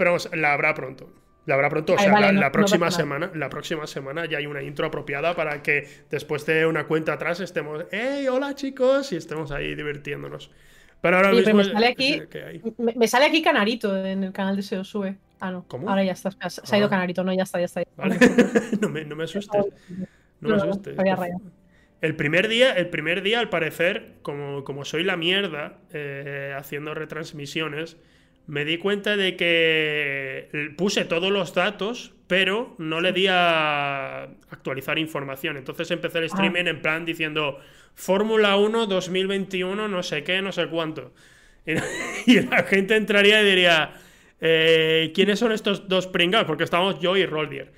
pero vamos, la habrá pronto. La habrá pronto, o sea, vale, la, no- la no próxima semana, la próxima semana ya hay una intro apropiada para que después de una cuenta atrás estemos, ¡Hey, hola chicos! y estemos ahí divirtiéndonos. Pero ahora pero mismo me sale aquí, me, me sale aquí Canarito en el canal de SEO Sube. Ah, no. ¿Cómo? Ahora ya está. Se ha ido Ah. Canarito, no, ya está, ya está. Vale. no, me, no me asustes. No me asustes. favor. El primer día, el primer día, al parecer, como, como soy la mierda eh, haciendo retransmisiones, me di cuenta de que puse todos los datos, pero no le di a actualizar información. Entonces empecé el streaming en plan diciendo Fórmula 1 2021, no sé qué, no sé cuánto. Y, la gente entraría y diría, eh, ¿quiénes son estos dos pringados? Porque estábamos yo y Roldier.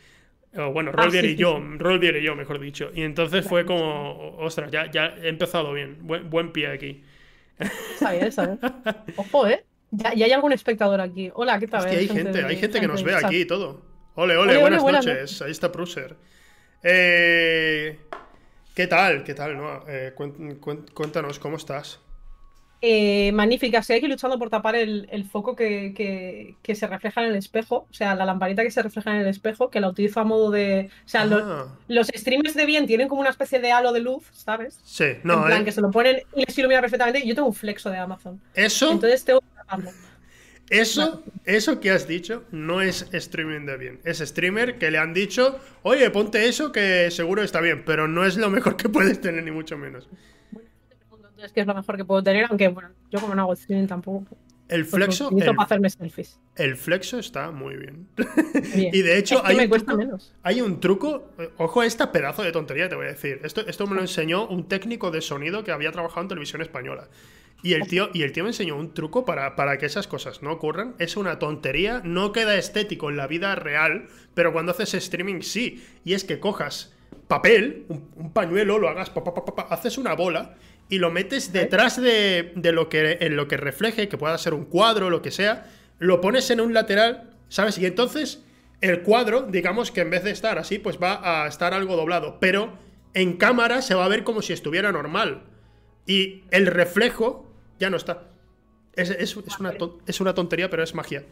O bueno, Ah, Roldier sí, y sí, yo, Roldier y yo, mejor dicho. Y entonces fue como, ostras, ya, ya he empezado bien, buen, buen pie aquí. Está bien, está bien. Ojo, ¿eh? Ya, ya hay algún espectador aquí. Hola, ¿qué tal? Hostia, hay gente, hay gente que nos ve aquí y todo. Ole, ole, Ole, ole, buenas buenas noches. Ahí está Pruser. Eh, ¿Qué tal? ¿Qué tal? Noa? Eh, cuéntanos, ¿cómo estás? Eh, magnífica, estoy aquí luchando por tapar el, el foco que, que- que se refleja en el espejo, o sea, la lamparita que se refleja en el espejo, que la utilizo a modo de... O sea, Ah, los streamers de bien tienen como una especie de halo de luz, ¿sabes? sí, en no, plan, eh, que se lo ponen y les ilumina perfectamente. Yo tengo un flexo de Amazon, eso, entonces tengo que taparlo. eso, eso que has dicho no es streaming de bien. Es streamer que le han dicho, oye, ponte eso que seguro está bien, pero no es lo mejor que puedes tener, ni mucho menos. Entonces, que es lo mejor que puedo tener, aunque bueno, yo como no hago streaming tampoco. El pues flexo, el, para hacerme selfies. el flexo está muy bien. Bien. Y de hecho, Es que hay me un cuesta truco- menos. Hay un truco, eh, ojo a esta pedazo de tontería, te voy a decir. Esto, esto me lo enseñó un técnico de sonido que había trabajado en televisión española. Y el tío, y el tío me enseñó un truco para, para que esas cosas no ocurran. Es una tontería, no queda estético en la vida real, pero cuando haces streaming sí. Y es que cojas papel, un, un pañuelo, lo hagas, pa, haces una bola y lo metes detrás de, de lo que, en lo que refleje, que pueda ser un cuadro, lo que sea, lo pones en un lateral, ¿sabes? Y entonces el cuadro, digamos que en vez de estar así, pues va a estar algo doblado, pero en cámara se va a ver como si estuviera normal. Y el reflejo ya no está. Es, es- es una, es una tontería, pero es magia.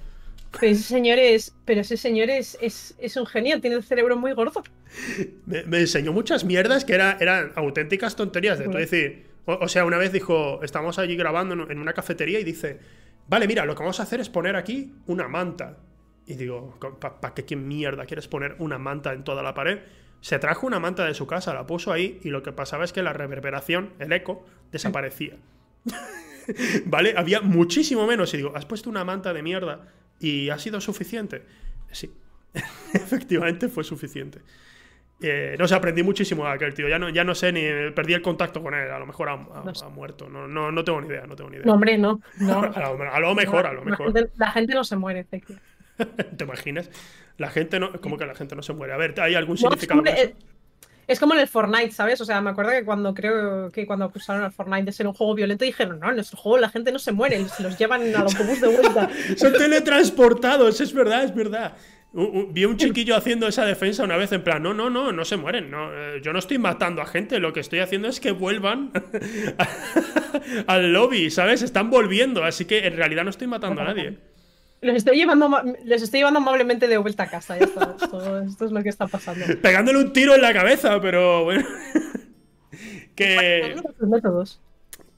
Pero ese señor es, pero ese señor es, es, un genio, tiene el cerebro muy gordo. Me, me enseñó muchas mierdas que era- eran auténticas tonterías de tú Bueno. decir. O, sea, una vez dijo, estamos allí grabando en, una cafetería y dice, vale, mira, lo que vamos a hacer es poner aquí una manta. Y digo, ¿para qué, qué mierda quieres poner una manta en toda la pared? Se trajo una manta de su casa, la puso ahí y lo que pasaba es que la reverberación, el eco, desaparecía. ¿Vale? Había muchísimo menos. Y digo, ¿has puesto una manta de mierda y ha sido suficiente? Sí. Efectivamente fue suficiente. Eh, no sé, aprendí muchísimo de aquel tío. Ya no, ya no sé ni. Perdí el contacto con él. A lo mejor ha, ha- No sé. ha muerto. No, no, no tengo ni idea. No tengo ni idea. No, hombre, no. no. a, lo, a lo mejor, a lo La mejor. gente, la gente no se muere, Zeki. ¿Te imaginas? La gente no. ¿Cómo que la gente no se muere? A ver, ¿hay algún No, es, significado como, es como en el Fortnite, ¿sabes? O sea, me acuerdo que cuando creo que cuando acusaron al Fortnite de ser un juego violento dijeron, no, en nuestro juego la gente no se muere, se los llevan al autobús de vuelta. Son teletransportados, es verdad, es verdad. U- u- vi a un chiquillo haciendo esa defensa una vez en plan, no, no, no, no se mueren. No, eh, yo no estoy matando a gente, lo que estoy haciendo es que vuelvan al lobby, ¿sabes? Están volviendo, así que en realidad no estoy matando a nadie. Les estoy llevando, les estoy llevando amablemente de vuelta a casa, ya está. Esto, esto es lo que está pasando. Pegándole un tiro en la cabeza, pero bueno. que, Los métodos.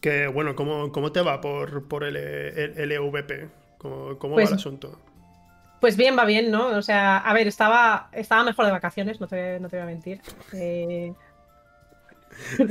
que, bueno, ¿cómo, cómo te va por, por el, el LVP? ¿Cómo, cómo Pues- va el asunto? Pues bien, va bien, ¿no? O sea, a ver, estaba, estaba mejor de vacaciones, no te, no te voy a mentir. Eh...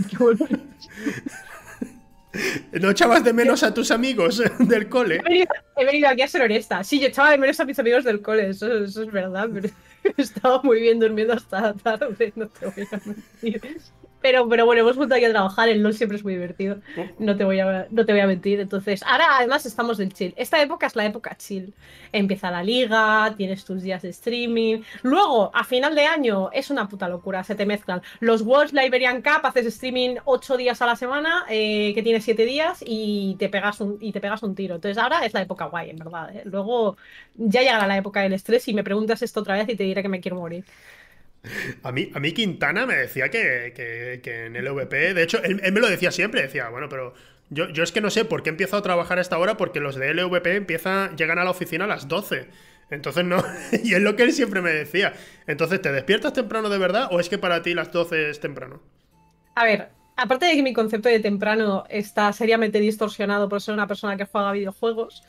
¿No echabas de menos a tus amigos del cole? He venido, he venido aquí a ser honesta. Sí, yo echaba de menos a mis amigos del cole, eso, eso es verdad, pero estaba muy bien durmiendo hasta tarde, no te voy a mentir. Pero, pero bueno, hemos vuelto aquí a trabajar, el LOL siempre es muy divertido, no te, voy a, no te voy a mentir. Entonces, ahora además estamos del chill. Esta época es la época chill. Empieza la liga, tienes tus días de streaming. Luego, a final de año, es una puta locura, se te mezclan. Los Worlds, la Iberian Cup, haces streaming 8 días a la semana, eh, que tienes 7 días, y te, pegas un, y te pegas un tiro. Entonces, ahora es la época guay, en verdad. ¿eh? Luego, ya llegará la época del estrés y me preguntas esto otra vez y te diré que me quiero morir. A mí, a mí Quintana me decía que, que- que en LVP, de hecho, él, me lo decía siempre, decía, bueno, pero yo, yo es que no sé por qué empiezo a trabajar a esta hora, porque los de LVP empiezan, llegan a la oficina a las 12. Entonces no, y es lo que él siempre me decía. Entonces, ¿te despiertas temprano de verdad o es que para ti las 12 es temprano? A ver, aparte de que mi concepto de temprano está seriamente distorsionado por ser una persona que juega videojuegos,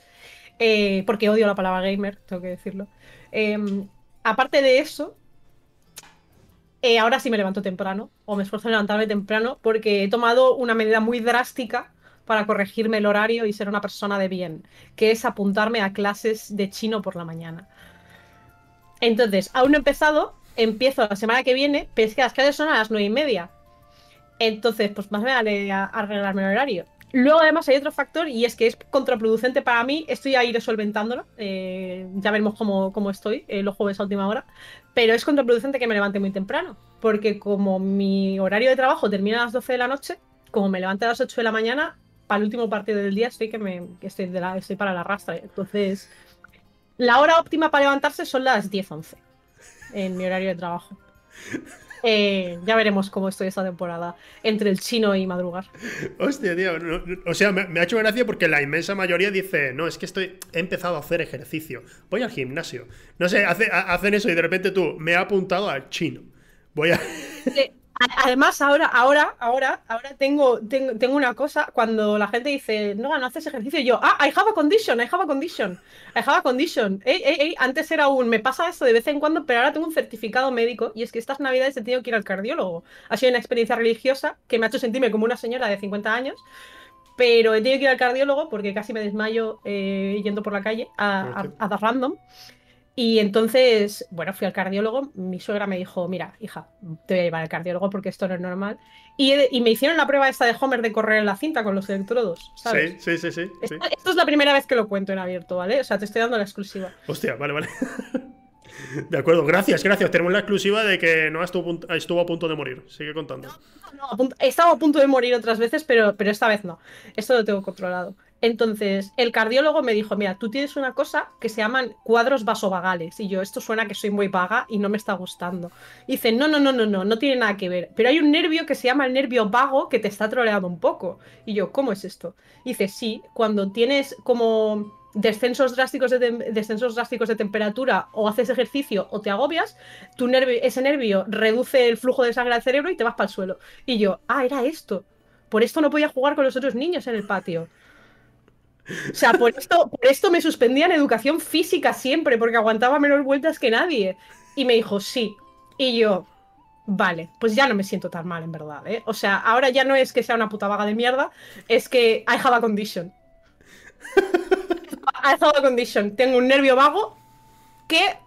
eh, porque odio la palabra gamer, tengo que decirlo. Em, aparte de eso, eh, ahora sí me levanto temprano, o me esfuerzo en levantarme temprano, porque he tomado una medida muy drástica para corregirme el horario y ser una persona de bien, que es apuntarme a clases de chino por la mañana. Entonces, aún no he empezado, empiezo la semana que viene, pero es que las clases son a las nueve y media. Entonces, pues más me vale arreglarme el horario. Luego, además, hay otro factor y es que es contraproducente para mí. Estoy a ir solventándolo. Eh, ya veremos cómo, estoy eh, los jueves a última hora. Pero es contraproducente que me levante muy temprano. Porque como mi horario de trabajo termina a las 12 de la noche, como me levante a las 8 de la mañana, para el último partido del día estoy que me estoy, de la, estoy para la rastra. Entonces, la hora óptima para levantarse son las 10-11 en mi horario de trabajo. Eh, ya veremos cómo estoy esta temporada entre el chino y madrugar. Hostia, tío. o sea, me, ha hecho gracia porque la inmensa mayoría dice: No, es que estoy. He empezado a hacer ejercicio. Voy al gimnasio. No sé, hacen eso y de repente tú, me ha apuntado al chino. Voy a. Además, ahora, ahora, ahora, ahora tengo, tengo, una cosa. Cuando la gente dice, no, no haces ejercicio, yo, ah, I have a condition, I have a condition, I have a condition. Ey, ey, ey, antes era un, me pasa esto de vez en cuando, pero ahora tengo un certificado médico y es que estas navidades he tenido que ir al cardiólogo. Ha sido una experiencia religiosa que me ha hecho sentirme como una señora de 50 años, pero he tenido que ir al cardiólogo porque casi me desmayo eh, yendo por la calle a, a, a, random. Y entonces, bueno, fui al cardiólogo, mi suegra me dijo, mira, hija, te voy a llevar al cardiólogo porque esto no es normal. Y, me hicieron la prueba esta de Homer de correr en la cinta con los electrodos, ¿sabes? Sí, sí, sí, sí. Esto, es la primera vez que lo cuento en abierto, ¿vale? O sea, te estoy dando la exclusiva. Hostia, vale, vale. de acuerdo, gracias, gracias. Tenemos la exclusiva de que no estuvo, estuvo a punto de morir. Sigue contando. No, no, he estado a punto de morir otras veces, pero, pero esta vez no. Esto lo tengo controlado. Entonces, el cardiólogo me dijo, mira, tú tienes una cosa que se llaman cuadros vasovagales. Y yo, esto suena que soy muy vaga y no me está gustando. Y dice, no, no, no, no, no, no tiene nada que ver. Pero hay un nervio que se llama el nervio vago que te está troleando un poco. Y yo, ¿cómo es esto? Dice, sí, cuando tienes como descensos drásticos de, descensos drásticos de temperatura o haces ejercicio o te agobias, tu nervio, ese nervio reduce el flujo de sangre al cerebro y te vas para el suelo. Y yo, ah, era esto. Por esto no podía jugar con los otros niños en el patio. O sea, por esto, por esto me suspendía en educación física siempre, porque aguantaba menos vueltas que nadie. Y me dijo, sí. Y yo, vale, pues ya no me siento tan mal, en verdad. ¿eh? O sea, ahora ya no es que sea una puta vaga de mierda, es que I have a condition. I have a condition. Tengo un nervio vago que,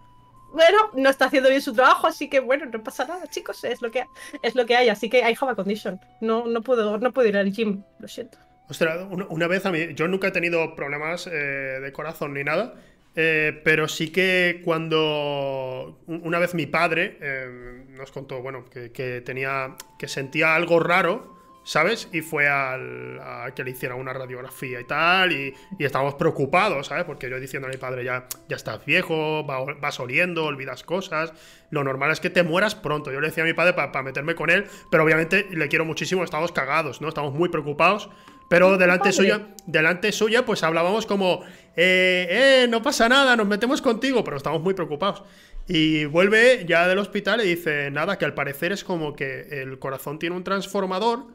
bueno, no está haciendo bien su trabajo, así que, bueno, no pasa nada, chicos, es lo que, es lo que hay. Así que I have a condition. No, no, puedo, no puedo ir al gym, lo siento. Ostras, una, vez a mí, yo nunca he tenido problemas eh, de corazón ni nada, eh, pero sí que cuando una vez mi padre eh, nos contó, bueno, que, tenía, que sentía algo raro, ¿sabes? Y fue al, a que le hiciera una radiografía y tal, y, estábamos preocupados, ¿sabes? Porque yo diciendo a mi padre, ya, ya estás viejo, vas oliendo, olvidas cosas, lo normal es que te mueras pronto. Yo le decía a mi padre para meterme con él, pero obviamente le quiero muchísimo, estamos cagados, ¿no? Estamos muy preocupados. Pero delante suya, delante suya, pues hablábamos como, eh, eh, no pasa nada, nos metemos contigo, pero estamos muy preocupados. Y vuelve ya del hospital y dice, nada, que al parecer es como que el corazón tiene un transformador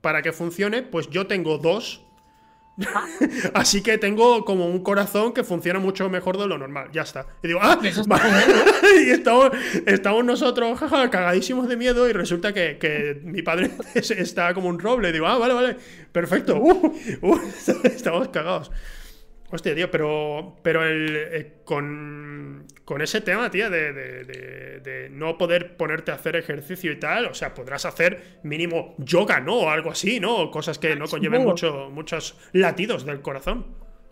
para que funcione, pues yo tengo dos Así que tengo como un corazón que funciona mucho mejor de lo normal. Ya está. Y digo, ¡ah! y estamos, estamos nosotros, jaja, cagadísimos de miedo. Y resulta que, mi padre está como un roble. Y digo, ah, vale, vale, perfecto. Uh, uh, estamos cagados. Hostia, tío, pero, pero el, eh, con, ese tema, tío, de, no poder ponerte a hacer ejercicio y tal, o sea, podrás hacer mínimo yoga, ¿no? O algo así, ¿no? Cosas que no conlleven mucho, muchos latidos del corazón.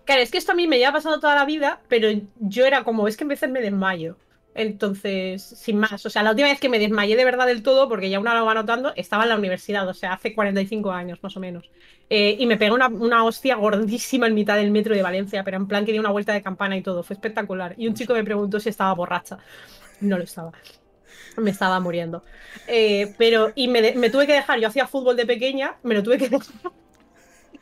Claro, es que esto a mí me lleva pasando toda la vida, pero yo era como, es que en veces me desmayo. Entonces, sin más. O sea, la última vez que me desmayé de verdad del todo, porque ya uno lo va notando, estaba en la universidad, o sea, hace 45 años más o menos. Eh, y me pegó una, una, hostia gordísima en mitad del metro de Valencia, pero en plan que dio una vuelta de campana y todo. Fue espectacular. Y un chico me preguntó si estaba borracha. No lo estaba. Me estaba muriendo. Eh, pero, y me, me, tuve que dejar. Yo hacía fútbol de pequeña, me lo tuve que dejar.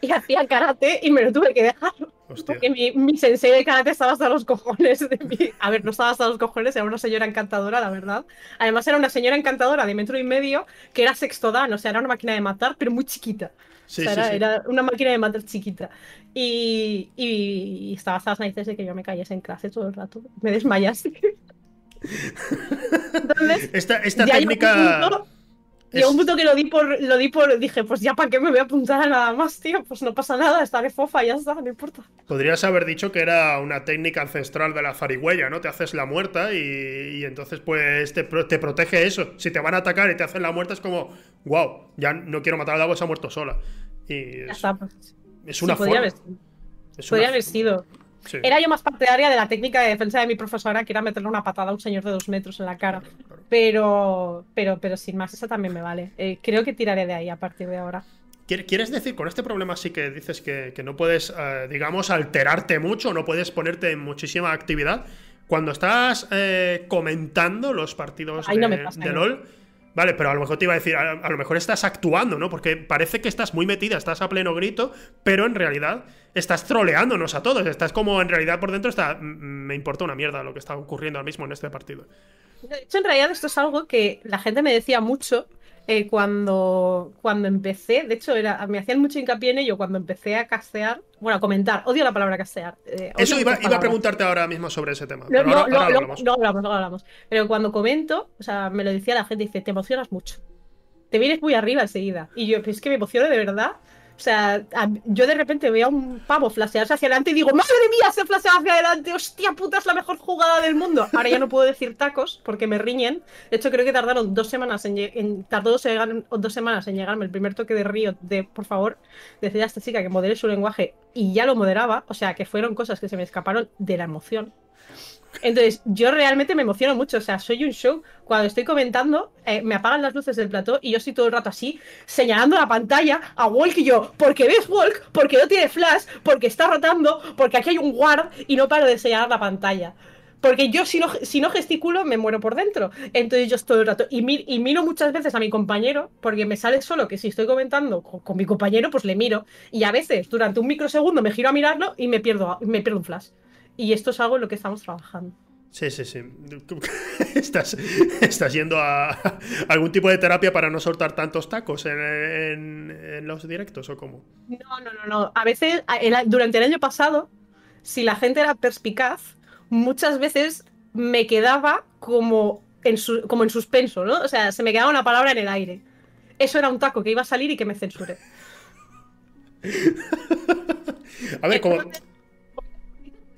Y hacía karate y me lo tuve que dejar. Hostia. Porque mi, mi sensei de karate estaba hasta los cojones de mí. A ver, no estaba hasta los cojones, era una señora encantadora, la verdad. Además, era una señora encantadora de metro y medio que era sexto dan, o sea, era una máquina de matar, pero muy chiquita. Sí, o sea, sí, era, sí. era una máquina de matar chiquita. Y, y, y estaba hasta las narices de que yo me cayese en clase todo el rato. Me desmayase. Entonces, Esta, esta técnica. Es- Llegó un punto que lo di por, lo di por, dije, pues ya para qué me voy a apuntar a nada más, tío, pues no pasa nada, estaré fofa, ya está, no importa. Podrías haber dicho que era una técnica ancestral de la zarigüeya, ¿no? Te haces la muerta y, y entonces pues te, te protege eso. Si te van a atacar y te hacen la muerta es como, wow, ya no quiero matar a la se ha muerto sola. Y Ya es, está. pues. es Sí, una podría forma. haber, es podría una haber forma. sido. Sí. Era yo más partidaria de la técnica de defensa de mi profesora, que era meterle una patada a un señor de dos metros en la cara. Pero, pero, pero sin más, esa también me vale. Eh, creo que tiraré de ahí a partir de ahora. ¿Quiere- ¿Quieres decir, con este problema sí que dices que, que no puedes, eh, digamos, alterarte mucho, no puedes ponerte en muchísima actividad? Cuando estás eh, comentando los partidos de, no me pasa, de no. LOL, vale, pero a lo mejor te iba a decir, a, a lo mejor estás actuando, ¿no? Porque parece que estás muy metida, estás a pleno grito, pero en realidad estás troleándonos a todos, estás como en realidad por dentro está, "Mm, me importa una mierda lo que está ocurriendo ahora mismo en este partido. De hecho, en realidad esto es algo que la gente me decía mucho eh, cuando, cuando empecé. De hecho, era, me hacían mucho hincapié en ello cuando empecé a castear. Bueno, a comentar. Odio la palabra castear. eh, Eso iba, a preguntarte ahora mismo sobre ese tema. Pero no, ahora, no, ahora lo no, hablamos. no hablamos, no hablamos. Pero cuando comento, o sea, me lo decía la gente, dice, te emocionas mucho. Te vienes muy arriba enseguida. Y yo, pues es que me emociono de verdad. O sea, yo de repente veo a un pavo flashearse hacia adelante y digo, ¡Madre mía! Se flashea hacia adelante. ¡Hostia puta! Es la mejor jugada del mundo. Ahora ya no puedo decir tacos porque me riñen. De hecho, creo que tardaron dos semanas en, en- tardó dos, dos semanas en llegarme el primer toque de río de, por favor, decir a esta chica que modere su lenguaje y ya lo moderaba. O sea, que fueron cosas que se me escaparon de la emoción. Entonces, yo realmente me emociono mucho. O sea, soy un show. Cuando estoy comentando, eh, me apagan las luces del plató y yo estoy todo el rato así, señalando la pantalla a Walk y yo, porque ves Walk, porque no tiene flash, porque está rotando, porque aquí hay un guard y no paro de señalar la pantalla. Porque yo si no, si no gesticulo me muero por dentro. Entonces yo estoy todo el rato. Y, mi- y miro muchas veces a mi compañero, porque me sale solo que si estoy comentando con, con mi compañero, pues le miro. Y a veces durante un microsegundo me giro a mirarlo y me pierdo, me pierdo un flash. Y esto es algo en lo que estamos trabajando. Sí, sí, sí. Estás, estás yendo a, a algún tipo de terapia para no soltar tantos tacos en, en- en los directos o cómo. No, no, no, no. A veces, durante el año pasado, si la gente era perspicaz, muchas veces me quedaba como en, su- como en suspenso, ¿no? O sea, se me quedaba una palabra en el aire. Eso era un taco que iba a salir y que me censuré. A ver, como.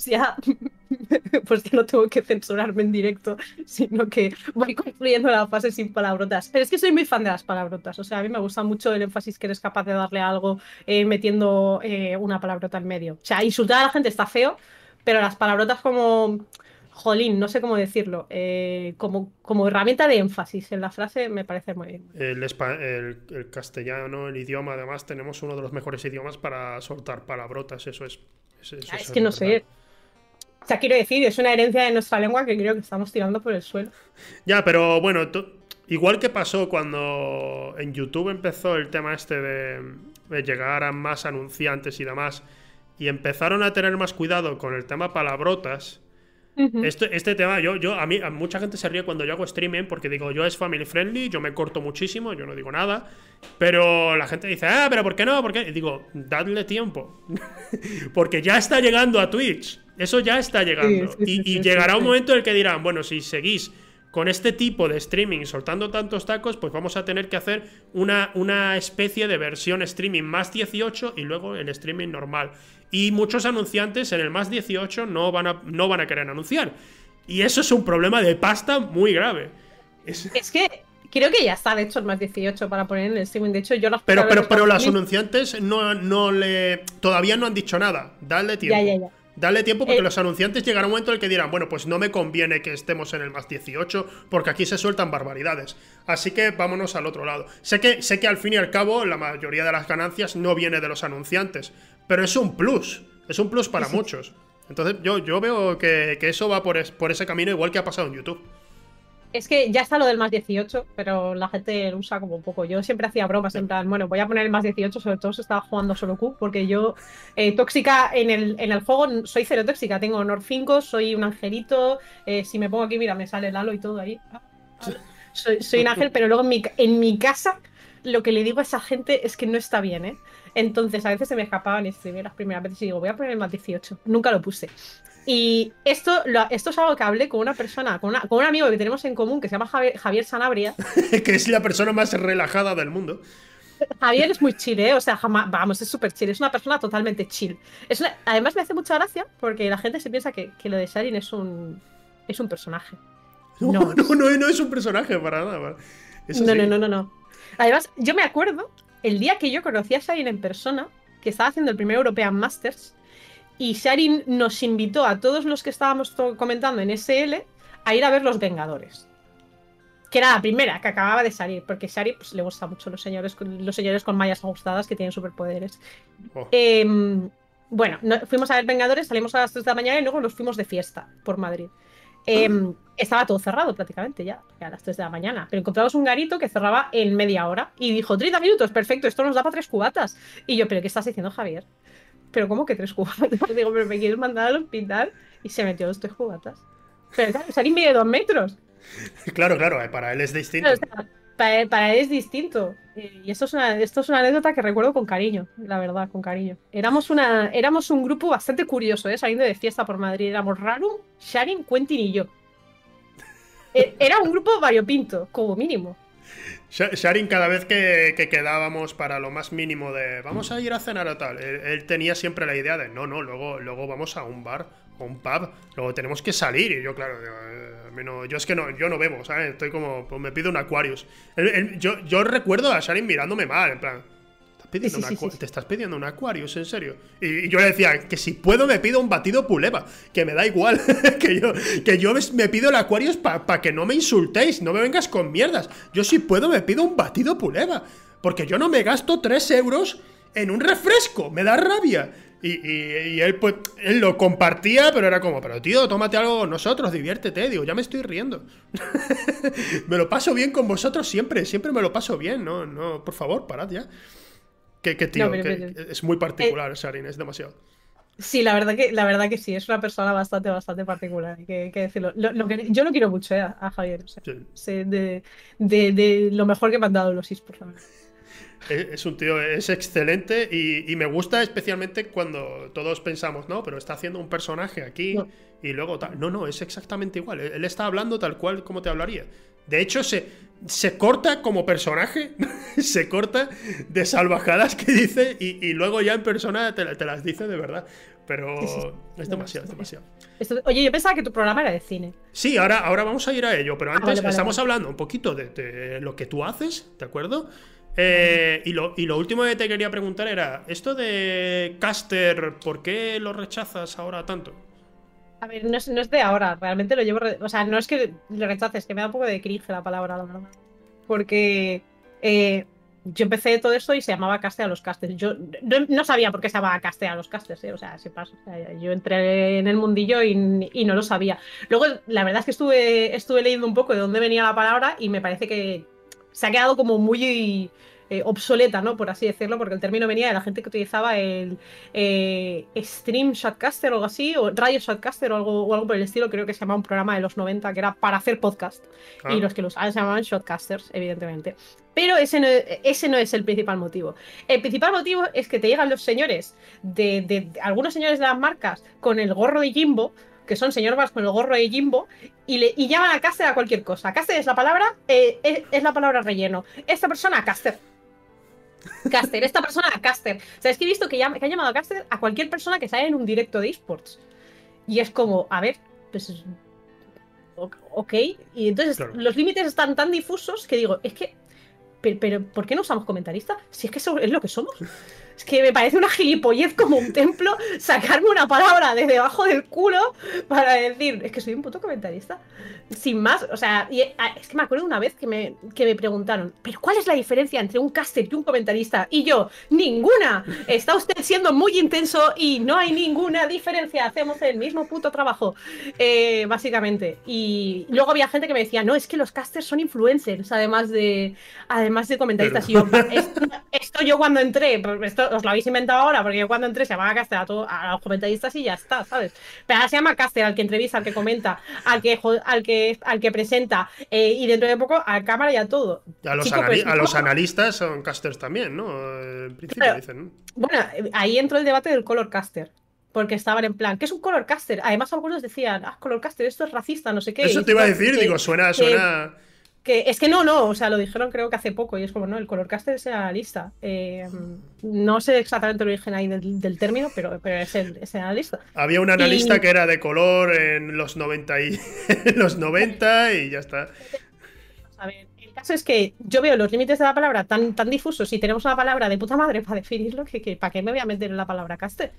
Ya, pues ya no tengo que censurarme en directo, sino que voy construyendo la fase sin palabrotas. Pero es que soy muy fan de las palabrotas. O sea, a mí me gusta mucho el énfasis que eres capaz de darle a algo eh, metiendo eh, una palabrota en medio. O sea, insultar a la gente está feo, pero las palabrotas como, jolín, no sé cómo decirlo, eh, como, como herramienta de énfasis en la frase me parece muy bien. El, el- el castellano, el idioma, además, tenemos uno de los mejores idiomas para soltar palabrotas. Eso es. eso- eso Ah, es es que no verdad. sé. O sea, quiero decir, es una herencia de nuestra lengua que creo que estamos tirando por el suelo. Ya, pero bueno, igual que pasó cuando en YouTube empezó el tema este de, de llegar a más anunciantes y demás, y empezaron a tener más cuidado con el tema palabrotas. Este, este tema, yo, yo, a mí, a mucha gente se ríe cuando yo hago streaming porque digo, yo es family friendly, yo me corto muchísimo, yo no digo nada. Pero la gente dice, ah, pero ¿por qué no? ¿Por qué? Y digo, dadle tiempo. porque ya está llegando a Twitch. Eso ya está llegando. Sí, sí, y sí, y sí, llegará sí, un sí. momento en el que dirán, bueno, si seguís con este tipo de streaming soltando tantos tacos, pues vamos a tener que hacer una, una especie de versión streaming más 18 y luego el streaming normal. Y muchos anunciantes en el más 18 no van a, no van a querer anunciar. Y eso es un problema de pasta muy grave. Es- Es que creo que ya está, de hecho, el más 18 para poner en el streaming. De hecho, yo las pero, pero, pero feliz. anunciantes no, no le. Todavía no han dicho nada. Dale tiempo. Ya, ya, ya. Dale tiempo porque Eh, los anunciantes llegará un momento en el que dirán, bueno, pues no me conviene que estemos en el más 18 porque aquí se sueltan barbaridades. Así que vámonos al otro lado. Sé que, sé que al fin y al cabo la mayoría de las ganancias no viene de los anunciantes, pero es un plus. Es un plus para Sí, muchos. Entonces yo, yo veo que, que eso va por, es- por ese camino igual que ha pasado en YouTube. Es que ya está lo del más 18, pero la gente lo usa como un poco. Yo siempre hacía bromas en plan, bueno, voy a poner el más 18, sobre todo si estaba jugando solo Q, porque yo eh, tóxica en el, en el juego soy cero tóxica. Tengo honor 5, soy un angelito. eh, si me pongo aquí, mira, me sale Lalo y todo ahí. Ah, ah. Soy, soy un ángel, pero luego en mi, en mi casa lo que le digo a esa gente es que no está bien, ¿eh? Entonces a veces se me escapaban y streamé las primeras veces y digo, voy a poner el más 18. Nunca lo puse. Y esto, lo- esto es algo que hablé con una persona, con, una- con un amigo que tenemos en común que se llama Javier, Javier Sanabria. que es la persona más relajada del mundo. Javier es muy chill, ¿eh? O sea, jamás, vamos, es súper chill. Es una persona totalmente chill. Es una- además me hace mucha gracia porque la gente se piensa que, que lo de Sharin es un, es un personaje. No, No. no, no, no es un personaje para nada. no, sí. no, no, no, no. Además, yo me acuerdo el día que yo conocí a Sharin en persona, que estaba haciendo el primer European Masters, y Sharin nos invitó a todos los que estábamos comentando en SL a ir a ver Los Vengadores. Que era la primera que acababa de salir, porque Sharin pues, le gusta mucho los señores, con, los señores con mallas ajustadas que tienen superpoderes. Oh. Em, bueno, no- fuimos a ver Vengadores, salimos a las 3 de la mañana y luego nos fuimos de fiesta por Madrid. Em, estaba todo cerrado prácticamente ya, a las 3 de la mañana. Pero encontramos un garito que cerraba en media hora y dijo 30 minutos, perfecto, esto nos da para tres cubatas. Y yo, ¿pero qué estás diciendo, Javier? ¿Pero cómo que tres cubatas? Digo, ¿pero me quieres mandar al hospital? Y se metió los tres cubatas. Pero claro, Sarin mide dos metros. Claro, claro, eh, para él es distinto. O sea, para, él, para él es distinto. Y esto es, una, esto es una anécdota que recuerdo con cariño, la verdad, con cariño. Éramos, una, éramos un grupo bastante curioso, ¿eh? saliendo de fiesta por Madrid. Éramos Rarum, Sharin, Quentin y yo. E- Era un grupo variopinto, como mínimo. Sha- Sharin, cada vez que, que quedábamos para lo más mínimo de vamos a ir a cenar o tal, él, tenía siempre la idea de no, no, luego, luego vamos a un bar o un pub, luego tenemos que salir. Y yo, claro, digo, eh, no- yo es que no, yo no bebo, ¿sabes? Estoy como, pues me pido un Aquarius. Yo, yo recuerdo a Sharin mirándome mal, en plan. "¿Estás pidiendo Sí, un sí, sí, aqua- sí. ¿Te estás pidiendo un Aquarius, en serio? Y, y yo le decía que si puedo me pido un batido puleva, que me da igual, que yo, que yo me, pido el Aquarius para que no me insultéis, no me vengas con mierdas. Yo si puedo me pido un batido puleva, porque yo no me gasto 3 euros en un refresco, me da rabia. Y, y- y él, pues, él lo compartía, pero era como, pero tío, tómate algo con nosotros, diviértete. Digo, ya me estoy riendo. me lo paso bien con vosotros siempre, siempre me lo paso bien, no, no, por favor, parad ya. Que, que tío, No, pero- que- pero- es muy particular, Sharin, es demasiado. Sí, la verdad que, la verdad que sí, es una persona bastante, bastante particular, hay que, decirlo. Lo- lo que- yo lo quiero mucho eh, a, Javier, o sea, Sí. sé de, de- de lo mejor que me han dado los esports. la verdad. Es, un tío, es excelente y, y me gusta especialmente cuando todos pensamos, no, pero está haciendo un personaje aquí No. y luego tal. No, no, es exactamente igual. Él está hablando tal cual como te hablaría. De hecho, se, se corta como personaje, se corta de salvajadas que dice y, y luego ya en persona te, te las dice de verdad. Pero Sí, sí, sí. es demasiado, es demasiado. Esto- oye, yo pensaba que tu programa era de cine. Sí, ahora, ahora vamos a ir a ello, pero antes vale, vale, estamos vale. hablando un poquito de, de lo que tú haces, ¿de acuerdo? Eh, y, lo, y lo último que te quería preguntar era, esto de Caster, ¿por qué lo rechazas ahora tanto? A ver, no es, de ahora, realmente lo llevo. O sea, no es que lo rechaces, que me da un poco de cringe la palabra, la verdad. Porque eh, yo empecé todo esto y se llamaba Caster a los casters. Yo no, sabía por qué se llamaba Caster a los casters, ¿eh? o sea, se pasa. O sea, yo entré en el mundillo y, no lo sabía. Luego, la verdad es que estuve leyendo un poco de dónde venía la palabra y me parece que se ha quedado como muy eh, obsoleta, ¿no? Por así decirlo, porque el término venía de la gente que utilizaba el eh, Stream Shotcaster o algo así, o Radio Shotcaster o algo, o algo por el estilo, creo que se llamaba un programa de los 90 que era para hacer podcast. Ah, Y los que lo usaban se llamaban Shotcasters, evidentemente. Pero ese no, ese no es el principal motivo. El principal motivo es que te llegan los señores, de, de- de- algunos señores de las marcas, con el gorro de Jimbo, que son señor más con el gorro de Jimbo, y, le, y llaman a Caster a cualquier cosa. Caster es la palabra, eh, es, es la palabra relleno. Esta persona, Caster. Caster, esta persona, Caster. O sea, es que he visto que, llama- que han llamado a Caster a cualquier persona que sale en un directo de esports. Y es como, a ver, pues. Ok. Y entonces Claro. los límites están tan difusos que digo, es que. Pero, pero, ¿por qué no usamos comentarista? Si es que eso es lo que somos. Es que me parece una gilipollez como un templo sacarme una palabra de debajo del culo para decir, es que soy un puto comentarista. Sin más, o sea, y, ah, es que me acuerdo una vez que me, que me preguntaron, ¿pero cuál es la diferencia entre un caster y un comentarista? Y yo, ninguna. Está usted siendo muy intenso y no hay ninguna diferencia. Hacemos el mismo puto trabajo, eh, básicamente. Y luego había gente que me decía, no, es que los casters son influencers, además de, además de comentaristas. Y yo, esto, esto yo cuando entré, esto os lo habéis inventado ahora, porque yo cuando entré se llamaba caster a, todo, a los comentaristas y ya está, ¿sabes? Pero ahora se llama caster al que entrevista, al que comenta, al que, al que, al que presenta eh, y dentro de poco a cámara y a todo. A los, Chico, pues, a los analistas son casters también, ¿no? En principio Claro. dicen. ¿no? Bueno, ahí entró el debate del color caster. Porque estaban en plan, ¿qué es un color caster? Además, algunos decían, ah, color caster, esto es racista, no sé qué. Eso te iba a decir, que- digo, suena, suena. que es que no, no, o sea, lo dijeron creo que hace poco y es como, no, el color caster es el analista. Eh, no sé exactamente el origen ahí del, del término, pero, pero es, el, es el analista. Había un analista Y- que era de color en los 90 y en los 90 y ya está. A ver, el caso es que yo veo los límites de la palabra tan, tan difusos y tenemos una palabra de puta madre para definirlo que, que ¿para qué me voy a meter en la palabra caster?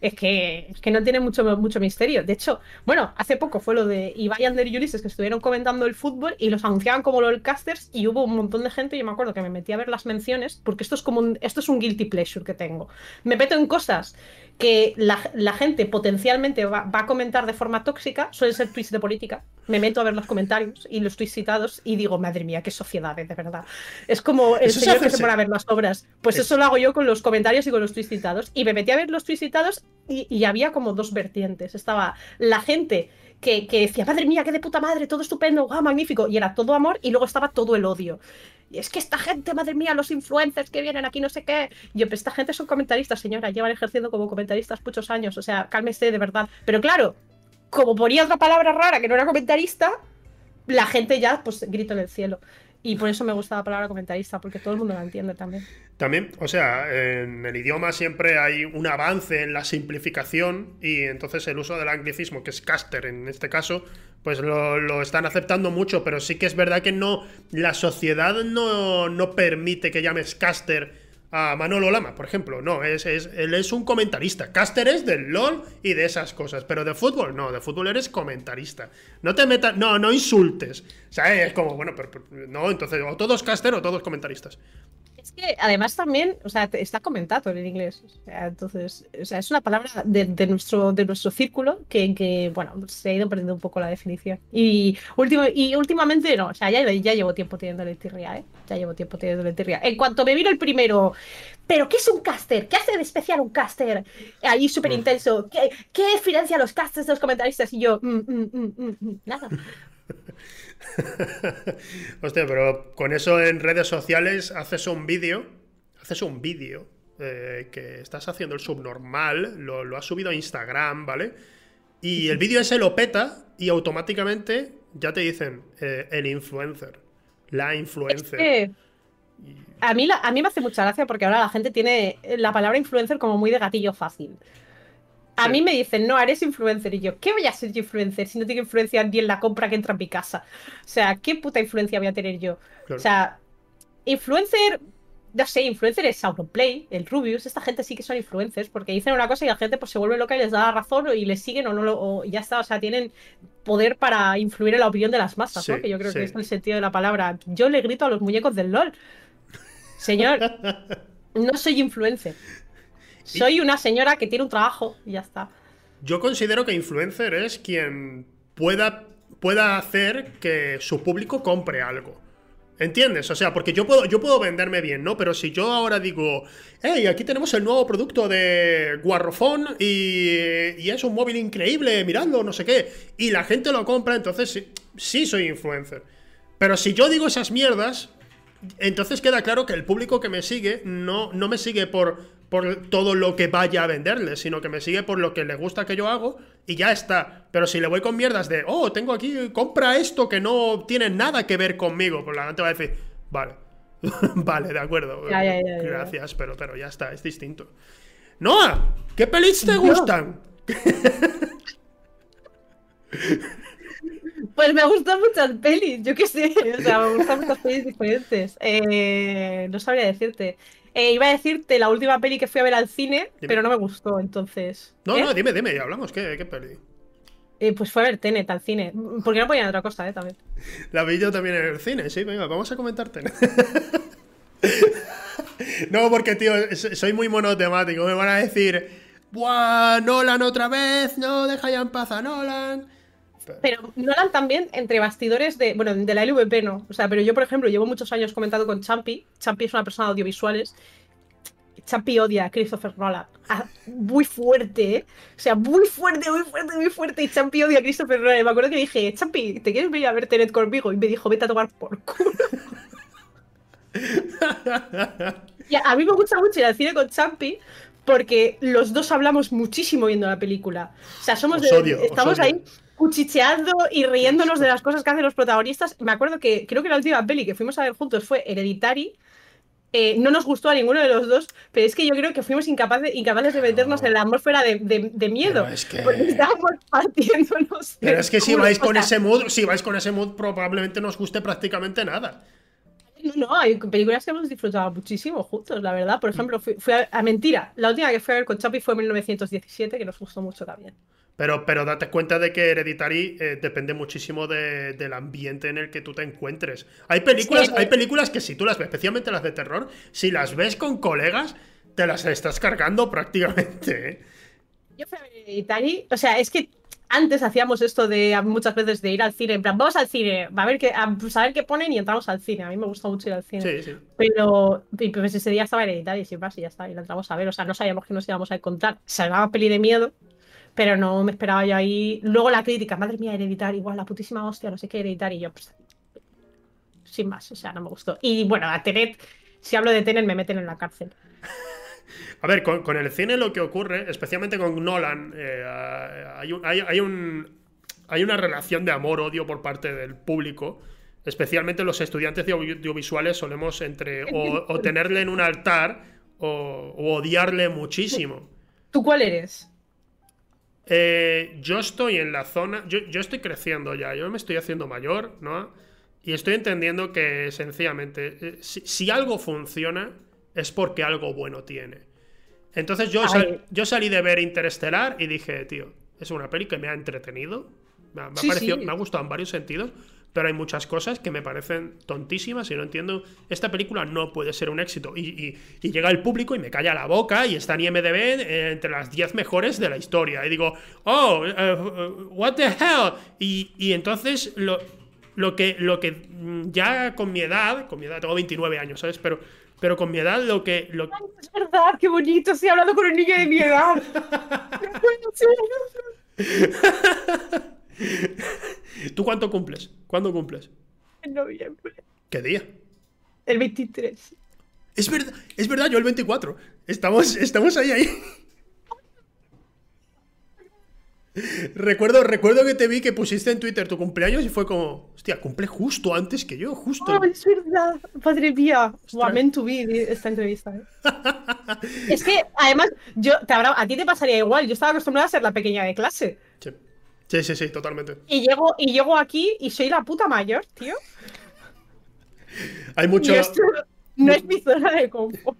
Es que, es que no tiene mucho, mucho misterio. De hecho, bueno, hace poco fue lo de Ibai Ander y Ulises que estuvieron comentando el fútbol y los anunciaban como los casters y hubo un montón de gente, yo me acuerdo que me metí a ver las menciones porque esto es como un, esto es un guilty pleasure que tengo. Me meto en cosas que la, la gente potencialmente va, va a comentar de forma tóxica, suelen ser tweets de política. Me meto a ver los comentarios y los tweets citados y digo, madre mía, qué sociedades, de verdad. Es como el Eso es señor que hacerse- se pone a ver las obras. Pues Es- eso lo hago yo con los comentarios y con los tweets citados. Y me metí a ver los tweets citados y, y había como dos vertientes. Estaba la gente que, decía, madre mía, qué de puta madre, todo estupendo, guau, magnífico. Y era todo amor y luego estaba todo el odio. Y es que esta gente, madre mía, los influencers que vienen aquí, no sé qué. Y yo, pero esta gente son comentaristas, señora, llevan ejerciendo como comentaristas muchos años. O sea, cálmese de verdad. Pero claro, como ponía otra palabra rara que no era comentarista, la gente ya, pues, grito en el cielo. Y por eso me gusta la palabra comentarista, porque todo el mundo la entiende también. También, o sea, en el idioma siempre hay un avance en la simplificación y entonces el uso del anglicismo, que es caster en este caso, pues lo, lo están aceptando mucho, pero sí que es verdad que no, la sociedad no, no permite que llames caster a Manolo Lama, por ejemplo. No, es, es, él es un comentarista. Caster es del LOL y de esas cosas, pero de fútbol no, de fútbol eres comentarista. No te metas, no, no insultes. O sea, es como, bueno, pero, pero no, entonces o todos caster o todos comentaristas. Que además también, o sea, está comentado en inglés. O sea, entonces, o sea, es una palabra de, de nuestro, de nuestro círculo que, que, bueno, se ha ido perdiendo un poco la definición. Y, último, y últimamente no, o sea, ya, ya llevo tiempo teniendo tirria, ¿eh? Ya llevo tiempo teniendo tirria. En cuanto me vino el primero, ¿pero qué es un caster? ¿Qué hace de especial un caster? Ahí súper intenso. ¿Qué, ¿Qué diferencia a los casters de los comentaristas? Y yo, mm, mm, mm, mm, mm, nada. Hostia, pero con eso en redes sociales haces un vídeo, haces un vídeo eh, que estás haciendo el subnormal, lo, lo has subido a Instagram, ¿vale? Y el vídeo ese lo peta y automáticamente ya te dicen eh, el influencer, la Es influencer. que a mí, la- a mí me hace mucha gracia porque ahora la gente tiene la palabra influencer como muy de gatillo fácil. A mí me dicen, no, eres influencer. Y yo, ¿qué voy a ser yo influencer si no tengo influencia ni en la compra que entra en mi casa? O sea, ¿qué puta influencia voy a tener yo? Claro. O sea, influencer, no sé, influencer es Auronplay, el Rubius, esta gente sí que son influencers porque dicen una cosa y la gente pues se vuelve loca y les da la razón y les siguen o no lo, o ya está, o sea, tienen poder para influir en la opinión de las masas, ¿no? Que yo creo sí. que es el sentido de la palabra. Yo le grito a los muñecos del LOL. Señor, no soy influencer. Soy una señora que tiene un trabajo y ya está. Yo considero que influencer es quien pueda, pueda hacer que su público compre algo. ¿Entiendes? O sea, porque yo puedo, yo puedo venderme bien, ¿no? Pero si yo ahora digo, hey, aquí tenemos el nuevo producto de Guarrofón y, y es un móvil increíble, miradlo, no sé qué, y la gente lo compra, entonces sí, sí soy influencer. Pero si yo digo esas mierdas, entonces queda claro que el público que me sigue no, no me sigue por, por todo lo que vaya a venderle, sino que me sigue por lo que le gusta que yo hago y ya está. Pero si le voy con mierdas de, oh, tengo aquí, compra esto que no tiene nada que ver conmigo, pues la gente va a decir, vale, vale, de acuerdo, Ya, ya, ya, ya. gracias, pero, pero ya está, es distinto. Noah, ¿qué pelis te No. gustan? Pues me gustan muchas pelis, yo qué sé. O sea, me gustan muchas pelis diferentes. Eh, no sabría decirte. Eh, iba a decirte la última peli que fui a ver al cine, Dime. pero no me gustó, entonces. No, ¿Eh? no, dime, dime, ya hablamos. ¿Qué, qué peli? Eh, pues fue a ver Tenet al cine. Porque no ponían otra cosa, ¿eh? También. La vi yo también en el cine, sí, venga, vamos a comentarte. no, porque, tío, so- soy muy monotemático. Me van a decir, ¡buah! Nolan otra vez, no, deja ya en paz a Nolan. Pero Nolan también, entre bastidores de. Bueno, de la LVP no. O sea, pero yo, por ejemplo, llevo muchos años comentando con Champi. Champi es una persona de audiovisuales. Champi odia a Christopher Nolan. Ah, muy fuerte, ¿eh? O sea, muy fuerte, muy fuerte, muy fuerte. Y Champi odia a Christopher Nolan. Y me acuerdo que dije, Champi, ¿te quieres venir a ver Tenet conmigo? Y me dijo, vete a tomar por culo. Y a, mí me gusta mucho ir al cine con Champi porque los dos hablamos muchísimo viendo la película. O sea, somos Os de- odio, os estamos ahí cuchicheando y riéndonos de las cosas que hacen los protagonistas. Me acuerdo que creo que la última peli que fuimos a ver juntos fue Hereditary. Eh, no nos gustó a ninguno de los dos, pero es que yo creo que fuimos incapaces, incapaces de meternos en la atmósfera de, de- de miedo. Pero es que- Porque estábamos partiéndonos. Pero es que si vais con ese mood, si vais con ese mood, probablemente no os guste prácticamente nada. No, no, hay películas que hemos disfrutado muchísimo juntos, la verdad. Por ejemplo, fui, fui a, a Mentira. La última que fui a ver con Chapi fue en 1917, que nos gustó mucho también. Pero, pero date cuenta de que Hereditary eh, depende muchísimo de- del ambiente en el que tú te encuentres. Hay películas, Sí. hay películas que si tú las ves, especialmente las de terror, si las ves con colegas, te las estás cargando prácticamente. ¿eh? Yo fui a ver Hereditary, o sea, es que antes hacíamos esto de muchas veces de ir al cine, en plan, vamos al cine, a ver qué, a saber qué ponen y entramos al cine. A mí me gusta mucho ir al cine. Sí, sí. Pero y pues ese día estaba Hereditary, sin más, y ya está, y la entramos a ver. O sea, no sabíamos que nos íbamos a encontrar. Llamaba peli de miedo, pero no me esperaba yo ahí. Luego la crítica, madre mía, Hereditary, igual la putísima hostia, no sé qué, Hereditary. Y yo, pues, sin más, o sea, no me gustó. Y bueno, a Tenet, si hablo de Tenet, me meten en la cárcel. A ver, con, con el cine lo que ocurre, especialmente con Nolan, eh, hay, un- hay- hay un, hay una relación de amor-odio por parte del público. Especialmente los estudiantes de audio- audiovisuales solemos entre o, o tenerle en un altar o, o odiarle muchísimo. ¿Tú cuál eres? Eh, yo estoy en la zona, yo, yo estoy creciendo ya, yo me estoy haciendo mayor, ¿no? Y estoy entendiendo que sencillamente, eh, si, si algo funciona, es porque algo bueno tiene. Entonces yo, sal- yo salí de ver Interestelar y dije, tío, es una peli que me ha entretenido, me ha, me ha Sí, parecido- sí. me ha gustado en varios sentidos, pero hay muchas cosas que me parecen tontísimas y no entiendo. Esta película no puede ser un éxito. Y, y- y llega el público y me calla la boca y está en IMDb eh, entre las 10 mejores de la historia. Y digo, oh, eh, what the hell. Y, y entonces lo, lo, que, lo que mm, ya con mi edad, con mi edad, tengo 29 años, ¿sabes? Pero, pero con mi edad lo que... Lo, Es verdad, qué bonito, estoy hablando con un niño de mi edad. ¿Tú cuánto cumples? ¿Cuándo cumples? En noviembre. ¿Qué día? El 23. Es verdad, es verdad, yo el 24. Estamos, estamos ahí, ahí. Recuerdo, recuerdo que te vi que pusiste en Twitter tu cumpleaños y fue como, hostia, cumple justo antes que yo, justo. Oh, es verdad. Madre mía. Meant to be esta entrevista. ¿eh? es que, además, yo, te habrá- a ti te pasaría igual. Yo estaba acostumbrada a ser la pequeña de clase. Sí. Sí, sí, sí, totalmente. Y llego, y llego aquí y soy la puta mayor, tío. Hay mucho... Y esto no es mi zona de confort.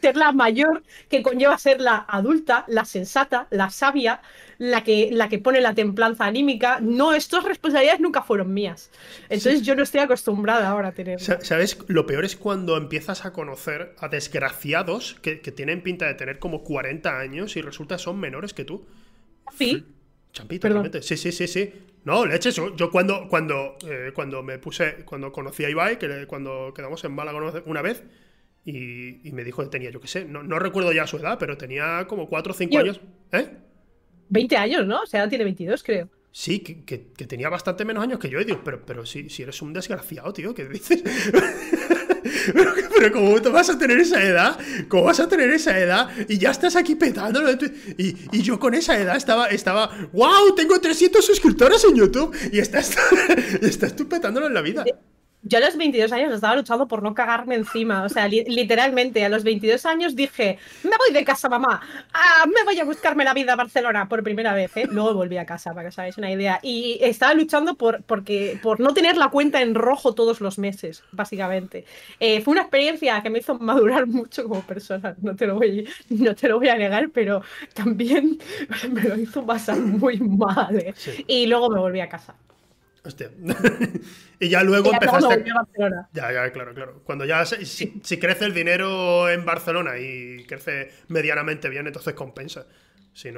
Ser la mayor, que conlleva ser la adulta, la sensata, la sabia, la que, la que pone la templanza anímica. No, estas responsabilidades nunca fueron mías. Entonces yo no estoy acostumbrada ahora a tener. Sa- ¿Sabes? Lo peor es cuando empiezas a conocer a desgraciados que, que tienen pinta de tener como 40 años y resulta son menores que tú. Sí. Champi, Perdón. totalmente. Sí, sí, sí, sí. No, leches. Yo yo cuando, cuando, eh, cuando me puse, cuando conocí a Ibai, que le- cuando quedamos en Málaga una- una vez, y, y me dijo que tenía, yo qué sé, no, no recuerdo ya su edad, pero tenía como 4 o 5 Yo- años. ¿Eh? 20 años, ¿no? O sea, tiene 22, creo. Sí, que, que- tenía bastante menos años que yo. Y pero, pero si, si eres un desgraciado, tío, ¿qué dices? pero, pero ¿cómo te vas a tener esa edad? ¿Cómo vas a tener esa edad? Y ya estás aquí petándolo. Y, y yo con esa edad estaba, estaba, wow, tengo 300 suscriptores en YouTube. Y estás, y estás tú petándolo en la vida. Yo a los 22 años estaba luchando por no cagarme encima. O sea, literalmente, a los 22 años dije, me voy de casa, mamá. Ah, me voy a buscarme la vida a Barcelona por primera vez. ¿eh? Luego volví a casa, para que os hagáis una idea. Y estaba luchando por, porque, por no tener la cuenta en rojo todos los meses, básicamente. Eh, fue una experiencia que me hizo madurar mucho como persona. No te lo voy, no te lo voy a negar, pero también me lo hizo pasar muy mal. ¿eh? Y luego me volví a casa. Hostia. y ya luego empezaste. Ya, ya, claro, claro. Cuando ya. Si, crece el dinero en Barcelona y crece medianamente bien, entonces compensa.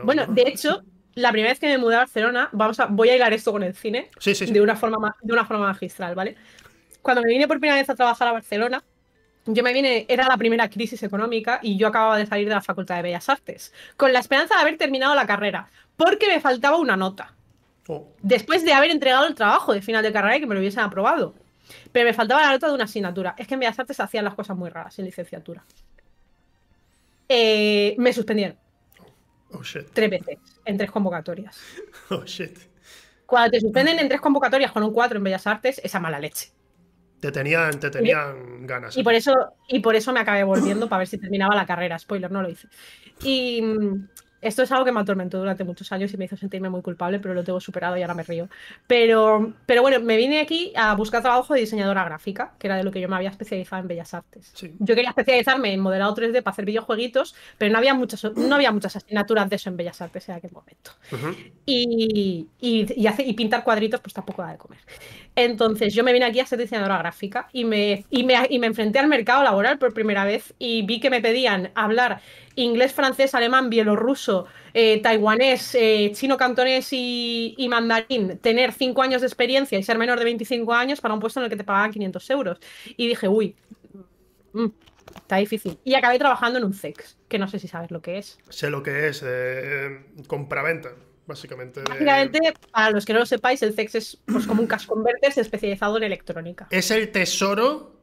bueno, de hecho, la primera vez que me mudé a Barcelona, vamos a, voy a hilar esto con el cine. Sí, sí, De, una forma, de una forma magistral, ¿vale? Cuando me vine por primera vez a trabajar a Barcelona, yo me vine, era la primera crisis económica y yo acababa de salir de la Facultad de Bellas Artes, con la esperanza de haber terminado la carrera, porque me faltaba una nota. Oh. Después de haber entregado el trabajo de final de carrera y que me lo hubiesen aprobado. Pero me faltaba la nota de una asignatura. Es que en Bellas Artes hacían las cosas muy raras en licenciatura. Eh, me suspendieron. Oh, shit. Tres veces, en tres convocatorias. Oh, shit. Cuando te suspenden en tres convocatorias con un 4 en Bellas Artes, esa mala leche. Te tenían, te tenían ganas. Y por, eso, y por eso me acabé volviendo para ver si terminaba la carrera. Spoiler, no lo hice. Y, esto es algo que me atormentó durante muchos años y me hizo sentirme muy culpable, pero lo tengo superado y ahora me río. Pero, pero bueno, me vine aquí a buscar trabajo de diseñadora gráfica, que era de lo que yo me había especializado en Bellas Artes. Yo quería especializarme en modelado 3D para hacer videojueguitos, pero no había muchas, no había muchas asignaturas de eso en Bellas Artes en aquel momento. y, y, y, pintar cuadritos, pues tampoco da de comer. Entonces yo me vine aquí a ser diseñadora gráfica y me, y me, y me enfrenté al mercado laboral por primera vez y vi que me pedían hablar inglés, francés, alemán, bielorruso, eh, taiwanés, eh, chino, cantonés y, mandarín, tener 5 años de experiencia y ser menor de 25 años para un puesto en el que te pagaban 500 euros. Y dije, uy, mm, está difícil. Y acabé trabajando en un CEX, que no sé si sabes lo que es. Sé lo que es, eh, compraventa. Básicamente, básicamente, para los que no lo sepáis, el CEX es pues, como un cash converters especializado en electrónica. Es el tesoro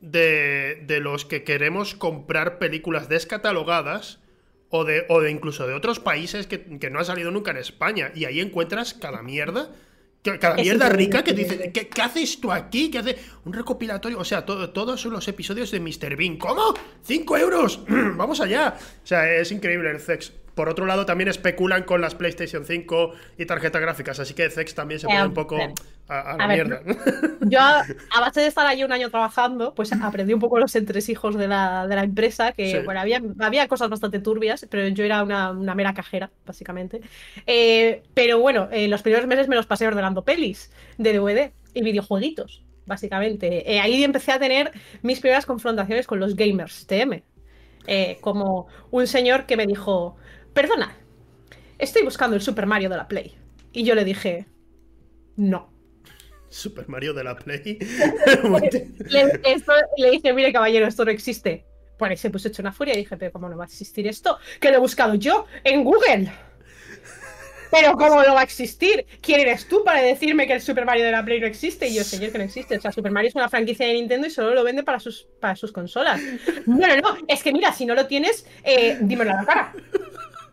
de, los que queremos comprar películas descatalogadas o de, o de incluso de otros países que, no han salido nunca en España. Y ahí encuentras cada mierda. Cada mierda rica que dice, ¿qué, haces tú aquí? ¿Qué hace? Un recopilatorio, o sea, todos son los episodios de Mr. Bean. ¿Cómo? ¡Cinco euros! ¡Vamos allá! O sea, es increíble el sex. Por otro lado, también especulan con las PlayStation 5 y tarjetas gráficas, así que Zex también se pone un poco a, la mierda. yo, a base de estar allí un año trabajando, pues aprendí un poco los entresijos de la, de la empresa, que bueno, había, había cosas bastante turbias, pero yo era una, mera cajera, básicamente. Eh, pero bueno, eh, los primeros meses me los pasé ordenando pelis de DVD y videojueguitos básicamente. Eh, ahí empecé a tener mis primeras confrontaciones con los gamers TM. como un señor que me dijo, perdona, estoy buscando el Super Mario de la Play. Y yo le dije, no. Super Mario de la Play. le, dije, mire caballero, esto no existe. Por ahí se puso hecho una furia y dije, pero ¿cómo no va a existir esto? Que lo he buscado yo en Google. Pero ¿cómo no va a existir? ¿Quién eres tú para decirme que el Super Mario de la Play no existe? Y yo, señor, que no existe. O sea, Super Mario es una franquicia de Nintendo y solo lo vende para sus, para sus consolas. No, no, no. Es que mira, si no lo tienes, eh, dímelo a la cara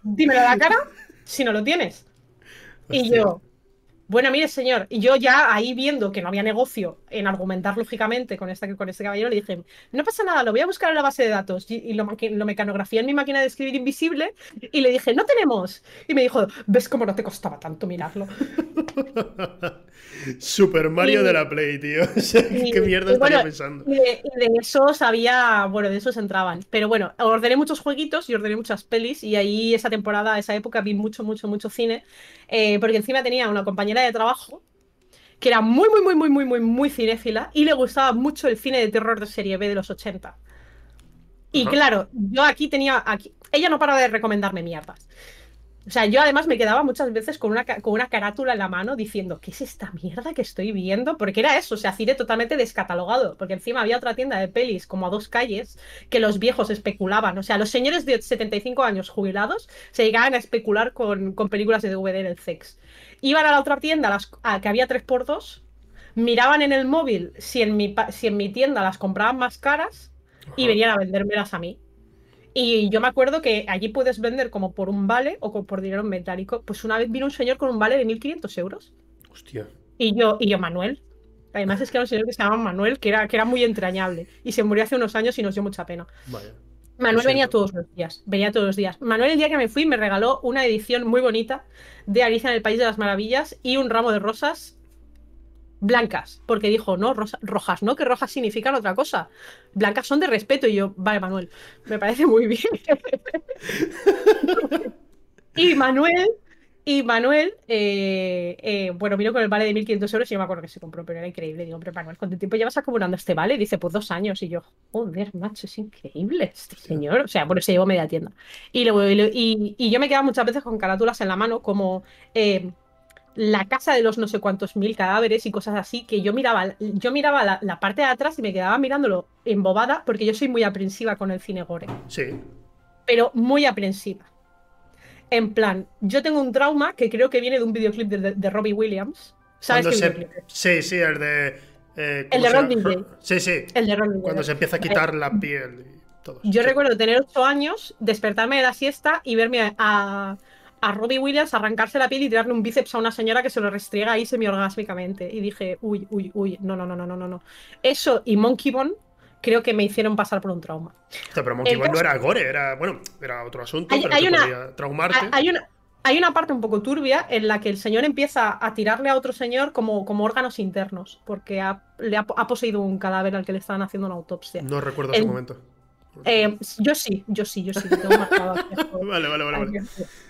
dímelo a la cara si no lo tienes. Y yo, bueno, mire, señor, y yo ya ahí viendo que no había negocio en argumentar lógicamente con, esta, con este caballero, le dije, no pasa nada, lo voy a buscar en la base de datos. Y, lo, lo, mecanografié en mi máquina de escribir invisible y le dije, no tenemos. Y me dijo, ¿ves cómo no te costaba tanto mirarlo? Super Mario de la Play, tío. ¿Qué mierda estaría pensando? Y de, de, esos había, bueno, de esos entraban. Pero bueno, ordené muchos jueguitos y ordené muchas pelis y ahí esa temporada, esa época vi mucho, mucho, mucho cine. Eh, porque encima tenía una compañera de trabajo que era muy, muy, muy, muy, muy, muy, muy cinéfila y le gustaba mucho el cine de terror de serie B de los 80. Y claro, yo aquí tenía. Aquí, ella no para de recomendarme mierdas. O sea, yo además me quedaba muchas veces con una, con una carátula en la mano diciendo, ¿qué es esta mierda que estoy viendo? Porque era eso, o sea, cine totalmente descatalogado. Porque encima había otra tienda de pelis como a dos calles que los viejos especulaban. O sea, los señores de 75 años jubilados se llegaban a especular con, con películas de DVD en el sex. Iban a la otra tienda las, que había 3x2, miraban en el móvil si en mi, si en mi tienda las compraban más caras y venían a vendérmelas a mí. Y yo me acuerdo que allí puedes vender como por un vale o por dinero metálico. Pues una vez vino un señor con un vale de 1.500 euros. Hostia. Y yo, y yo, Manuel, Además es que era un señor que se llamaba Manuel, que era, que era muy entrañable. Y se murió hace unos años y nos dio mucha pena. Vaya. Manuel venía todos los días, venía todos los días. Manuel el día que me fui me regaló una edición muy bonita de Alicia en el País de las Maravillas y un ramo de rosas blancas, porque dijo, no, rosa- rojas, no, que rojas significan otra cosa. Blancas son de respeto y yo, vale, Manuel, me parece muy bien. y Manuel, y Manuel, eh, eh, bueno, vino con el vale de 1.500 euros y yo me acuerdo que se compró, pero era increíble. Digo, hombre, Manuel, ¿cuánto tiempo llevas acumulando este vale? Dice, pues dos años. Y yo, joder, macho, es increíble este señor. O sea, por eso llevo media tienda. Y, luego, y, lo- y- y yo me quedaba muchas veces con carátulas en la mano, como eh, la casa de los no sé cuántos mil cadáveres y cosas así, que yo miraba, yo miraba la, la parte de atrás y me quedaba mirándolo embobada, porque yo soy muy aprensiva con el cine gore Sí. pero muy aprensiva. En plan, yo tengo un trauma que creo que viene de un videoclip de, de- de Robbie Williams. ¿Sabes qué se-? Sí, sí, el de. eh, El ¿cómo de Rock? DJ. Sí, sí. El de Robbie Cuando se empieza a quitar la piel y todo. Yo Sí. recuerdo tener 8 años, despertarme de la siesta y verme a, a Robbie Williams arrancarse la piel y tirarle un bíceps a una señora que se lo restriega ahí semi-orgásmicamente. Y dije, uy, uy, uy, no, no, no, no, no, no, no. Eso y Monkey Bone creo que me hicieron pasar por un trauma. Pero Monkey Ball no era gore, era. Bueno, era otro asunto, Hay- pero hay una- podía traumarte. Ha- Hay una, hay una parte un poco turbia en la que el señor empieza a tirarle a otro señor como, como órganos internos, porque ha, le ha, ha poseído un cadáver al que le estaban haciendo una autopsia. No recuerdo ese el- momento. Eh, yo sí, yo sí, yo sí, tengo. Vale, vale, vale. vale.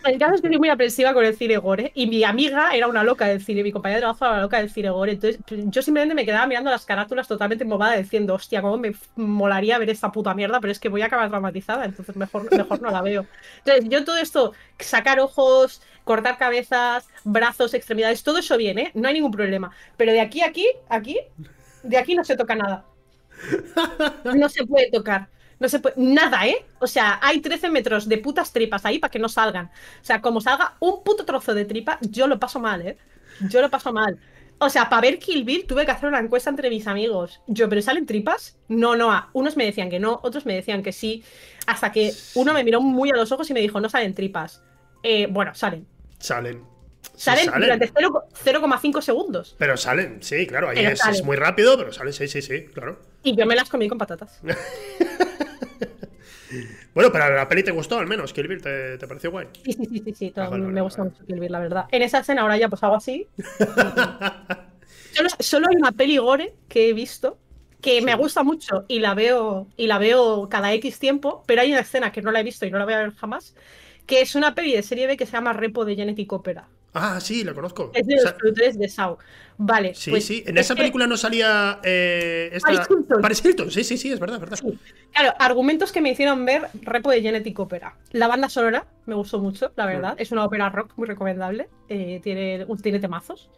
El caso es que soy muy aprensiva con el cine gore y mi amiga era una loca del cine, mi compañera de trabajo era una loca del cine gore. Entonces yo simplemente me quedaba mirando las carátulas totalmente embobada diciendo, hostia, cómo me molaría ver esta puta mierda, pero es que voy a acabar traumatizada, entonces mejor, mejor no la veo. Entonces yo todo esto, sacar ojos, cortar cabezas, brazos, extremidades, todo eso bien, ¿eh? No hay ningún problema. Pero de aquí a aquí, aquí, de aquí no se toca nada. No se puede tocar. No se puede. Nada, ¿eh? O sea, hay 13 metros de putas tripas ahí para que no salgan. O sea, como salga un puto trozo de tripa, yo lo paso mal, ¿eh? Yo lo paso mal. O sea, para ver Kill Bill tuve que hacer una encuesta entre mis amigos. Yo, ¿pero salen tripas? No, no. ah, Unos me decían que no, otros me decían que sí. Hasta que uno me miró muy a los ojos y me dijo, no salen tripas. Eh, bueno, salen. Salen. Sí, Salen, salen. durante 0 0,5 segundos. Pero salen, sí, claro. Ahí es, es muy rápido, pero salen, sí, sí, sí, claro. Y yo me las comí con patatas. Bueno, pero la peli te gustó al menos, Kill Bill, ¿te, te pareció guay? Sí, sí, sí, sí, sí, todo Ah, vale, me vale, gusta vale. mucho Kill Bill, la verdad. En esa escena ahora ya pues hago así. solo, solo hay una peli gore que he visto que me gusta mucho y la veo y la veo cada X tiempo, pero hay una escena que no la he visto y no la voy a ver jamás, que es una peli de serie B que se llama Repo de Genetic Opera. Ah, sí, la conozco. Es de O los sea, productores de Saw. Vale, sí, pues sí. En es esa que- película no salía. Eh, esta... Paris Hilton. Paris Hilton, sí, sí, sí, es verdad, es verdad. Sí. Claro, argumentos que me hicieron ver Repo de Genetic Opera. La banda sonora me gustó mucho, la verdad. Es una ópera rock muy recomendable. eh, tiene, tiene temazos.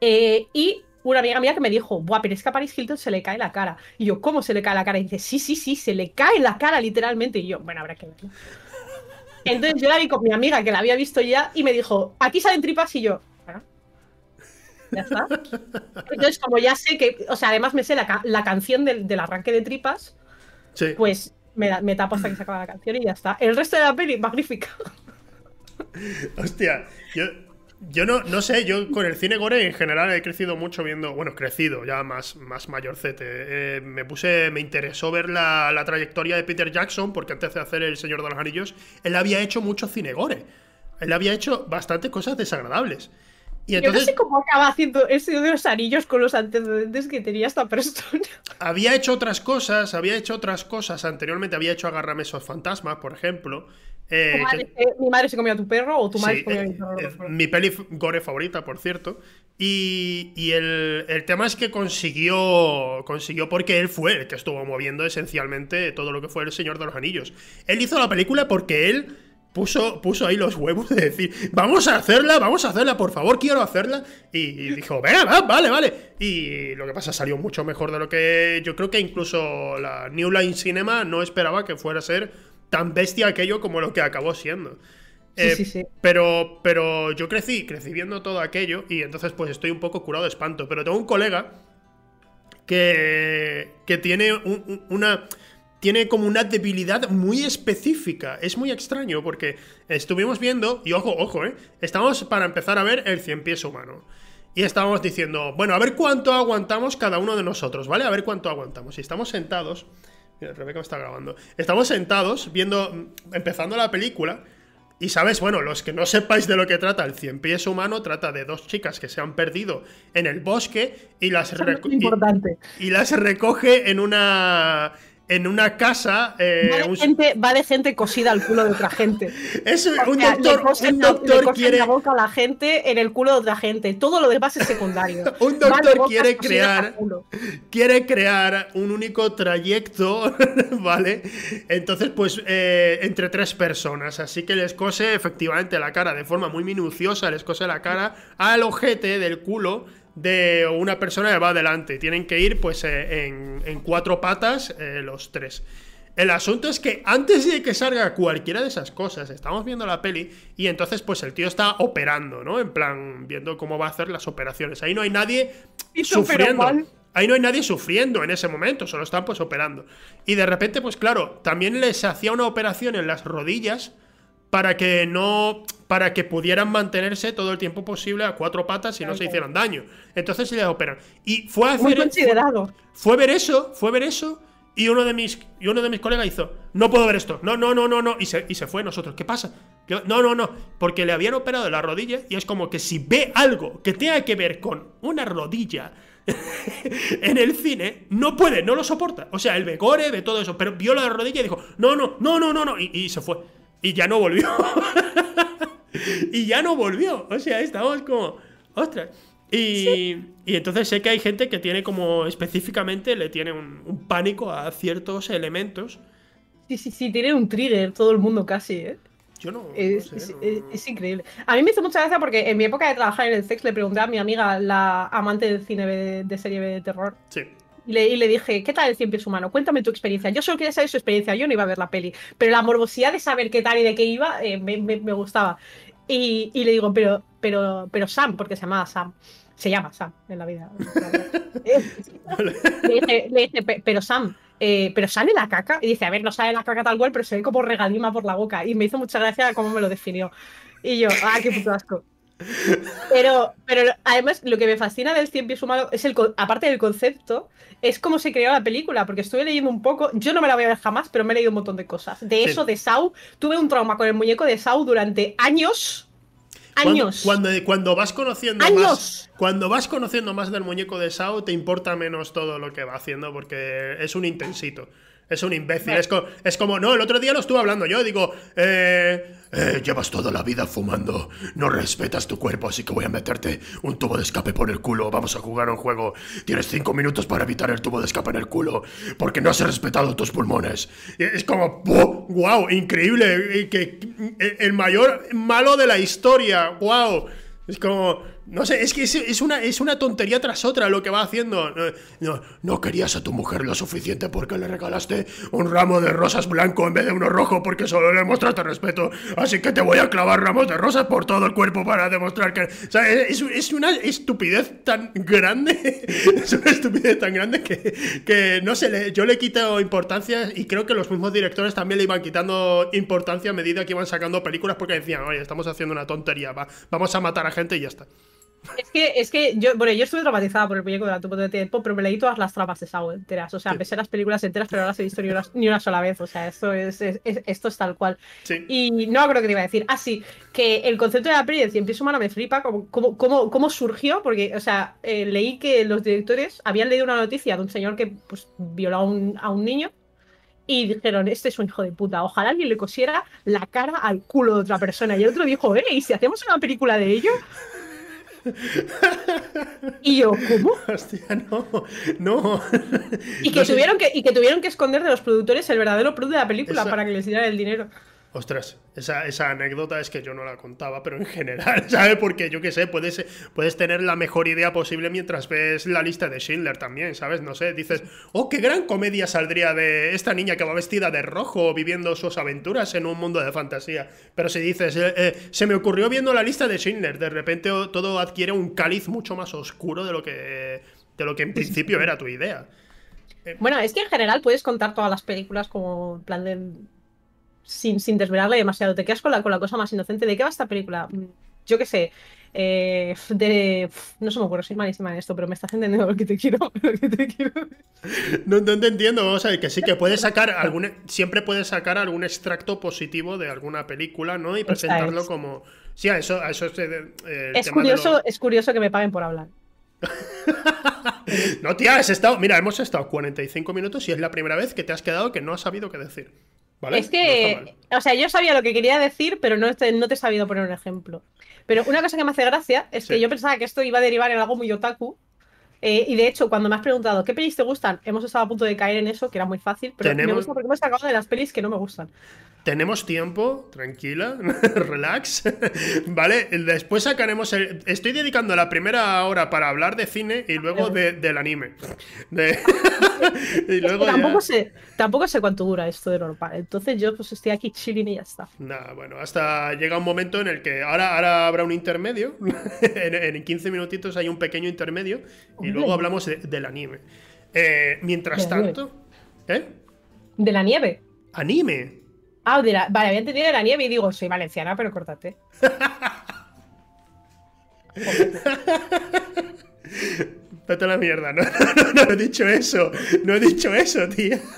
Eh, y una amiga mía que me dijo, Buah, pero es que a Paris Hilton se le cae la cara. Y yo, ¿cómo se le cae la cara? Y dice, sí, sí, sí, se le cae la cara literalmente. Y yo, bueno, habrá que verlo. Entonces yo la vi con mi amiga que la había visto ya y me dijo, aquí salen tripas y yo, bueno, ya está. Entonces, como ya sé que, o sea, además me sé la, la canción del, del arranque de tripas, Sí. pues me, me tapo hasta que se acaba la canción y ya está. El resto de la peli, magnífica. Hostia, yo, yo no, no sé, yo con el cine gore en general he crecido mucho viendo, bueno, crecido, ya más, más mayorcete. Eh, me puse, me interesó ver la, la trayectoria de Peter Jackson, porque antes de hacer El Señor de los Anillos, él había hecho mucho cine gore. Él había hecho bastantes cosas desagradables. Y Yo no entonces sé cómo acaba haciendo el Señor de los Anillos con los antecedentes que tenía esta persona. había hecho otras cosas, había hecho otras cosas anteriormente, había hecho Agárrame esos fantasmas, por ejemplo. Eh, Tu madre mi madre se comía a tu perro o tu madre Sí, se comía a eh, mi perro. eh, mi peli gore favorita, por cierto. Y, y el, el tema es que consiguió, consiguió porque él fue el que estuvo moviendo esencialmente todo lo que fue El Señor de los Anillos. Él hizo la película porque él puso, puso ahí los huevos de decir, vamos a hacerla, vamos a hacerla, por favor, quiero hacerla. Y, y dijo, venga, va, vale, vale. Y lo que pasa salió mucho mejor de lo que yo creo que incluso la New Line Cinema no esperaba que fuera a ser tan bestia aquello como lo que acabó siendo. Sí, Eh, sí, sí. Pero, pero yo crecí, crecí viendo todo aquello y entonces pues estoy un poco curado de espanto. Pero tengo un colega que, que tiene un- un- una... Tiene como una debilidad muy específica. Es muy extraño porque estuvimos viendo, y ojo, ojo, eh. Estamos para empezar a ver el cien pies humano. y estábamos diciendo, bueno, a ver cuánto aguantamos cada uno de nosotros, ¿vale? A ver cuánto aguantamos. Y estamos sentados. Mira, Rebeca me está grabando. Estamos sentados viendo, empezando la película. Y sabes, bueno, los que no sepáis de lo que trata, el cien pies humano trata de dos chicas que se han perdido en el bosque y las, importante. y las recoge en una en una casa. Eh, va, de gente, va, de gente, cosida al culo de otra gente. Es un doctor, un doctor quiere. la boca a la gente en el culo de otra gente. Todo lo demás es secundario. un doctor quiere crear. Quiere crear un único trayecto, ¿vale? Entonces, pues, eh, entre tres personas. Así que les cose efectivamente la cara de forma muy minuciosa, les cose la cara al ojete del culo de una persona que va adelante. Tienen que ir pues eh, en, cuatro patas eh, los tres. El asunto es que antes de que salga cualquiera de esas cosas, estamos viendo la peli y entonces pues el tío está operando, ¿no? En plan, viendo cómo va a hacer las operaciones. Ahí no hay nadie sufriendo. Ahí no hay nadie sufriendo en ese momento, solo están pues operando. Y de repente, pues claro, también les hacía una operación en las rodillas para que no para que pudieran mantenerse todo el tiempo posible a cuatro patas y no se hicieran daño. Entonces se les operan. Y fue a hacer, considerado. Fue, ver eso, fue ver eso y uno de mis y uno de mis colegas hizo, "No puedo ver esto. No, no, no, no, no." Y se, y se fue nosotros. ¿Qué pasa? No, no, no, porque le habían operado la rodilla y es como que si ve algo que tenga que ver con una rodilla en el cine, no puede, no lo soporta. O sea, el ve gore, ve todo eso, pero vio la rodilla y dijo, no, no, no, no, no, no, y se fue. Y ya no volvió. y ya no volvió. O sea, estamos como. ¡Ostras! Y, y, entonces sé que hay gente que tiene como específicamente, le tiene un, pánico a ciertos elementos. Sí, sí, sí, tiene un trigger todo el mundo casi, ¿eh? Yo no. Es, es, increíble. A mí me hizo mucha gracia porque en mi época de trabajar en el sex le pregunté a mi amiga, la amante del cine de, de serie de terror. Sí. Y le, dije, ¿qué tal el cien pies humano? Cuéntame tu experiencia. Yo solo quería saber su experiencia, yo no iba a ver la peli. Pero la morbosidad de saber qué tal y de qué iba eh, me, gustaba. Y, le digo, pero, pero, pero Sam, porque se llamaba Sam. Se llama Sam en la vida. le, dije, pero Sam, eh, pero sale la caca. Y dice, a ver, no sale la caca tal cual, pero se ve como regalima por la boca. Y me hizo mucha gracia cómo me lo definió. Y yo, ah, qué puto asco. Pero, pero además lo que me fascina del Cien Pies Humano es el aparte del concepto, es cómo se creó la película, porque estuve leyendo un poco, yo no me la voy a ver jamás, pero me he leído un montón de cosas. De eso, de Sau, tuve un trauma con el muñeco de Sau durante años. Años. Cuando, cuando, vas conociendo más. Cuando vas conociendo más del muñeco de Sau, te importa menos todo lo que va haciendo, porque es un intensito. Es un imbécil. Es, como, no, el otro día lo estuve hablando yo. Digo, eh, eh, llevas toda la vida fumando. No respetas tu cuerpo, así que voy a meterte un tubo de escape por el culo. Vamos a jugar un juego. Tienes cinco minutos para evitar el tubo de escape en el culo. Porque no has respetado tus pulmones. Es como, ¡wow! Increíble. Que, el mayor malo de la historia. ¡Wow! Es como, no sé, es que es, una, es una tontería tras otra lo que va haciendo. No, no, querías a tu mujer lo suficiente porque le regalaste un ramo de rosas blanco en vez de uno rojo porque solo le mostraste respeto. Así que te voy a clavar ramos de rosas por todo el cuerpo para demostrar que... O sea, es, es una estupidez tan grande. es una estupidez tan grande que, que no sé, yo le quito importancia y creo que los mismos directores también le iban quitando importancia a medida que iban sacando películas porque decían, oye, estamos haciendo una tontería, va, vamos a matar a gente y ya está. Es que, es que yo, bueno, yo estuve traumatizada por el proyecto de la tubo de tiempo, pero me leí todas las tramas de Saw enteras. O sea, empecé las películas enteras, pero no las he visto ni una, ni una sola vez. O sea, esto es, esto es tal cual. Y no creo que te iba a decir. Ah, sí, que el concepto de la peli de Cien Pies Humano me flipa. Cómo, cómo, cómo, surgió? Porque, o sea, eh, leí que los directores habían leído una noticia de un señor que pues, violó a un, a un niño y dijeron, este es un hijo de puta, ojalá alguien le cosiera la cara al culo de otra persona. Y el otro dijo, eh, ¿y si hacemos una película de ello? y yo, ¿cómo? Hostia, no, no. Y que, tuvieron que, y que tuvieron que esconder de los productores el verdadero producto de la película para que les dieran el dinero. Ostras, esa, esa, anécdota es que yo no la contaba, pero en general, ¿sabes? Porque yo qué sé, puedes, puedes tener la mejor idea posible mientras ves la lista de Schindler también, ¿sabes? No sé, dices, oh, qué gran comedia saldría de esta niña que va vestida de rojo viviendo sus aventuras en un mundo de fantasía. Pero si dices, eh, eh, se me ocurrió viendo la lista de Schindler, de repente todo adquiere un cáliz mucho más oscuro de lo que, de lo que en principio era tu idea. Bueno, es que en general puedes contar todas las películas como en plan de sin, sin desvelarle demasiado. Te quedas con la, con la cosa más inocente. ¿De qué va esta película? Mm, yo qué sé. eh, de. No se me ocurre, soy malísima en esto, pero me estás entendiendo lo que te quiero. Lo que te quiero. No, no te entiendo, vamos a ver, que sí que puedes sacar algún. Siempre puedes sacar algún extracto positivo de alguna película, ¿no? Y presentarlo es. como. Sí, a eso, a eso es. eh, Es tema de curioso, es curioso que me paguen por hablar. No, tía, has estado. Mira, hemos estado 45 minutos y es la primera vez que te has quedado que no has sabido qué decir. ¿Vale? Es No que, mal. o sea, yo sabía lo que quería decir, pero no te, no te he sabido poner un ejemplo. Pero una cosa que me hace gracia es que yo pensaba que esto iba a derivar en algo muy otaku. Eh, y de hecho, cuando me has preguntado qué pelis te gustan, hemos estado a punto de caer en eso, que era muy fácil, pero me Tenemos- gusta porque hemos sacado de las pelis que no me gustan. Tenemos tiempo, tranquila, relax, ¿vale? Después sacaremos el... Estoy dedicando la primera hora para hablar de cine y luego de- del anime. De- y ya... tampoco, sé, tampoco sé cuánto dura esto de normal. Entonces yo pues estoy aquí chilling y ya está. Nada, bueno, hasta llega un momento en el que ahora, ahora habrá un intermedio, en, en 15 minutitos hay un pequeño intermedio y Hombre. luego hablamos de- del anime. Eh, mientras De la nieve. tanto... ¿Eh? De la nieve. Anime. Ah, de la- vale, había entendido de la nieve y digo, soy valenciana, pero córtate. Vete a la mierda, no, no, no, no he dicho eso, no he dicho eso, tío.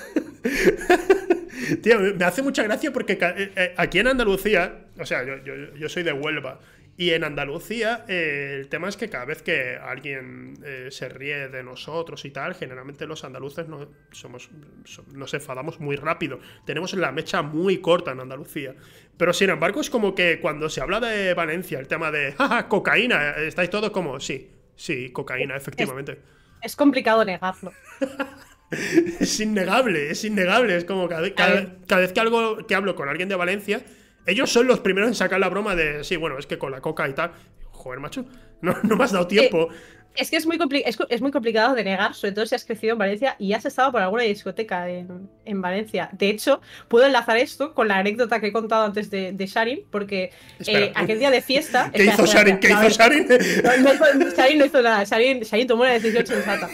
Tío, me hace mucha gracia porque eh, eh, aquí en Andalucía, o sea, yo, yo- yo soy de Huelva, y en Andalucía eh, el tema es que cada vez que alguien eh, se ríe de nosotros y tal, generalmente los andaluces no, somos, so- nos enfadamos muy rápido. Tenemos la mecha muy corta en Andalucía. Pero sin embargo es como que cuando se habla de Valencia, el tema de "Jaja, cocaína, estáis todos como, sí, sí, cocaína, efectivamente. Es complicado negarlo. Es innegable, es innegable. Es como cada, cada, cada vez que, algo, que hablo con alguien de Valencia, ellos son los primeros en sacar la broma de, sí, bueno, es que con la coca y tal. Joder, macho, no, no me has dado tiempo. Es que es muy, es, muy complicado de negar, sobre todo si has crecido en Valencia y has estado por alguna discoteca en, en Valencia. De hecho, puedo enlazar esto con la anécdota que he contado antes de, de Sharin, porque eh, aquel día de fiesta. ¿Qué Espera, hizo Sharin? ¿Qué hizo. Sharin? No, Sharin no hizo nada, Sharin, Sharin tomó una decisión sensata.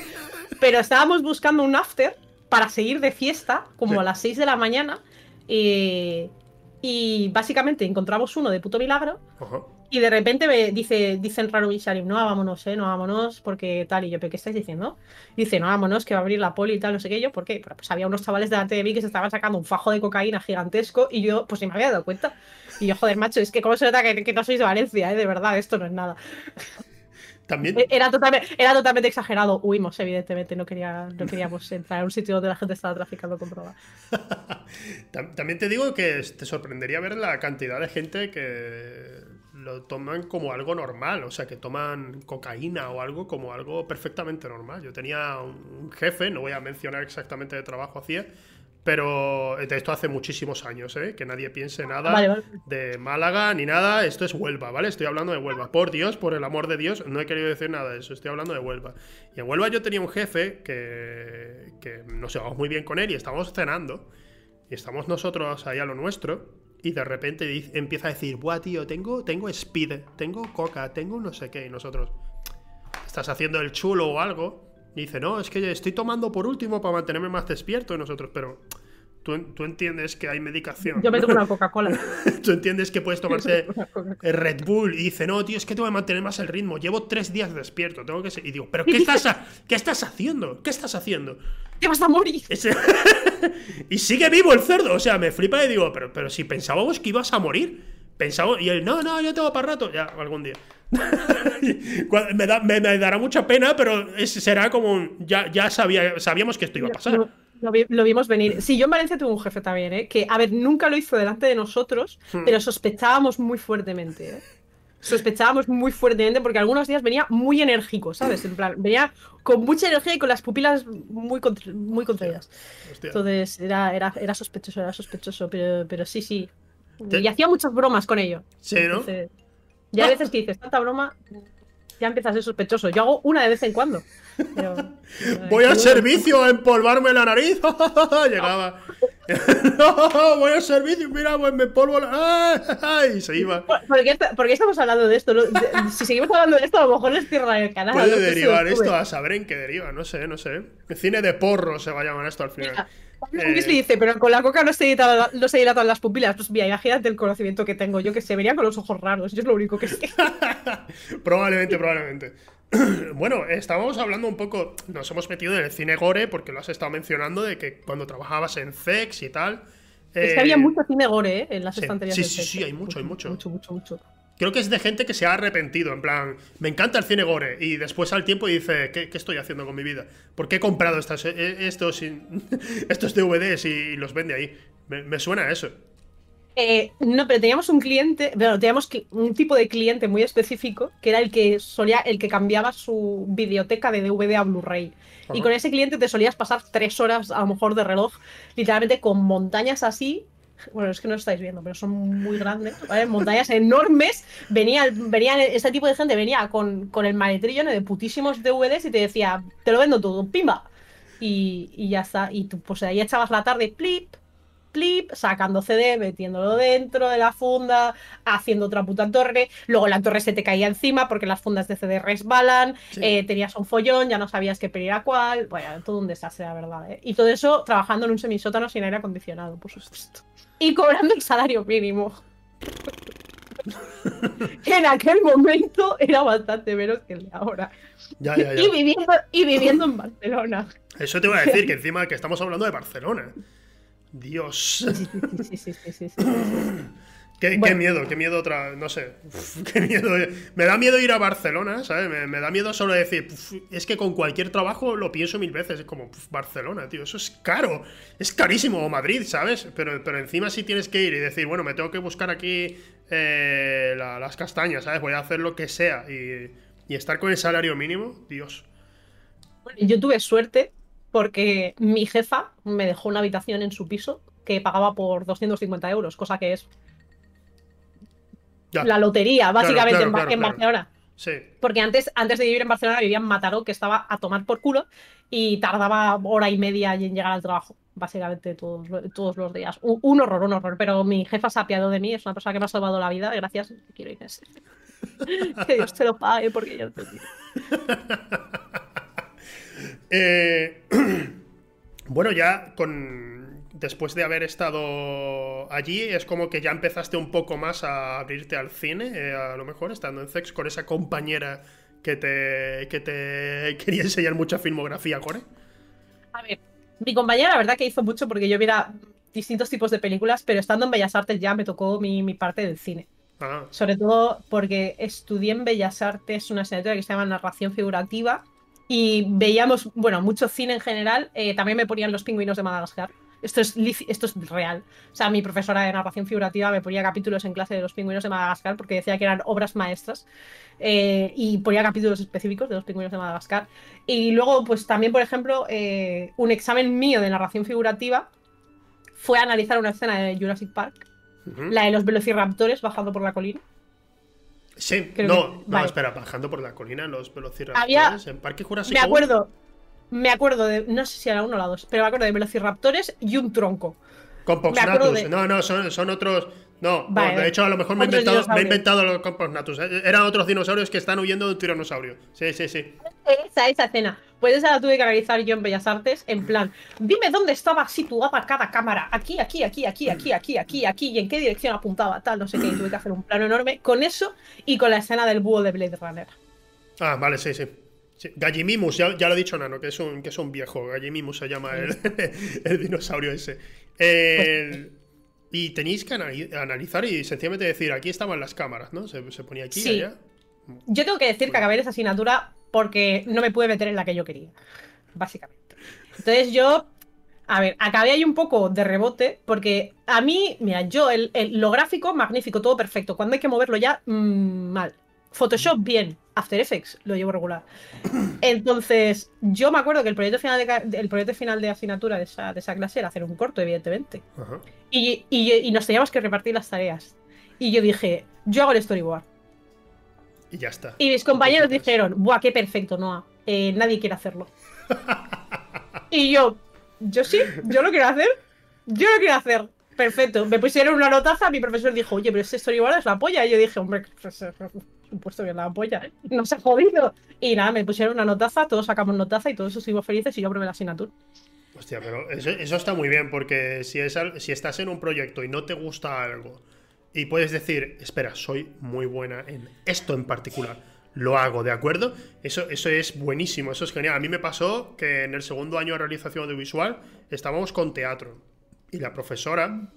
Pero estábamos buscando un after para seguir de fiesta, como Sí. a las 6 de la mañana, eh, y básicamente encontramos uno de puto milagro, Ajá. y de repente me dice, dicen Raro y Sharim, no, vámonos, eh, no, vámonos, porque tal, y yo, ¿pero qué estáis diciendo? Dice, no, vámonos, que va a abrir la poli y tal, no sé qué, Y yo, ¿por qué? Pues había unos chavales delante de mí que se estaban sacando un fajo de cocaína gigantesco, y yo, pues ni me había dado cuenta. Y yo, joder, macho, es que cómo se nota que, que no sois de Valencia, eh, de verdad, esto no es nada. También, E- Era totalmente, era totalmente exagerado. Huimos, evidentemente. No, quería, no queríamos entrar a un sitio donde la gente estaba traficando con drogas. tam- también te digo que te sorprendería ver la cantidad de gente que lo toman como algo normal, o sea, que toman cocaína o algo como algo perfectamente normal. Yo tenía un un jefe, no voy a mencionar exactamente de trabajo hacía, pero de esto hace muchísimos años, ¿eh? que nadie piense nada Vale, vale. de Málaga ni nada, esto es Huelva, ¿vale? Estoy hablando de Huelva. Por Dios, por el amor de Dios, no he querido decir nada de eso, estoy hablando de Huelva. Y en Huelva yo tenía un jefe que, que nos llevamos muy bien con él y estábamos cenando, y estamos nosotros ahí a lo nuestro, y de repente dice- empieza a decir, buah, tío, tengo, tengo speed, tengo coca, tengo no sé qué, y nosotros, ¿estás haciendo el chulo o algo? Y dice, no, es que estoy tomando por último para mantenerme más despierto, y nosotros, pero... Tú, tú entiendes que hay medicación. Yo me tomo una Coca-Cola. Tú entiendes que puedes el Red Bull y dice, no, tío, es que te voy a mantener más el ritmo. Llevo tres días despierto, tengo que. Y digo, ¿pero qué estás, qué estás haciendo? ¿Qué estás haciendo? ¡Te vas a morir! Ese- y sigue vivo el cerdo. O sea, me flipa y digo, pero, pero si pensábamos que ibas a morir. Pensábamos, y él, no, no, yo tengo para rato. Ya, algún día. Me, da- me- me dará mucha pena, pero es- será como un, ya, ya sabía, sabíamos que esto iba a pasar. Lo, lo vi- lo vimos venir. Sí, yo en Valencia tuve un jefe también, ¿eh? Que, a ver, nunca lo hizo delante de nosotros, Hmm. pero sospechábamos muy fuertemente, ¿eh? Sospechábamos muy fuertemente porque algunos días venía muy enérgico, ¿sabes? En plan, venía con mucha energía y con las pupilas muy, contra- muy contraídas. Hostia. Entonces era, era, era sospechoso, era sospechoso, pero, pero sí, sí. Te- Y hacía muchas bromas con ello. Sí, ¿no? Entonces, ya hay veces que dices, tanta broma, ya empieza a ser sospechoso. Yo hago una de vez en cuando. Pero, Voy al servicio a empolvarme la nariz. Llegaba. no, voy al servicio, mira, pues me polvo la... ¡Ay! Se iba. ¿Por, por qué, está- por qué estamos hablando de esto? Si seguimos hablando de esto, a lo mejor les cierran el canal. Puede derivar esto a saber en qué deriva, no sé, no sé. Cine de porro se va a llamar esto al final. Mira, Eh. Weasley dice, pero con la coca no se, dilatan, no se dilatan las pupilas. Pues mira, imagínate el conocimiento que tengo. Yo que sé, vería con los ojos raros. Yo es lo único que sé. probablemente, probablemente. bueno, estábamos hablando un poco, nos hemos metido en el cine gore porque lo has estado mencionando de que cuando trabajabas en Zex y tal. Es eh, que había mucho cine gore, ¿eh? En las sí, estanterías sí, sí, sí, hay mucho, hay mucho. Mucho, mucho, mucho. Creo que es de gente que se ha arrepentido, en plan, me encanta el cine gore, y después al tiempo dice, ¿qué, qué estoy haciendo con mi vida? ¿Por qué he comprado estas, eh, estos, estos DVDs y los vende ahí? Me, me suena a eso. Eh, no, pero teníamos un cliente, bueno, teníamos un tipo de cliente muy específico que era el que solía, el que cambiaba su videoteca de DVD a Blu-ray. Y con ese cliente te solías pasar tres horas a lo mejor de reloj, literalmente con montañas así. Bueno, es que no lo estáis viendo, pero son muy grandes, ¿vale? Montañas enormes. Venía, venía, este tipo de gente venía con, con el maletrillo de putísimos DVDs y te decía, te lo vendo todo, pimba. Y, y ya está. Y tú, pues ahí echabas la tarde, plip, sacando CD, metiéndolo dentro de la funda, haciendo otra puta torre. Luego la torre se te caía encima porque las fundas de CD resbalan. Sí. eh, tenías un follón, ya no sabías qué pedir a cuál. Bueno, todo un desastre, la verdad. ¿eh? Y todo eso trabajando en un semisótano sin aire acondicionado, por supuesto. Y cobrando el salario mínimo. que en aquel momento era bastante menos que el de ahora. Ya, ya, ya. Y, viviendo, y viviendo en Barcelona. Eso te iba a decir, que encima que estamos hablando de Barcelona. Dios. Sí, sí, sí, sí, sí, sí, sí, sí. Qué, miedo, qué miedo otra. No sé. Uf, qué miedo. Me da miedo ir a Barcelona, ¿sabes? Me, me da miedo solo decir. "Uf, es que con cualquier trabajo lo pienso mil veces. Es como, "Uf, Barcelona, tío. Eso es caro. Es carísimo. O Madrid, ¿sabes? Pero, pero encima si tienes que ir y decir, bueno, me tengo que buscar aquí eh, la- las castañas, ¿sabes? Voy a hacer lo que sea. Y, y estar con el salario mínimo, Dios. Bueno, Yo tuve suerte porque mi jefa me dejó una habitación en su piso que pagaba por 250 euros, cosa que es Ya. la lotería, básicamente, claro, en, Ba- claro, en claro. Barcelona. Sí. Porque antes, antes de vivir en Barcelona vivía en Mataró, que estaba a tomar por culo y tardaba hora y media en llegar al trabajo, básicamente todos, todos los días. Un, un horror, un horror. Pero mi jefa se ha apiadado de mí, es una persona que me ha salvado la vida. Gracias, quiero Inés. que Dios te lo pague porque yo te Eh, bueno, ya con. Después de haber estado allí, es como que ya empezaste un poco más a abrirte al cine, eh, a lo mejor estando en Sex con esa compañera que te, que te quería enseñar mucha filmografía, Core. A ver, mi compañera la verdad que hizo mucho porque yo viera distintos tipos de películas, pero estando en Bellas Artes ya me tocó mi, mi parte del cine. Ah, Sobre todo porque estudié en Bellas Artes una asignatura que se llama narración figurativa y veíamos, bueno, mucho cine en general. eh, también me ponían los pingüinos de Madagascar. Esto es, esto es real. O sea, mi profesora de narración figurativa me ponía capítulos en clase de los pingüinos de Madagascar porque decía que eran obras maestras eh, y ponía capítulos específicos de los pingüinos de Madagascar. Y luego, pues también, por ejemplo, eh, un examen mío de narración figurativa fue analizar una escena de Jurassic Park, la de los velociraptores bajando por la colina. Sí, creo no, que- no, vale. espera, bajando por la colina los velociraptores Había- en Parque Jurásico. Me acuerdo, me acuerdo de, no sé si era uno o la dos, pero me acuerdo de velociraptores y un tronco. Con Poxnatus. de- No, no, son, son otros. No, Vale, de hecho, a lo mejor me he inventado, me he dinosaurios. inventado los Compognatus. eh, Eran otros dinosaurios que están huyendo de un tiranosaurio. Sí, sí, sí. Esa, esa escena. Pues esa la tuve que analizar yo en Bellas Artes, en plan, dime dónde estaba situada cada cámara. Aquí, aquí, aquí, aquí, aquí, aquí, aquí, aquí, y en qué dirección apuntaba, tal, no sé qué. Y tuve que hacer un plano enorme con eso y con la escena del búho de Blade Runner. Ah, vale, sí, sí. Sí, Gallimimus, ya, ya lo ha dicho Nano, que es un, que es un viejo. Gallimimus se llama el, el dinosaurio ese. El- y tenéis que anali- analizar y sencillamente decir, aquí estaban las cámaras, ¿no? Se, se ponía aquí, Sí. allá. Yo tengo que decir que acabé esa asignatura porque no me pude meter en la que yo quería, básicamente. Entonces yo, a ver, acabé ahí un poco de rebote porque a mí, mira, yo, el, el- lo gráfico, magnífico, todo perfecto. Cuando hay que moverlo ya, mm, mal. Photoshop, bien. After Effects, lo llevo regular. Entonces, yo me acuerdo que el proyecto final de, el proyecto final de asignatura de esa, de esa clase era hacer un corto, evidentemente. Ajá. Y, y- y nos teníamos que repartir las tareas. Y yo dije, yo hago el storyboard. Y ya está. Y mis compañeros dijeron, ¡buah, qué perfecto, Noah! Eh, nadie quiere hacerlo. y yo, yo sí, yo lo quiero hacer. yo lo quiero hacer. Perfecto. Me pusieron una notaza, mi profesor dijo, oye, pero este storyboard es la polla. Y yo dije, hombre, pues, eh, supuesto que la polla. No se ha jodido. Y nada, me pusieron una notaza, todos sacamos notaza y todos estuvimos felices y yo probé la asignatura. Hostia, pero eso, eso está muy bien, porque si, es, si estás en un proyecto y no te gusta algo, y puedes decir, espera, soy muy buena en esto en particular, lo hago, ¿de acuerdo? Eso, eso es buenísimo, eso es genial. A mí me pasó que en el segundo año de realización audiovisual estábamos con teatro, y la profesora,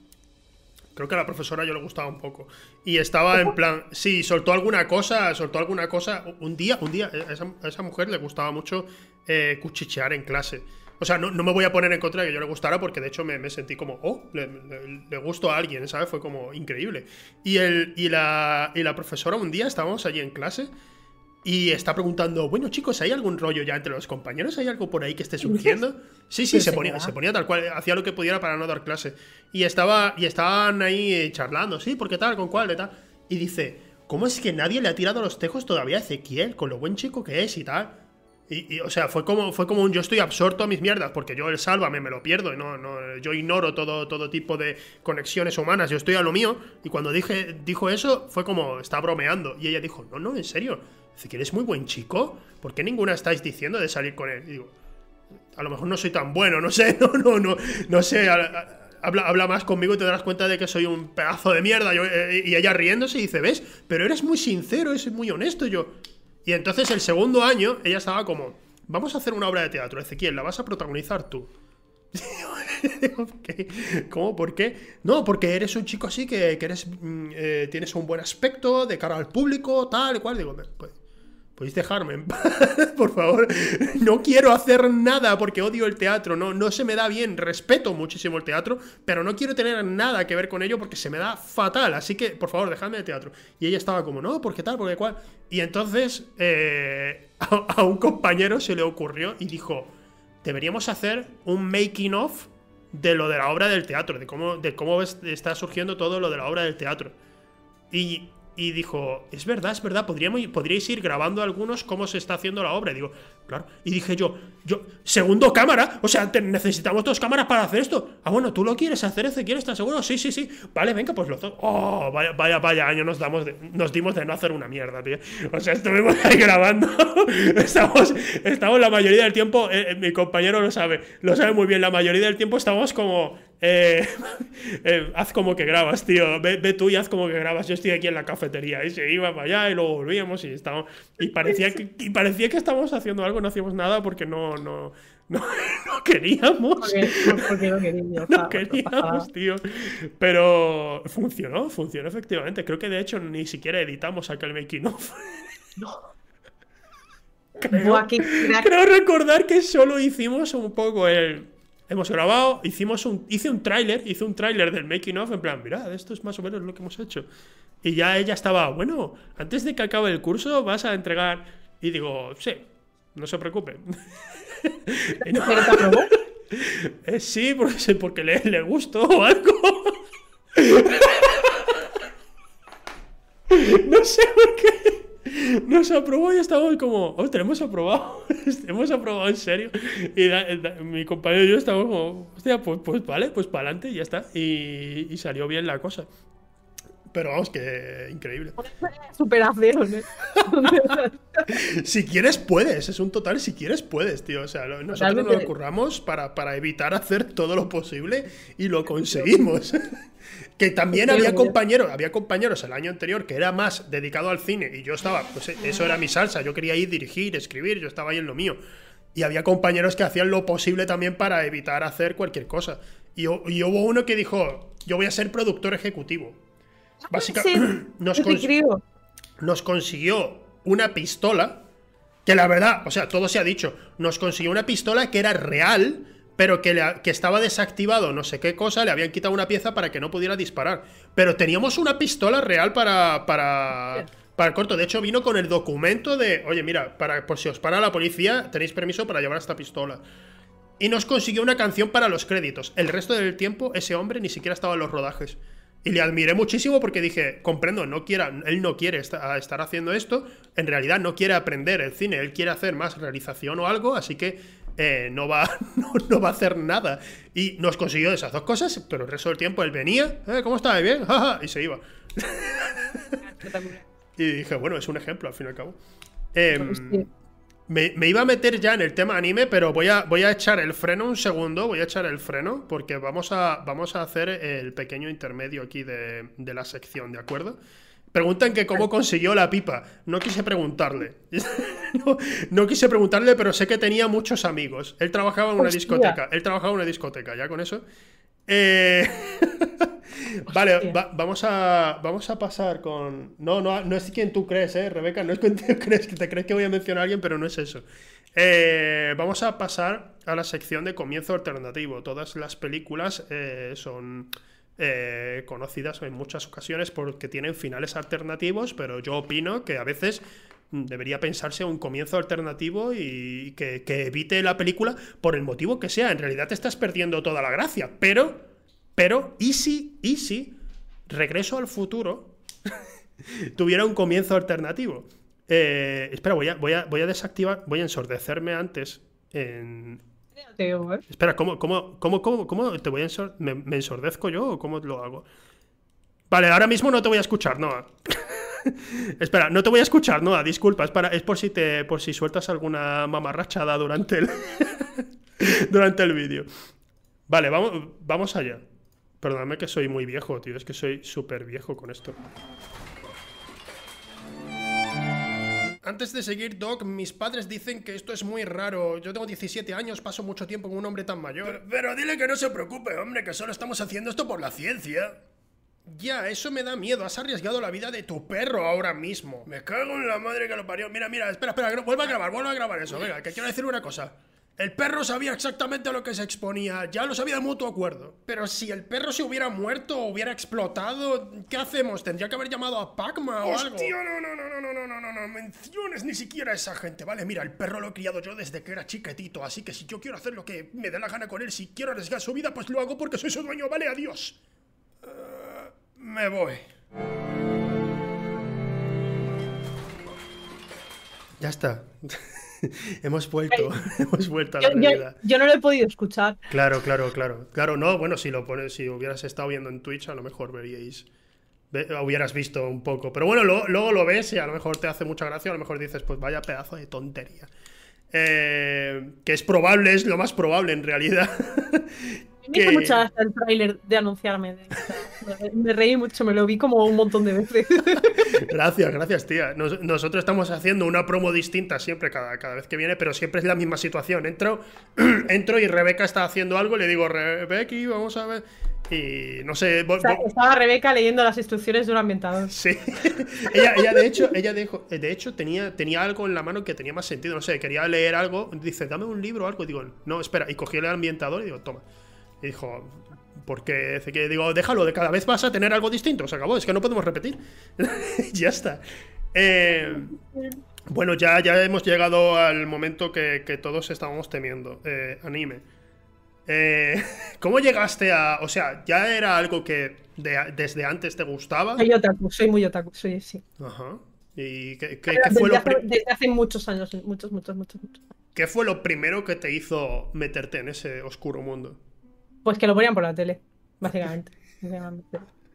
Creo que a la profesora yo le gustaba un poco. Y estaba en plan, sí, soltó alguna cosa, soltó alguna cosa. Un día, un día, a esa, esa mujer le gustaba mucho eh, cuchichear en clase. O sea, no, no me voy a poner en contra de que yo le gustara porque de hecho me, me sentí como, oh, le, le- le gustó a alguien, ¿sabes? Fue como increíble. Y, el, y, la, y la profesora un día estábamos allí en clase y está preguntando, bueno chicos, ¿hay algún rollo ya entre los compañeros? ¿Hay algo por ahí que esté surgiendo? Sí, sí, Qué se ponía, se ponía tal cual, hacía lo que pudiera para no dar clase. Y, estaba, y estaban ahí eh, charlando, sí, ¿por qué tal? ¿Con cuál? De tal. Y dice, ¿cómo es que nadie le ha tirado los tejos todavía a Ezequiel con lo buen chico que es y tal? Y, y, o sea, fue como, fue como un yo estoy absorto a mis mierdas, porque yo el sálvame me lo pierdo, y no, no, yo ignoro todo, todo tipo de conexiones humanas, yo estoy a lo mío, y cuando dije, dijo eso, fue como, está bromeando, y ella dijo, no, no, en serio, Ezequiel es muy buen chico, ¿por qué ninguna estáis diciendo de salir con él? Digo, a lo mejor no soy tan bueno, no sé, no, no, no, no sé, habla, habla más conmigo y te darás cuenta de que soy un pedazo de mierda. Eh, y ella riéndose y dice, ¿ves? Pero eres muy sincero, eres muy honesto. Yo. Y entonces el segundo año ella estaba como, vamos a hacer una obra de teatro, Ezequiel, la vas a protagonizar tú. ¿Cómo? ¿Por qué? No, porque eres un chico así que, que eres, mm, eh, tienes un buen aspecto de cara al público, tal y cual. Digo, pues, ¿Podéis dejarme por favor? No quiero hacer nada porque odio el teatro, no, no se me da bien, respeto muchísimo el teatro, pero no quiero tener nada que ver con ello porque se me da fatal, así que por favor, dejadme de teatro. Y ella estaba como, no, ¿por qué tal? ¿Por qué cual? Y entonces eh, a, a un compañero se le ocurrió y dijo, deberíamos hacer un making of de lo de la obra del teatro, de cómo, de cómo es- está surgiendo todo lo de la obra del teatro. Y, y dijo, es verdad, es verdad, podríamos, podríais ir grabando algunos cómo se está haciendo la obra. Y digo, claro. Y dije yo, yo, segundo cámara, o sea, necesitamos dos cámaras para hacer esto. Ah, bueno, ¿tú lo quieres hacer, Ezequiel? ¿Estás seguro? Sí, sí, sí. Vale, venga, pues los dos. Oh, vaya, vaya, vaya año nos, damos de- nos dimos de no hacer una mierda, tío. O sea, estuvimos ahí grabando. estamos, estamos la mayoría del tiempo, eh, eh, mi compañero lo sabe, lo sabe muy bien, la mayoría del tiempo estamos como... eh, eh, haz como que grabas, tío. Ve, ve tú y haz como que grabas. Yo estoy aquí en la cafetería. Y se iba para allá y luego volvíamos y estábamos. Y parecía que, y parecía que estábamos haciendo algo, no hacíamos nada porque no, no, no, no queríamos. Porque, porque no quería. No pa- queríamos, tío. Pero funcionó, funcionó efectivamente. Creo que de hecho ni siquiera editamos aquel making of. Creo, Buah, qué crack. creo recordar que solo hicimos un poco el. Hemos grabado, hicimos un, hice un tráiler, hice un tráiler del making of, en plan, mirad, esto es más o menos lo que hemos hecho. Y ya ella estaba, bueno, antes de que acabe el curso vas a entregar. Y digo, sí, no se preocupen. No- ¿Pero te aprobó? eh, sí, porque, porque le, le gustó o algo. no sé por qué. Nos aprobó y estábamos como, oh, tenemos aprobado. hemos aprobado en serio. Y da- da- mi compañero y yo estábamos como, hostia, pues, pues vale, pues para adelante y ya está. Y, y salió bien la cosa. Pero vamos, que increíble. Superación, ¿eh? Si quieres, puedes. Es un total, si quieres, puedes, tío. O sea, nosotros nos lo curramos para, para evitar hacer todo lo posible y lo conseguimos. que también había compañeros, había compañeros el año anterior que era más dedicado al cine y yo estaba, pues eso era mi salsa. Yo quería ir dirigir, escribir, yo estaba ahí en lo mío. Y había compañeros que hacían lo posible también para evitar hacer cualquier cosa. Y, y hubo uno que dijo, yo voy a ser productor ejecutivo. Básicamente, Sí, nos, cons- nos consiguió una pistola, que la verdad, o sea, todo se ha dicho, nos consiguió una pistola que era real, pero que, le- que estaba desactivado, no sé qué cosa, le habían quitado una pieza para que no pudiera disparar. Pero teníamos una pistola real para, para, para el corto. De hecho, vino con el documento de, oye, mira, para, por si os para la policía, tenéis permiso para llevar esta pistola. Y nos consiguió una canción para los créditos. El resto del tiempo, ese hombre ni siquiera estaba en los rodajes. Y le admiré muchísimo porque dije, comprendo, no quiera, él no quiere esta- estar haciendo esto, en realidad no quiere aprender el cine, él quiere hacer más realización o algo, así que eh, no, va, no, va a hacer nada. Y nos consiguió esas dos cosas, pero el resto del tiempo él venía, eh, ¿cómo está? ¿Bien? y se iba. y dije, bueno, es un ejemplo al fin y al cabo. Em, me, iba a meter ya en el tema anime, pero voy a, voy a echar el freno un segundo, voy a echar el freno, porque vamos a, vamos a hacer el pequeño intermedio aquí de, de la sección, ¿de acuerdo? Preguntan que cómo consiguió la pipa. No quise preguntarle. no, quise preguntarle, pero sé que tenía muchos amigos. Él trabajaba en una discoteca. Él trabajaba en una discoteca, ya con eso. Eh, vale, vamos, a, vamos a pasar con. No, no, no es quien tú crees, ¿eh, Rebeca? No es quien tú crees, que te crees que voy a mencionar a alguien, pero no es eso. Eh, vamos a pasar a la sección de comienzo alternativo. Todas las películas eh, son conocidas en muchas ocasiones porque tienen finales alternativos, pero yo opino que a veces debería pensarse un comienzo alternativo y que, evite la película por el motivo que sea. En realidad te estás perdiendo toda la gracia, pero, pero, y si, y si, regreso al futuro, tuviera un comienzo alternativo. Eh, espera, voy a, voy, a, desactivar, voy a ensordecerme antes en, Espera, ¿cómo, cómo, cómo, cómo, te voy a ¿Me, ensordezco yo o cómo lo hago? Vale, ahora mismo no te voy a escuchar, Noah. Espera, no te voy a escuchar, Noah, disculpa, es, para, es por si te por si sueltas alguna mamarrachada durante el durante el vídeo. Vale, vamos, vamos allá. Perdóname que soy muy viejo, tío, es que soy súper viejo con esto. Antes de seguir, Doc, mis padres dicen que esto es muy raro. Yo tengo 17 años, paso mucho tiempo con un hombre tan mayor. Pero, dile que no se preocupe, hombre, que solo estamos haciendo esto por la ciencia. Ya, eso me da miedo. Has arriesgado la vida de tu perro ahora mismo. Me cago en la madre que lo parió. Mira, mira, espera, espera, vuelva a grabar, vuelva a grabar eso. Venga, que quiero decir una cosa. El perro sabía exactamente a lo que se exponía, ya lo sabía de mutuo acuerdo. Pero si el perro se hubiera muerto o hubiera explotado, ¿qué hacemos? ¿Tendría que haber llamado a Pacma o algo? Hostia, no, no, no, no, no, no, no, no, no, menciones ni siquiera a esa gente, ¿vale? Mira, el perro lo he criado yo desde que era chiquitito, así que si yo quiero hacer lo que me dé la gana con él, si quiero arriesgar su vida, pues lo hago porque soy su dueño, ¿vale? Adiós. Uh, me voy. Ya está. hemos vuelto, hemos vuelto a la realidad. Yo, no lo he podido escuchar. Claro, claro, claro. Claro, no, bueno, si lo pones, si hubieras estado viendo en Twitch, a lo mejor veríais. hubieras visto un poco. Pero bueno, luego lo ves y a lo mejor te hace mucha gracia, a lo mejor dices, pues vaya pedazo de tontería. Eh, que es probable, es lo más probable en realidad. Me hizo mucha el tráiler de anunciarme. me reí mucho, me lo vi como un montón de veces. Gracias, gracias, tía. nosotros estamos haciendo una promo distinta siempre, cada, cada vez que viene, pero siempre es la misma situación. Entro, entro y Rebeca está haciendo algo, le digo, Rebeca, vamos a ver. Y no sé. estaba Rebeca leyendo las instrucciones de un ambientador. Sí. ella, de hecho, ella de, de hecho tenía, tenía algo en la mano que tenía más sentido. No sé, quería leer algo. Dice, dame un libro o algo. Y digo, no, espera. Y cogí el ambientador y digo, toma. Y dijo, porque que digo, déjalo, de cada vez vas a tener algo distinto. Se acabó, es que no podemos repetir. ya está. Eh, bueno, ya, ya hemos llegado al momento que, todos estábamos temiendo. Eh, anime. Eh, ¿Cómo llegaste a.? O sea, ¿ya era algo que desde antes te gustaba? Soy otaku, soy muy otaku, soy sí. Ajá. ¿Y qué, fue lo Desde hace muchos años, muchos, muchos, muchos, muchos. ¿Qué fue lo primero que te hizo meterte en ese oscuro mundo? Pues que lo ponían por la tele, básicamente.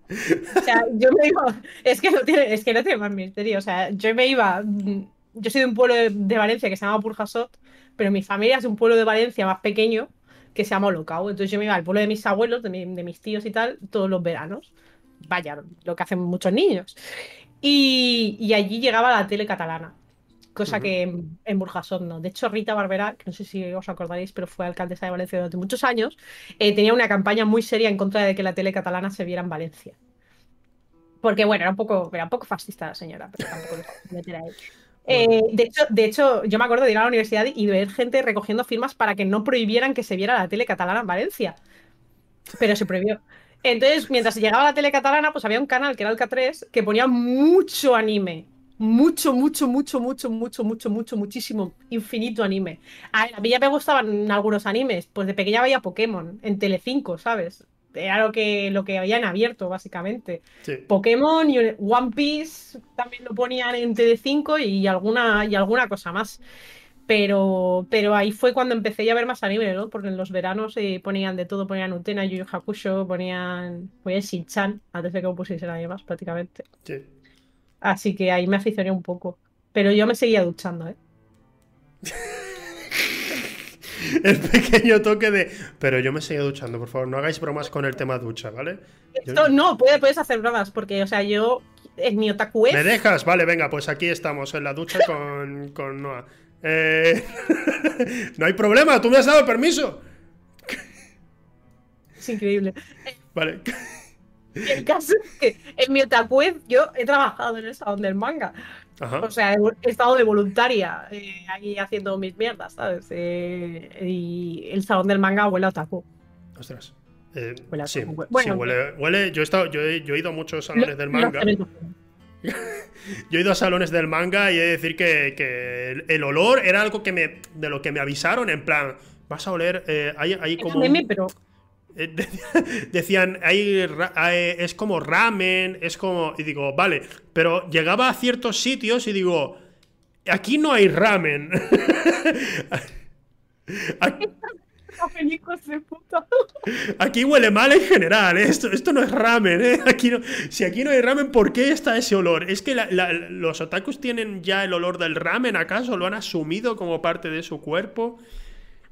o sea, yo me iba. Es que no tiene, es que no tiene más misterio. O sea, yo me iba. Mm, yo soy de un pueblo de, Valencia que se llama Burjasot, pero mi familia es de un pueblo de Valencia más pequeño que se llama Olocao. Entonces yo me iba al pueblo de mis abuelos, de, mis tíos y tal, todos los veranos. Vaya, lo que hacen muchos niños. Y, y allí llegaba la tele catalana cosa que en, Burjasot no. De hecho, Rita Barbera, que no sé si os acordaréis, pero fue alcaldesa de Valencia durante muchos años, eh, tenía una campaña muy seria en contra de que la tele catalana se viera en Valencia. Porque, bueno, era un poco, era un poco fascista la señora, pero tampoco lo meter ahí. Eh, de, hecho, de hecho, yo me acuerdo de ir a la universidad y ver gente recogiendo firmas para que no prohibieran que se viera la tele catalana en Valencia. Pero se prohibió. Entonces, mientras llegaba la tele catalana, pues había un canal que era el K3 que ponía mucho anime mucho, mucho, mucho, mucho, mucho, mucho, mucho, muchísimo, infinito anime. A, mí ya me gustaban algunos animes, pues de pequeña veía Pokémon en Telecinco, ¿sabes? Era lo que, lo que habían abierto, básicamente. Pokémon y One Piece también lo ponían en Telecinco y alguna, y alguna cosa más. Pero, pero ahí fue cuando empecé ya a ver más anime, ¿no? Porque en los veranos eh, ponían de todo, ponían Utena, Yu Yu Hakusho, ponían, ponían Shin-chan, antes de que pusiesen nadie más prácticamente. Sí. Así que ahí me aficioné un poco. Pero yo me seguía duchando, ¿eh? El pequeño toque de. Pero yo me seguía duchando, por favor, no hagáis bromas con el tema ducha, ¿vale? Yo- Esto, no, puedes, puedes hacer bromas, porque, o sea, yo, en mi otaku ¿Me dejas? Vale, venga, pues aquí estamos, en la ducha con, con Noah. Eh, no hay problema, tú me has dado permiso. es increíble. Vale. El caso es que en mi otaku yo he trabajado en el salón del manga. Ajá. O sea, he estado de voluntaria eh, ahí haciendo mis mierdas, ¿sabes? Eh, y el salón del manga huele a otaku. Ostras. Eh, Huele a sí, sí, Bueno, huele, huele- Yo he, estado, yo, he, yo he ido a muchos salones del manga. Yo he ido a salones del manga y he de decir que, que el, el olor era algo que me, de lo que me avisaron, en plan, vas a oler, eh, hay, hay como... Pero eh, decían, hay, ra- hay- es como ramen, es como... Y digo, vale, pero llegaba a ciertos sitios y digo, aquí no hay ramen. Aquí- huele mal en general, ¿eh? esto, esto no es ramen, ¿eh? Aquí no- si aquí no hay ramen, ¿por qué está ese olor? ¿Es que la- la- los otakus tienen ya el olor del ramen acaso? ¿Lo han asumido como parte de su cuerpo?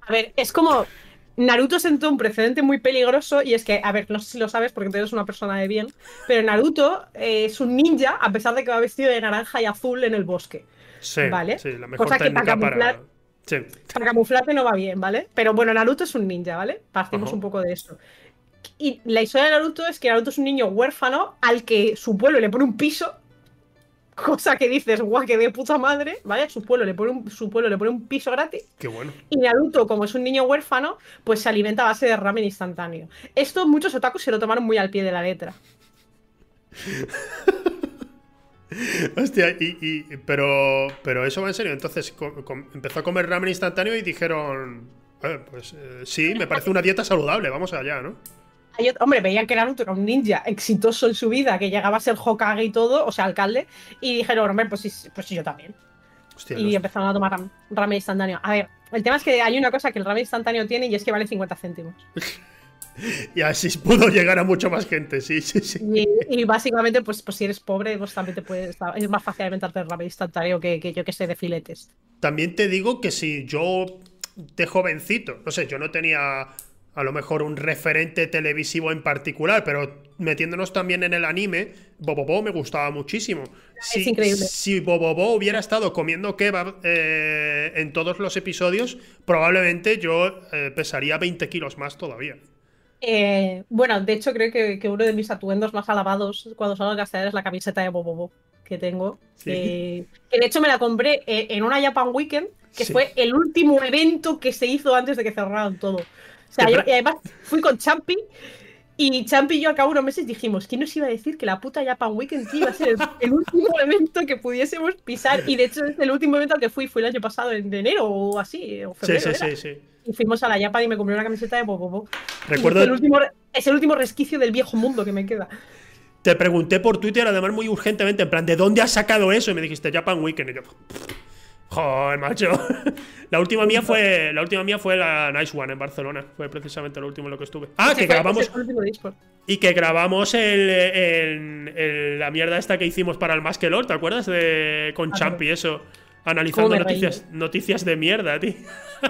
A ver, es como. Naruto sentó un precedente muy peligroso y es que, a ver, no sé si lo sabes porque tú eres una persona de bien, pero Naruto eh, es un ninja a pesar de que va vestido de naranja y azul en el bosque. Sí, Vale. sí, la mejor Cosa que para técnica para... Sí, Para camuflaje no va bien, ¿vale? Pero bueno, Naruto es un ninja, ¿vale? Partimos Ajá. un poco de eso. Y la historia de Naruto es que Naruto es un niño huérfano al que su pueblo le pone un piso. Cosa que dices, guau, que de puta madre, ¿vale? Su pueblo, le pone un, su pueblo le pone un piso gratis. qué bueno. Y Naruto, como es un niño huérfano, pues se alimenta a base de ramen instantáneo. Esto muchos otakus se lo tomaron muy al pie de la letra. Hostia, y, y- pero, pero eso va en serio. Entonces com- empezó a comer ramen instantáneo y dijeron, "Eh, pues eh, sí, me parece una dieta saludable, vamos allá, ¿no? Hombre, veían que Naruto era un ninja exitoso en su vida, que llegaba a ser Hokage y todo, o sea, alcalde, y dijeron, hombre, pues, sí, pues sí, yo también. Hostia, y los- empezaron a tomar ram- ramen instantáneo. A ver, el tema es que hay una cosa que el ramen instantáneo tiene y es que vale 50 céntimos. y así pudo llegar a mucha más gente, sí, sí, sí. Y, y básicamente, pues, pues si eres pobre, pues también te puedes. Es más fácil alimentarte de ramen instantáneo que, que yo que sé, de filetes. También te digo que si yo de jovencito, no sé, yo no tenía a lo mejor un referente televisivo en particular, pero metiéndonos también en el anime, Bobobo me gustaba muchísimo. Si, increíble. Si Bobobo hubiera estado comiendo kebab eh, en todos los episodios, probablemente yo eh, pesaría 20 kilos más todavía. Eh, bueno, de hecho, creo que, que uno de mis atuendos más alabados cuando salgo a castellar es la camiseta de Bobobo que tengo. Sí. Eh, que de hecho me la compré en una Japan Weekend, que Sí. fue el último evento que se hizo antes de que cerraran todo. O sea, yo- y además fui con Champi. Y Champi y yo al cabo de unos meses dijimos, ¿quién nos iba a decir que la puta Japan Weekend iba a ser el, el último evento que pudiésemos pisar? Y de hecho es el último evento al que fui, fue el año pasado, en enero o así, o febrero. sí, era. sí, sí. Y fuimos a la Japan y me compré una camiseta de Bobobo. Recuerdo, Es el, último, es el último resquicio del viejo mundo que me queda. te pregunté por Twitter, además muy urgentemente, en plan, ¿de dónde has sacado eso? Y me dijiste Japan Weekend. Y yo, joder, macho. La última mía fue, la última mía fue la Nice One en Barcelona. Fue precisamente lo último en lo que estuve. Ah, que grabamos. Y que grabamos el, el- el- la mierda esta que hicimos para el Maskelor, ¿te acuerdas? De, con Ah, Champi, eso. Analizando noticias, noticias de mierda, tío.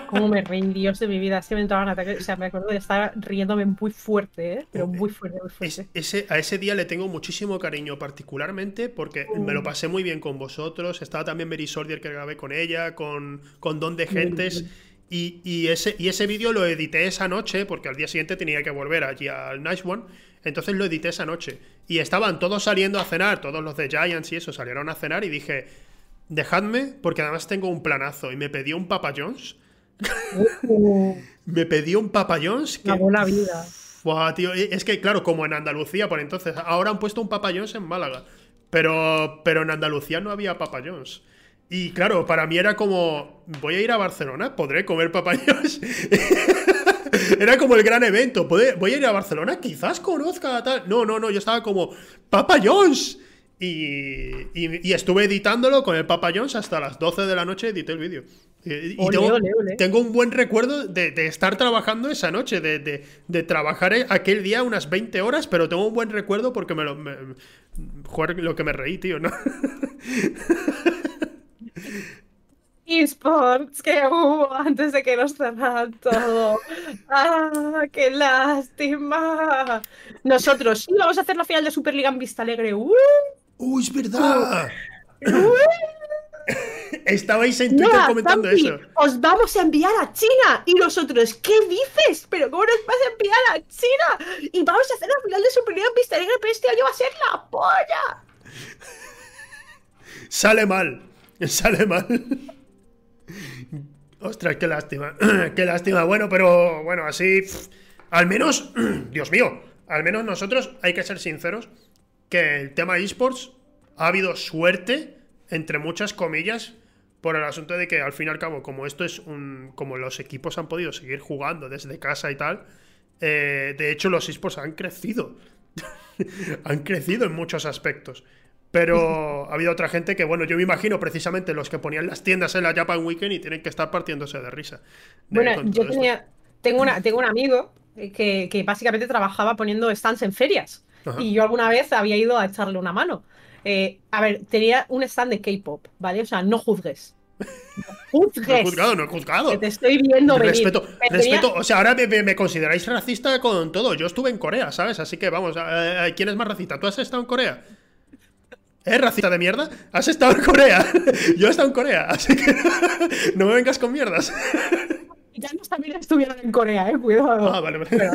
Cómo me reí, Dios de mi vida. Es que me entraban ataques. O sea, me acuerdo de estar riéndome muy fuerte, ¿eh? Pero muy fuerte, muy Es- fuerte. ese, a ese día le tengo muchísimo cariño, particularmente porque me lo pasé muy bien con vosotros. Estaba también Mary Sordier que grabé con ella, con, con Don de Gentes. Y, y ese, y ese vídeo lo edité esa noche, porque al día siguiente tenía que volver allí al Nice One. Entonces lo edité esa noche. Y estaban todos saliendo a cenar, todos los de Giants y eso salieron a cenar. Y dije, dejadme, porque además tengo un planazo. Y me pidió un Papa John's. Me pidió un Papa John's. que- buena vida. Buah, tío, e- es que claro, como en Andalucía por entonces, ahora han puesto un Papa John's en Málaga, pero, pero en Andalucía no había Papa John's. Y claro, para mí era como, voy a ir a Barcelona, podré comer Papa John's. era como el gran evento, ¿podré- voy a ir a Barcelona, quizás conozca a tal. No, no, no, yo estaba como, Papa John's. Y, y- y estuve editándolo con el Papa John's hasta las 12 de la noche, edité el vídeo. Y, y Ole, tengo, ole, ole. tengo un buen recuerdo de, de estar trabajando esa noche, de, de- de trabajar aquel día unas 20 horas, pero tengo un buen recuerdo porque me lo. me- joder, lo que me reí, tío, ¿no? eSports que hubo antes de que nos cerraran todo. ¡Ah, qué lástima! Nosotros sí vamos a hacer la final de Superliga en Vista Alegre. ¡Uh! ¡Uy, es verdad! Estabais en Twitter comentando eso. Os vamos a enviar a China. Y nosotros, ¿qué dices? ¿Pero cómo nos vas a enviar a China? Y vamos a hacer la final de Superliga en Vista Alegre, pero este año va a ser la polla. Sale mal. Sale mal. Ostras, qué lástima. qué lástima. Bueno, pero bueno, así. Al menos. Dios mío. Al menos nosotros hay que ser sinceros. Que el tema esports ha habido suerte, entre muchas comillas, por el asunto de que al fin y al cabo, como esto es un. como los equipos han podido seguir jugando desde casa y tal. eh, de hecho, los esports han crecido. han crecido en muchos aspectos. Pero ha habido otra gente que, bueno, yo me imagino precisamente los que ponían las tiendas en la Japan Weekend y tienen que estar partiéndose de risa. de- Bueno, yo tenía, tengo, una, tengo un amigo que, que básicamente trabajaba poniendo stands en ferias. Ajá. Y yo alguna vez había ido a echarle una mano. Eh, a ver, tenía un stand de K-pop, ¿vale? O sea, no juzgues. No No juzgues. he juzgado, no he juzgado. que te estoy viendo venir. Respeto, tenía- respeto. O sea, ahora me, me- me consideráis racista con todo. Yo estuve en Corea, ¿sabes? Así que vamos, eh, eh, ¿quién es más racista? ¿Tú has estado en Corea? ¿Es racista de mierda? ¿Has estado en Corea? Yo he estado en Corea, así que no me vengas con mierdas. Gitanos también estuvieron en Corea, eh, cuidado. Ah, vale, vale. Pero-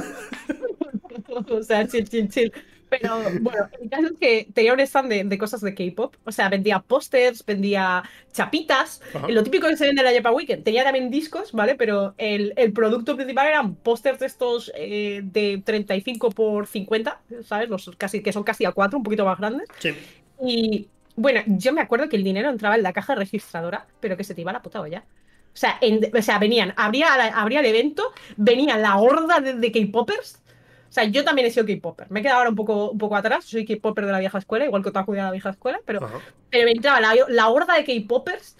o sea, chill, chill, chill. Pero bueno, el caso es que tenía un stand de, de cosas de K-pop. O sea, vendía pósters, vendía chapitas. Ajá. Lo típico que se vende en la Japan Weekend. Tenía también discos, ¿vale? Pero el, el producto principal eran pósters de estos eh, de 35 por 50, ¿sabes? Los casi, que son casi a 4, un poquito más grandes. Sí. Y bueno, yo me acuerdo que el dinero entraba en la caja registradora, pero que se te iba la puta olla. O sea, en- o sea venían, abría, abría el evento, venía la horda de, de K-Poppers. O sea, yo también he sido K-Popper. Me he quedado ahora un poco, un poco atrás. Soy K-Popper de la vieja escuela, igual que Otaku de la vieja escuela, pero, Ajá. pero me entraba la, la horda de K-Poppers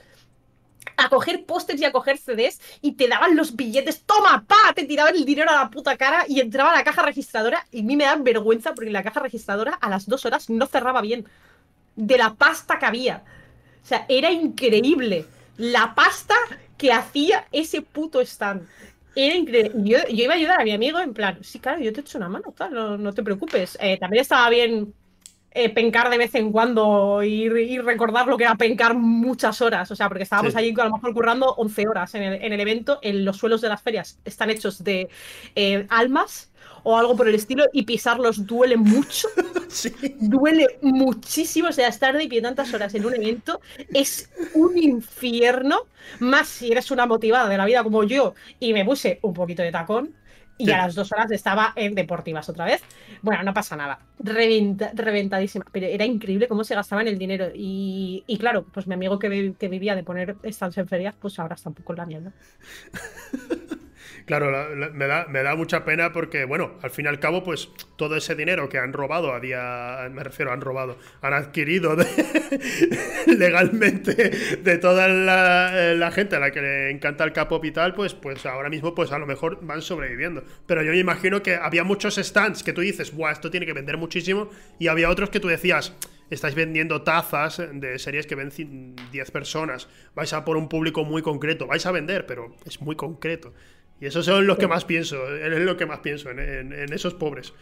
a coger pósters y a coger CDs y te daban los billetes. ¡Toma, pa! Te tiraban el dinero a la puta cara y entraba a la caja registradora y a mí me da vergüenza porque la caja registradora a las dos horas no cerraba bien. De la pasta que había. O sea, era increíble. La pasta que hacía ese puto stand. Era increíble. Yo, yo iba a ayudar a mi amigo en plan, sí, claro, yo te echo una mano, tal, no, no te preocupes. Eh, también estaba bien eh, pencar de vez en cuando y, y recordar lo que era pencar muchas horas. O sea, porque estábamos Sí. allí a lo mejor currando 11 horas en el, en el evento. En los suelos de las ferias están hechos de eh, almas o algo por el estilo y pisarlos duele mucho. Sí. Duele muchísimo, o sea, estar de pie tantas horas en un evento es un infierno, más si eres una motivada de la vida como yo y me puse un poquito de tacón y Sí. a las dos horas estaba en deportivas otra vez. Bueno, no pasa nada, Reventa- reventadísima, pero era increíble cómo se gastaban el dinero y, y claro, pues mi amigo que vivía de poner stands en ferias, pues ahora está un poco en la mierda. Claro, la- la- me, da, me da mucha pena porque, bueno, al fin y al cabo, pues todo ese dinero que han robado a día, me refiero, han robado, han adquirido legalmente de toda la, eh, la gente a la que le encanta el K-pop y tal, pues, pues ahora mismo, pues a lo mejor van sobreviviendo. Pero yo me imagino que había muchos stands que tú dices, Buah, esto tiene que vender muchísimo, y había otros que tú decías, estáis vendiendo tazas de series que ven cin- 10 personas, vais a por un público muy concreto, vais a vender, pero es muy concreto. Y esos son los que más pienso, es lo que más pienso, en, en- en esos pobres.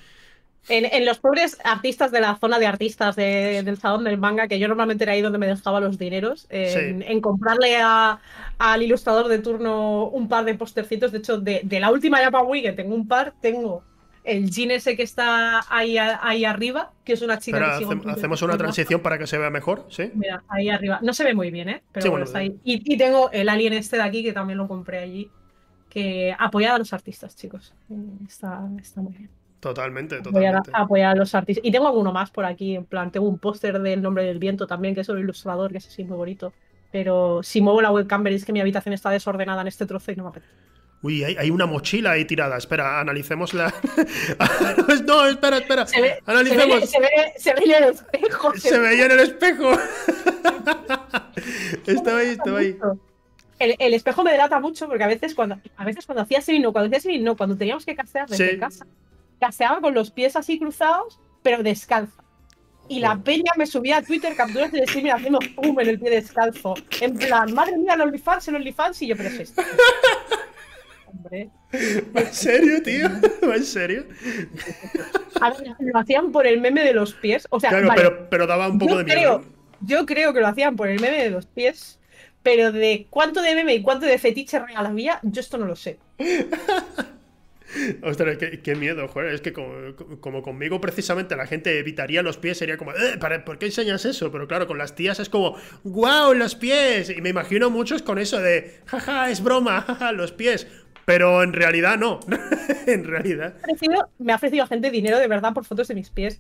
En, en los pobres artistas de la zona de artistas de- del salón del manga, que yo normalmente era ahí donde me dejaba los dineros, en, Sí. en comprarle a- al ilustrador de turno un par de postercitos. De hecho, de, de la última Japan Week que tengo un par, tengo el jean ese que está ahí, a- ahí arriba, que es una chica Espera, que Twitter, hacemos una transición para que se vea mejor, ¿sí? Mira, ahí arriba. No se ve muy bien, ¿eh? Pero Sí, bueno, bueno, está ahí. Y, y tengo el alien este de aquí, que también lo compré allí. Que apoyar a los artistas, chicos. Está, está muy bien Totalmente, apoyar a, totalmente. apoyar a los artistas. Y tengo alguno más por aquí, en plan, tengo un póster del nombre del viento también, que es un ilustrador, que es así muy bonito. Pero si muevo la webcam veréis que mi habitación está desordenada en este trozo y no me apetece. Uy, hay, hay una mochila ahí tirada. Espera, analicemos la. no, espera, espera. Se ve, se Analicemos. ve, se ve, se ve en el espejo. Se veía en el espejo. estaba ahí, estaba ahí. El, el espejo me delata mucho porque a veces cuando, a veces cuando hacía así no, cuando hacía así no, cuando teníamos que casear desde Sí. casa, caseaba con los pies así cruzados, pero descalza. Y la peña me subía a Twitter capturas de streaming haciendo pum en el pie descalzo. En plan, madre mía, el OnlyFans, el OnlyFans, y yo, pero es esto. Hombre. ¿Va en serio, tío? ¿Va en serio? A ver, lo hacían por el meme de los pies. O sea, Claro, vale, pero, pero daba un poco yo de creo, miedo. yo creo que lo hacían por el meme de los pies, pero de cuánto de meme y cuánto de fetiche real había, yo esto no lo sé. Ostras, qué, qué miedo, joder. Es que como, como conmigo precisamente la gente evitaría los pies, sería como, "Eh, ¿para- ¿por qué enseñas eso? Pero claro, con las tías es como, ¡guau, los pies! Y me imagino muchos con eso de, jaja, es broma, jaja, los pies. Pero en realidad no. en realidad. Me ha ofrecido- me ha ofrecido gente dinero de verdad por fotos de mis pies.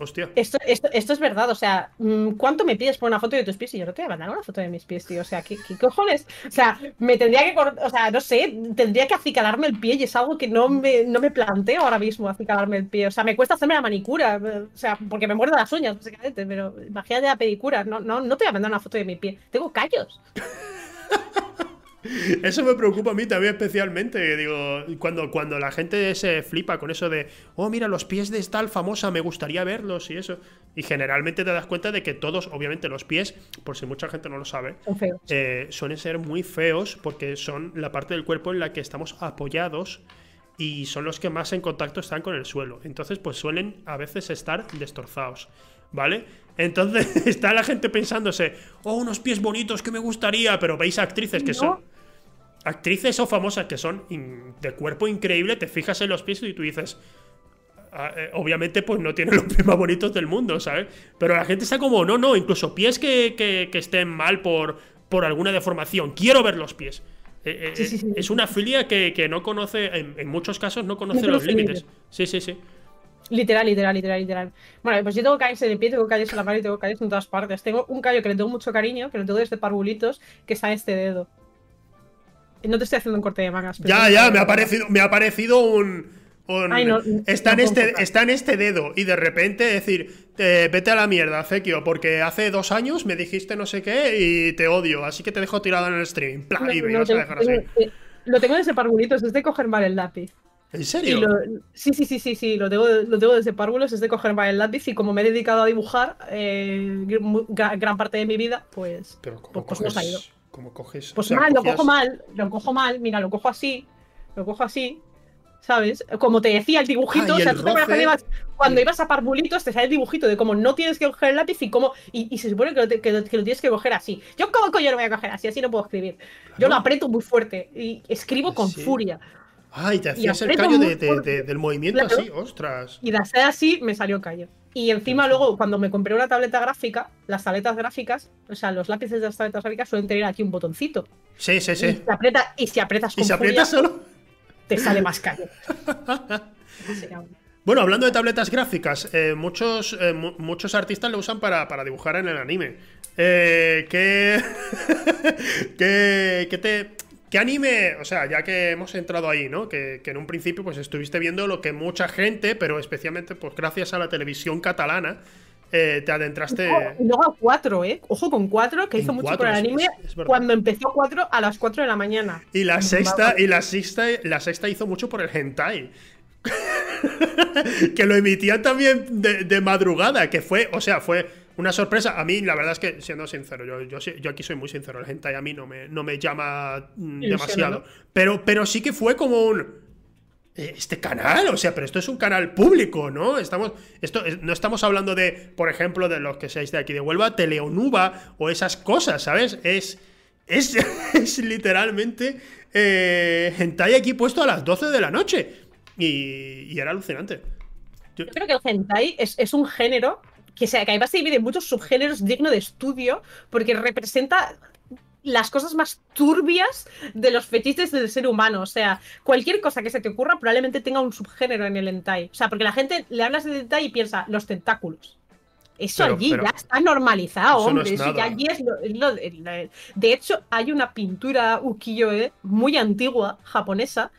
Hostia. Esto, esto, esto es verdad, o sea, mm, ¿cuánto me pides por una foto de tus pies? Y yo no te voy a mandar una foto de mis pies, tío. O sea, ¿qué, qué cojones? O sea, me tendría que, o sea, no sé, tendría que acicalarme el pie y es algo que no me, no me planteo ahora mismo, acicalarme el pie. O sea, me cuesta hacerme la manicura, eh, o sea, porque me muerdo las uñas, básicamente, pero imagínate la pedicura. No, no, no te voy a mandar una foto de mi pie. Tengo callos. Eso me preocupa a mí también especialmente. Digo, cuando, cuando la gente se flipa con eso de, oh, mira, los pies de tal famosa, me gustaría verlos y eso. Y generalmente te das cuenta de que todos, obviamente los pies, por si mucha gente no lo sabe, Son eh, suelen ser muy feos porque son la parte del cuerpo en la que estamos apoyados y son los que más en contacto están con el suelo. Entonces, pues suelen a veces estar destrozados. ¿Vale? Entonces está la gente pensándose, oh, unos pies bonitos que me gustaría, pero veis actrices que No. son actrices o famosas que son de cuerpo increíble, te fijas en los pies y tú dices, ah, eh, obviamente pues no tienen los pies más bonitos del mundo, ¿sabes? Pero la gente está como, no, no, incluso pies que, que- que estén mal por, por alguna deformación, quiero ver los pies. Eh, eh, Sí, sí, sí. Es una filia que, que no conoce, en, en muchos casos no conoce No los límites. Sí, sí, sí. Literal, literal, literal, literal. Bueno, pues yo tengo callos en el pie, tengo callos en la mano y tengo callos en todas partes. Tengo un callo que le tengo mucho cariño, que lo tengo desde parvulitos, que está en este dedo. No te estoy haciendo un corte de mangas. pero Ya, ya, me ha parecido, me ha parecido un. un- Ay, no, está, en no este, está en este dedo y de repente decir, eh, vete a la mierda, Fekio, porque hace dos años me dijiste no sé qué y te odio, así que te dejo tirado en el streaming. Pla, No, y me no, ibas a tengo- dejar así. tengo- Lo tengo desde parvulitos, es de coger mal el lápiz. ¿En serio? lo- sí, sí, sí, sí, sí, lo tengo, lo tengo desde párvulos, es de coger mal el lápiz y como me he dedicado a dibujar eh, gran parte de mi vida, pues, Pero ¿cómo pues, pues nos ha ido. ¿Cómo coges? Pues O sea, mal, lo cojo mal, lo cojo mal, mira, lo cojo así, lo cojo así, ¿sabes? Como te decía el dibujito, Ah, o sea, tú te roce. ibas, cuando ibas a parvulitos te sale el dibujito de cómo no tienes que coger el lápiz y cómo, y, y se supone que lo, te- que lo- que lo tienes que coger así. Yo cómo coño lo voy a coger así, así no puedo escribir. Yo lo aprieto muy fuerte y escribo con Sí. furia. Ah, y te hacías el callo muy de- de- fuerte. de- del movimiento Claro. así, ostras. Y de hacer así me salió callo. Y encima luego, cuando me compré una tableta gráfica, las tabletas gráficas, o sea, los lápices de las tabletas gráficas suelen tener aquí un botoncito. Sí, sí, Y, sí. si aprieta- y si aprietas ¿Y con se aprieta furia, solo? te sale más. Sí, Bueno, hablando de tabletas gráficas, eh, muchos, eh, mu- muchos artistas lo usan para, para dibujar en el anime. Eh, ¿qué, qué, qué te, qué anime? O sea, ya que hemos entrado ahí, ¿no? Que, que en un principio pues estuviste viendo lo que mucha gente, pero especialmente pues gracias a la televisión catalana, eh, te adentraste... Y luego a 4, ¿eh? Ojo con 4, que hizo mucho Cuatro, por el anime es- es verdad. cuando empezó 4 a las 4 de la mañana. Y la sexta, y la sexta, la sexta hizo mucho por el hentai. que lo emitían también de, de madrugada, que fue, o sea, fue una sorpresa. A mí, la verdad es que, siendo sincero, yo, yo, aquí soy muy sincero, el hentai a mí no me, no me llama mm, demasiado. Pero, pero sí que fue como un... "Eh, Este canal, o sea, pero esto es un canal público, ¿no? Estamos, esto, es- no estamos hablando de, por ejemplo, de los que seáis de aquí de Huelva, Teleonuba o esas cosas, ¿sabes? Es, es, es literalmente eh, hentai aquí puesto a las 12 de la noche. Y, y era alucinante. Yo- Yo creo que el hentai es, es un género que, se, que además se divide en muchos subgéneros digno de estudio porque representa las cosas más turbias de los fetiches del ser humano. O sea, cualquier cosa que se te ocurra probablemente tenga un subgénero en el hentai. O sea, porque la gente le hablas de hentai y piensa los tentáculos. Eso Pero- allí pero- ya está normalizado, Eso no hombre. es Eso ya allí es lo- es lo- la- De hecho, hay una pintura ukiyo-e muy antigua, japonesa,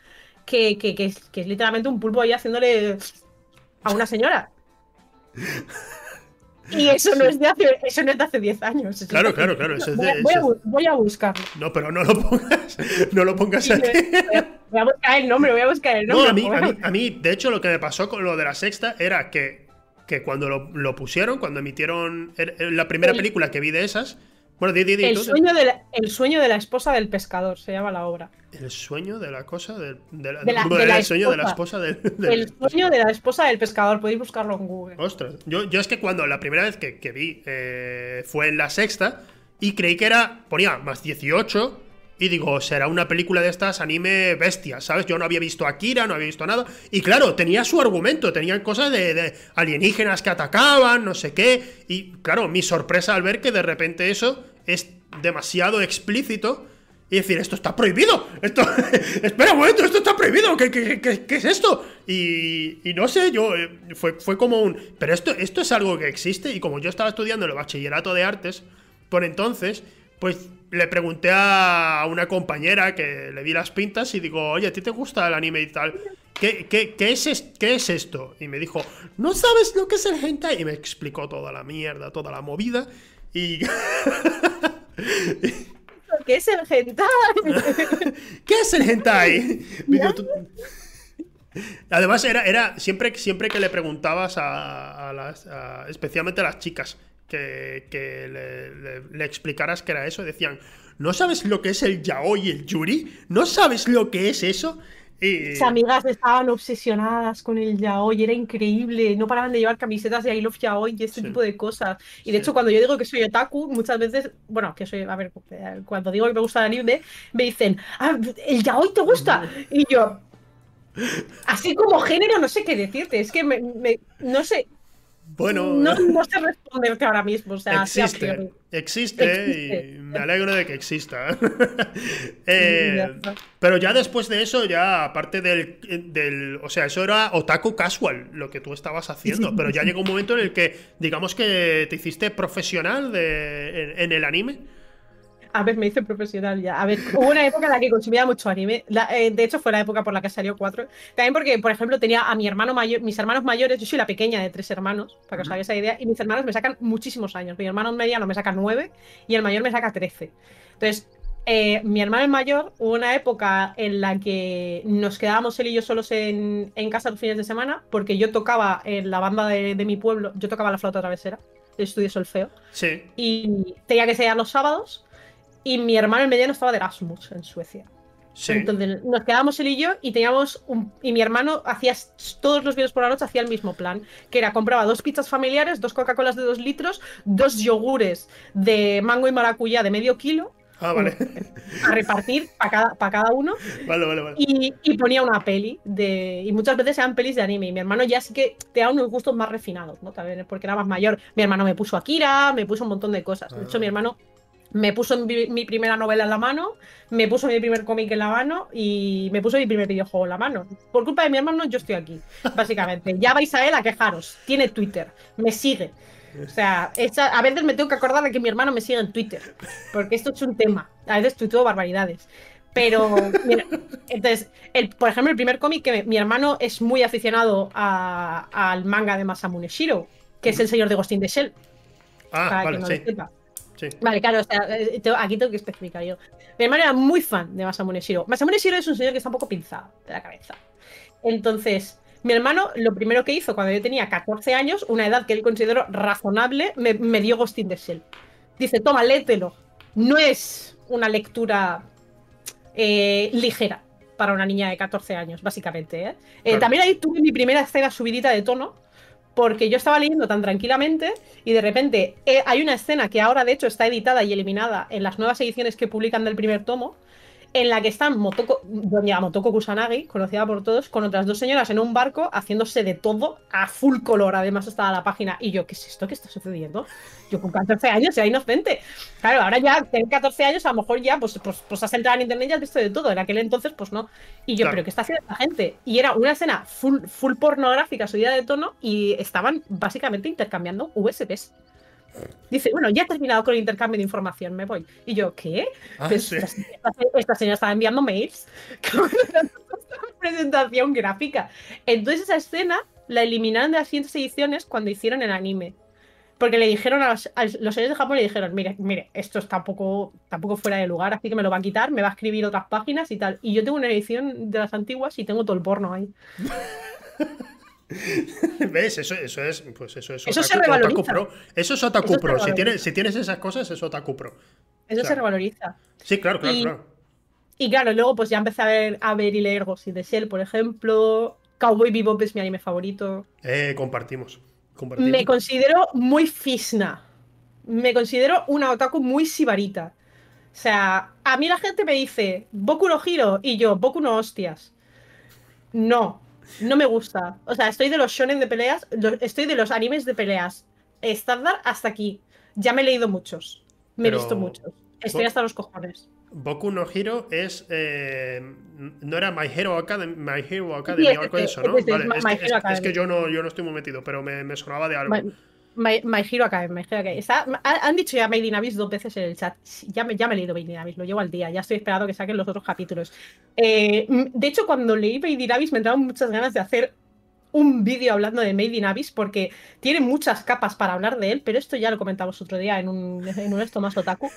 que, que- que es, que es literalmente un pulpo ahí haciéndole a una señora. Y eso no es de hace, eso no es de hace 10 años. Claro, claro, claro. Eso es Voy, a- voy a, voy buscarlo. No, pero no lo pongas. No lo pongas aquí. Voy a buscar el nombre, voy a buscar el No, nombre. a mí, a, mí, a mí, de hecho, lo que me pasó con lo de la sexta era que, que cuando lo, lo pusieron, cuando emitieron er- er- la primera El- película que vi de esas. Bueno, di, di, di, El tú, sueño, de la, el sueño de la esposa del pescador se llama la obra. El sueño de la cosa del. De la, De la- bueno, de la el sueño de la esposa. esposa del. del- El sueño de la esposa del pescador, podéis buscarlo en Google. Ostras, yo, yo es que cuando la primera vez que, que vi eh, fue en la sexta y creí que era, ponía más 18 y digo, será una película de estas anime bestia, ¿sabes? Yo no había visto Akira, no había visto nada. Y claro, tenía su argumento, tenían cosas de, de alienígenas que atacaban, no sé qué. Y claro, mi sorpresa al ver que de repente eso es demasiado explícito. Y decir, esto está prohibido. Esto. Espera un momento, esto está prohibido. ¿Qué, qué- qué- qué es esto? Y, y no sé, yo. eh, Fue, fue como un. Pero esto, esto es algo que existe. Y como yo estaba estudiando el bachillerato de artes, por entonces, pues le pregunté a una compañera que le vi las pintas y digo, oye, ¿a ti te gusta el anime y tal? ¿Qué, qué, qué es, es- qué es esto? Y me dijo, ¿no sabes lo que es el hentai? Y me explicó toda la mierda, toda la movida. Y. ¿Qué es el hentai? ¿Qué es el hentai? Digo, tú- Además, era, era siempre, siempre que le preguntabas a, a las. a- especialmente a las chicas, que, que le, le- le explicaras que era eso, decían: ¿No sabes lo que es el yaoi y el yuri? ¿No sabes lo que es eso? Y. Mis amigas estaban obsesionadas con el yaoi, era increíble. No paraban de llevar camisetas de I love yaoi y este Sí. tipo de cosas. Y de Sí. hecho, cuando yo digo que soy otaku, muchas veces, bueno, que soy, a ver, cuando digo que me gusta el anime, me dicen, ah, ¿el yaoi te gusta? Y yo, así como género, no sé qué decirte. Es que me, me- no sé, Bueno. no, no sé responderte ahora mismo. O sea, Existe, existe, Existe. y me alegro de que exista. Eh, pero ya después de eso, ya aparte del, del. O sea, eso era otaku casual, lo que tú estabas haciendo. Pero ya llegó un momento en el que, digamos que te hiciste profesional de, en, en el anime. A ver, me hice profesional ya. A ver, hubo una época en la que consumía mucho anime. La- eh, de hecho, fue la época por la que salió 4. También porque, por ejemplo, tenía a mi hermano mayor, mis hermanos mayores. Yo soy la pequeña de tres hermanos, para que os hagáis esa idea. Y mis hermanos me sacan muchísimos años. Mi hermano mediano me saca 9 y el mayor me saca 13. Entonces, eh, mi hermano el mayor, hubo una época en la que nos quedábamos él y yo solos en, en casa los fines de semana, porque yo tocaba en la banda de, de mi pueblo, yo tocaba la flauta travesera, estudié solfeo Sí. y tenía que ser los sábados. Y mi hermano el mediano estaba de Erasmus en Suecia. Sí. Entonces nos quedábamos él y yo y teníamos un, y mi hermano hacía todos los viernes por la noche hacía el mismo plan, que era compraba dos pizzas familiares, dos Coca-Colas de dos litros, dos yogures de mango y maracuyá de medio kilo Ah, vale. a repartir para cada, pa' cada uno vale, vale, vale. y, y ponía una peli de y muchas veces eran pelis de anime y mi hermano ya sí que te da unos gustos más refinados no también porque era más mayor mi hermano me puso Akira me puso un montón de cosas de hecho Ah. mi hermano me puso mi, mi primera novela en la mano me puso mi primer cómic en la mano y me puso mi primer videojuego en la mano por culpa de mi hermano yo estoy aquí básicamente ya vais a él a quejaros tiene Twitter me sigue o sea, a veces me tengo que acordar de que mi hermano me sigue en Twitter, porque esto es un tema. A veces tuiteo barbaridades. Pero, mira, entonces, el, por ejemplo, el primer cómic que me- mi hermano es muy aficionado a- al manga de Masamune Shiro, que es el señor de Ghost in the Shell, Ah, para vale, que no sí. lo sepa. Sí. Vale, claro, o sea, eh, aquí tengo que especificar yo. Mi hermano era muy fan de Masamune Shiro. Masamune Shiro es un señor que está un poco pinzado de la cabeza. Entonces, mi hermano, lo primero que hizo cuando yo tenía 14 años, una edad que él consideró razonable, me, me dio Ghost in the Shell. Dice, toma, léetelo. No es una lectura eh, ligera para una niña de 14 años, básicamente. ¿eh? Eh, Claro. También ahí tuve mi primera escena subidita de tono, porque yo estaba leyendo tan tranquilamente y de repente eh, hay una escena que ahora de hecho está editada y eliminada en las nuevas ediciones que publican del primer tomo, en la que están Motoko, doña Motoko Kusanagi, conocida por todos, con otras dos señoras en un barco haciéndose de todo a full color. Además estaba la página y yo, ¿qué es esto que está sucediendo? Yo con 14 años era inocente. Claro, ahora ya tener 14 años a lo mejor ya pues, pues, pues has entrado en internet y has visto de todo. En aquel entonces pues no. Y yo, Claro. ¿pero qué está haciendo la gente? Y era una escena full, full pornográfica subida de tono y estaban básicamente intercambiando USBs. Dice, bueno, ya he terminado con el intercambio de información, me voy. Y yo, ¿qué? Ah, Pues sí. esta, esta- señora estaba enviando mails con presentación gráfica. Entonces esa escena la eliminaron de las siguientes ediciones cuando hicieron el anime. porque le dijeron a los, a los señores de Japón, le dijeron, mire, mire, esto está tampoco, tampoco fuera de lugar, así que me lo va a quitar, me va a escribir otras páginas y tal. Y yo tengo una edición de las antiguas y tengo todo el porno ahí. ¿Ves? Eso, eso es, pues eso es Eso se revaloriza. Pro. Eso es Otaku Eso Pro. Si tienes, si tienes esas cosas, es Otaku Pro. Eso O sea, se revaloriza. Sí, claro, claro, Y- claro. Y claro, luego pues ya empecé a ver, a ver y leer Ghost in the Shell, por ejemplo. Cowboy Bebop es mi anime favorito. Eh, compartimos. compartimos. Me considero muy fisna. Me considero una otaku muy sibarita. O sea, a mí la gente me dice Boku no Hiro y yo, Boku no hostias. No, no me gusta. O sea, estoy de los shonen de peleas, estoy de los animes de peleas estándar hasta aquí. Ya me he leído muchos. Me he visto muchos. Estoy hasta los cojones. Boku no Hero es. eh, no era My Hero Academy, My Hero Academy Sí, o algo de es eso, ¿no? es es Vale, es, My que, es- yo no, yo no estoy muy metido, pero me, me sonaba de algo. My, My, My Hero Academy, My Hero Academy. Está- ha- han dicho ya Made in Abyss dos veces en el chat. Ya me, ya me he leído Made in Abyss, lo llevo al día. Ya estoy esperando que saquen los otros capítulos. Eh, de hecho, cuando leí Made in Abyss me entraron muchas ganas de hacer un vídeo hablando de Made in Abyss porque tiene muchas capas para hablar de él, pero esto ya lo comentamos otro día en un, en un esto más otaku.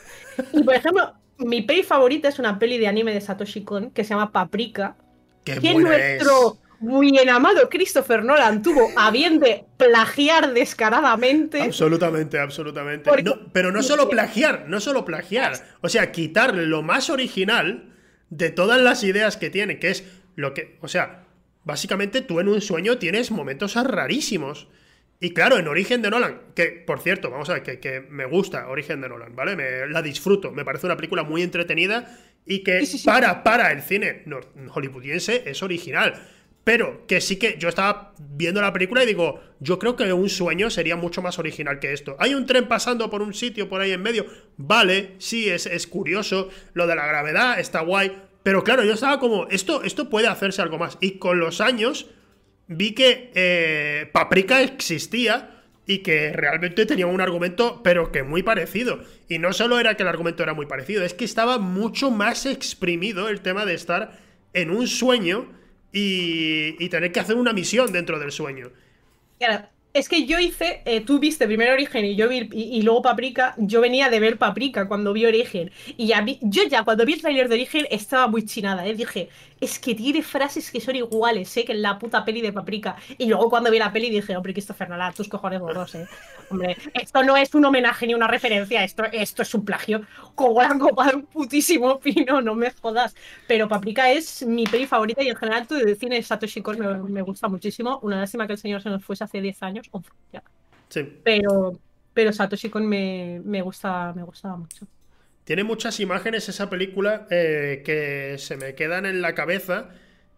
Y por ejemplo, mi peli favorita es una peli de anime de Satoshi Kon que se llama Paprika, Qué que buena nuestro muy bien amado Christopher Nolan tuvo a bien de plagiar descaradamente. es. Absolutamente, absolutamente. Porque- No, pero no solo plagiar, no solo plagiar. O sea, quitar lo más original de todas las ideas que tiene, que es lo que. O sea, básicamente tú en un sueño tienes momentos rarísimos. Y claro, en Origen de Nolan, que por cierto, vamos a ver, que, que me gusta Origen de Nolan, ¿vale? Me, la disfruto, me parece una película muy entretenida y que Sí, sí, sí. para, para el cine hollywoodiense es original. Pero que sí que yo estaba viendo la película y digo, yo creo que un sueño sería mucho más original que esto. Hay un tren pasando por un sitio por ahí en medio, vale, sí, es, es curioso, lo de la gravedad está guay, pero claro, yo estaba como, esto, esto puede hacerse algo más. Y con los años vi que eh, Paprika existía y que realmente tenía un argumento, pero que muy parecido. Y no solo era que el argumento era muy parecido, es que estaba mucho más exprimido el tema de estar en un sueño y, y tener que hacer una misión dentro del sueño. Claro, es que yo hice, eh, tú viste primero Origen y yo vi, y, luego Paprika, yo venía de ver Paprika cuando vi Origen. Y yo ya cuando vi el trailer de Origen estaba muy chinada, ¿eh? Dije, es que tiene frases que son iguales, ¿eh? Que en la puta peli de Paprika. Y luego cuando vi la peli dije, hombre, Christopher Nolan, tus cojones gordos, ¿eh? Hombre, esto no es un homenaje ni una referencia, esto, esto es un plagio como la copa de un putísimo pino, no me jodas. Pero Paprika es mi peli favorita y en general todo el cine de Satoshi Kon me, me gusta muchísimo. Una lástima que el señor se nos fuese hace 10 años, 11 ya. Sí. pero, pero Satoshi Kon me, me, gusta, me gustaba mucho. Tiene muchas imágenes esa película eh, que se me quedan en la cabeza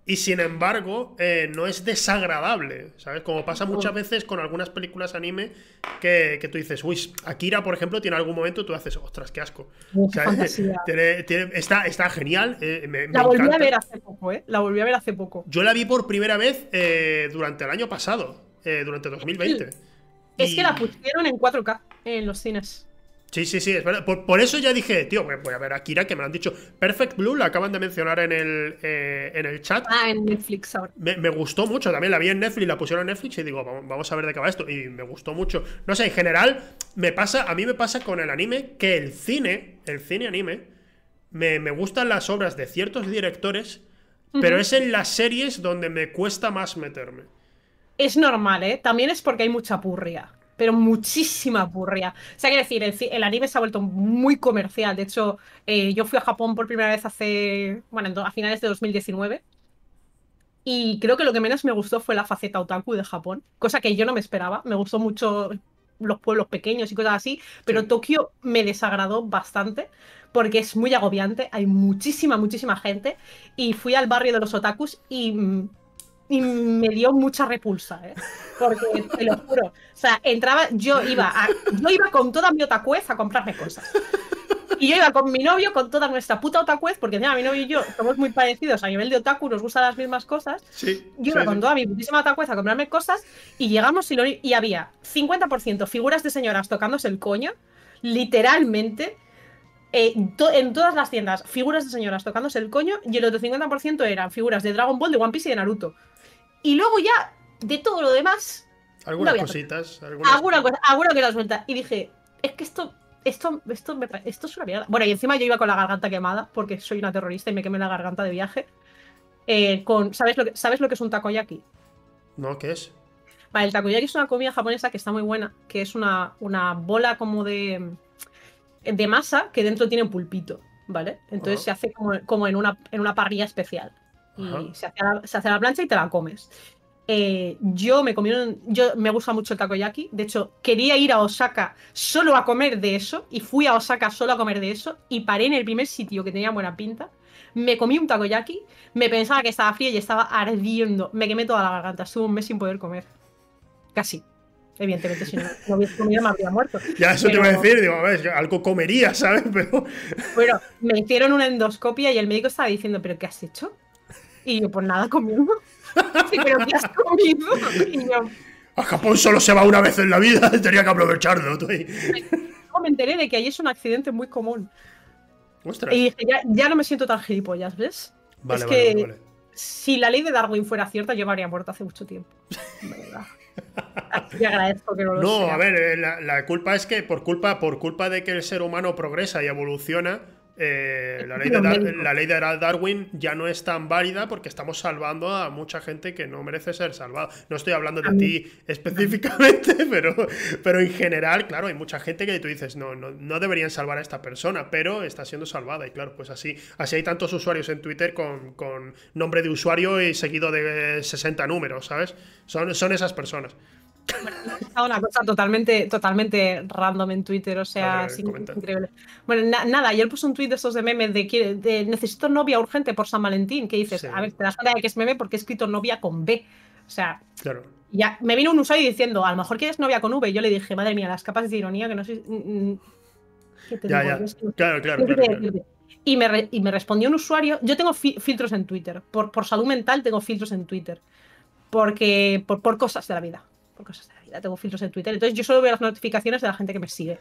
y sin embargo eh, no es desagradable, ¿sabes? Como pasa muchas veces con algunas películas anime que, que tú dices, uy, Akira, por ejemplo, tiene algún momento tú haces, ostras, qué asco. Uf, O sea, fantasía. tiene- tiene- está, está genial, eh, me, me La volví encanta. a ver hace poco, ¿eh? La volví a ver hace poco. Yo la vi por primera vez durante el año pasado, durante 2020. Es Y- que la pusieron en 4K en los cines. Sí, sí, sí, es verdad. Por, por eso ya dije, tío, voy a ver a Akira, que me lo han dicho. Perfect Blue, la acaban de mencionar en el, eh, en el chat. Ah, en Netflix ahora. Me, me gustó mucho, también la vi en Netflix, la pusieron en Netflix y digo, vamos, vamos a ver de qué va esto. Y me gustó mucho. No sé, en general, me pasa, a mí me pasa con el anime que el cine, el cine anime, me, me gustan las obras de ciertos directores, pero es en las series donde me cuesta más meterme. Es normal, ¿eh? También es porque hay mucha purria. Pero muchísima purria. O sea, quiero decir, el, anime se ha vuelto muy comercial. De hecho, eh, yo fui a Japón por primera vez hace. Bueno, a finales de 2019. Y creo que lo que menos me gustó fue la faceta otaku de Japón. Cosa que yo no me esperaba. Me gustó mucho los pueblos pequeños y cosas así. Pero Sí. Tokio me desagradó bastante. Porque es muy agobiante. Hay muchísima, muchísima gente. Y fui al barrio de los otakus y. y me dio mucha repulsa, ¿eh? Porque te lo juro. O sea, entraba, yo iba a- yo iba con toda mi otakuez a comprarme cosas. Y yo iba con mi novio, con toda nuestra puta otakuez, porque encima mi novio y yo somos muy parecidos a nivel de otaku, nos gustan las mismas cosas. Sí. Yo sí, iba con sí. toda mi putísima otakuez a comprarme cosas y llegamos y, lo- y había 50% figuras de señoras tocándose el coño, literalmente. eh, to- en todas las tiendas, figuras de señoras tocándose el coño y el otro 50% eran figuras de Dragon Ball, de One Piece y de Naruto. Y luego ya, de todo lo demás, Algunas cositas. Algunas... Alguna cosa, alguna cosa suelta. Y dije, es que esto, esto, esto, me, esto es una mierda. Bueno, y encima yo iba con la garganta quemada, porque soy una terrorista y me quemé la garganta de viaje. Eh, con, ¿sabes, lo que, ¿Sabes lo que es un takoyaki? No, ¿qué es? Vale, el takoyaki es una comida japonesa que está muy buena, que es una, una bola como de, de masa que dentro tiene un pulpito, ¿vale? Entonces se hace como, como en, una, en una parrilla especial. Y Ajá. se hace, a la, se hace a la plancha y te la comes. Eh, yo me comí un- yo me gusta mucho el takoyaki. De hecho, quería ir a Osaka solo a comer de eso. Y fui a Osaka solo a comer de eso. Y paré en el primer sitio que tenía buena pinta. Me comí un takoyaki. Me pensaba que estaba frío y estaba ardiendo. Me quemé toda la garganta. Estuve un mes sin poder comer. Casi. Evidentemente, si no, no hubiese comido me habría muerto. Ya, eso te iba a decir. Digo, a ver, algo comería, ¿sabes? Pero. Bueno, me hicieron una endoscopia y el médico estaba diciendo, ¿pero qué has hecho? Y yo, pues nada, comiendo. Sí, ¿pero qué has comido? Y yo, A Japón solo se va una vez en la vida, tenía que aprovecharlo. Luego me enteré de que ahí es un accidente muy común. Ostras. Y dije, ya, ya no me siento tan gilipollas, ¿ves? Vale, es vale, que- vale. Si la ley de Darwin fuera cierta, yo me habría muerto hace mucho tiempo. Verdad. Te agradezco que no lo No, sea. a ver, eh, la, la culpa es que por culpa, por culpa de que el ser humano progresa y evoluciona, eh, la, ley de la ley de Darwin ya no es tan válida porque estamos salvando a mucha gente que no merece ser salvada. No estoy hablando de ti específicamente, pero, pero en general, claro, hay mucha gente que tú dices, no, no, no deberían salvar a esta persona, pero está siendo salvada. Y claro, pues así, así hay tantos usuarios en Twitter con, con nombre de usuario y seguido de 60 números, ¿sabes? Son, son esas personas. Una cosa totalmente, totalmente random en Twitter, o sea, ver, increíble. Bueno, na- nada, ayer puse un tweet de estos de memes de, que- de necesito novia urgente por San Valentín, que dices, Sí. a ver, te das cuenta de que es meme porque he escrito novia con B. O sea, Claro. ya me vino un usuario diciendo, a lo mejor quieres novia con V. Y yo le dije, madre mía, las capas de ironía que no sé. mm, mm, ¿Qué te Ya, digo? ya. No sé- Claro, claro, claro. Y me, re- y me respondió un usuario. Yo tengo fi- filtros en Twitter. Por, por salud mental tengo filtros en Twitter. Porque. Por, por cosas de la vida. Por cosas de la vida. Tengo filtros en Twitter. Entonces yo solo veo las notificaciones de la gente que me sigue.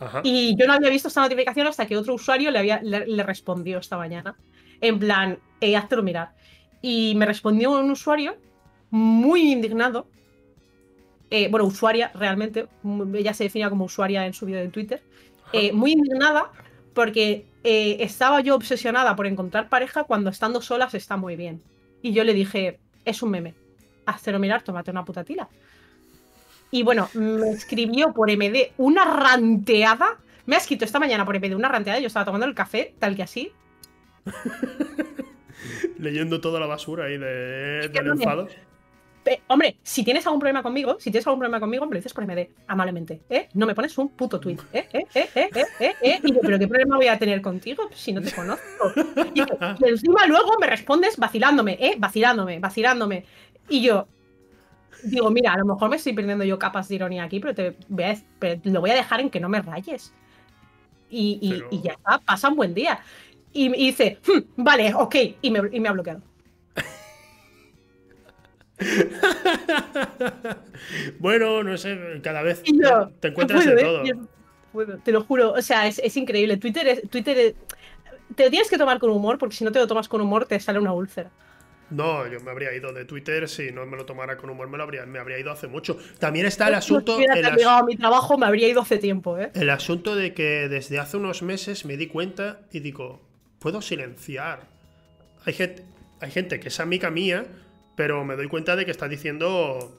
Ajá. Y yo no había visto esta notificación hasta que otro usuario le, había, le, le respondió esta mañana. En plan, eh, háztelo mirar. Y me respondió un usuario muy indignado. eh, bueno, usuaria realmente. Ella se definía como usuaria en su vídeo de Twitter. eh, muy indignada porque eh, estaba yo obsesionada por encontrar pareja cuando estando sola se está muy bien. Y yo le dije, es un meme. Háztelo mirar, tómate una puta tila. Y bueno, me escribió por MD una ranteada. Me ha escrito esta mañana por MD una ranteada. Yo estaba tomando el café, tal que así. Leyendo toda la basura ahí de, enfado. Pe- hombre, si tienes algún problema conmigo, si tienes algún problema conmigo, me lo dices por MD, amablemente. ¿Eh? No me pones un puto tweet. ¿Eh? ¿Eh? ¿Eh? ¿Eh? ¿Eh? ¿Eh? ¿Eh? Y yo, ¿pero qué problema voy a tener contigo si no te conozco? Y, y encima luego me respondes vacilándome, ¿eh? Vacilándome, vacilándome. Y yo, digo, mira, a lo mejor me estoy perdiendo yo capas de ironía aquí, pero, te voy a, pero lo voy a dejar en que no me rayes. Y, y- Pero- y ya está, pasa un buen día. Y, y dice, "Hmm, vale, ok, y me, y me ha bloqueado. bueno, no sé, cada vez yo, te encuentras de todo. ¿eh? Yo puedo, te lo juro, o sea, es, es increíble. Twitter es, Twitter es- te lo tienes que tomar con humor, porque si no te lo tomas con humor te sale una úlcera. No, yo me habría ido de Twitter si no me lo tomara con humor, me, lo habría, me habría ido hace mucho. También está el Si asunto, hubiera el, as- terminado mi trabajo, me habría ido hace tiempo, ¿eh? el asunto de que desde hace unos meses me di cuenta y digo, puedo silenciar. Hay gente, hay gente que es amiga mía, pero me doy cuenta de que está diciendo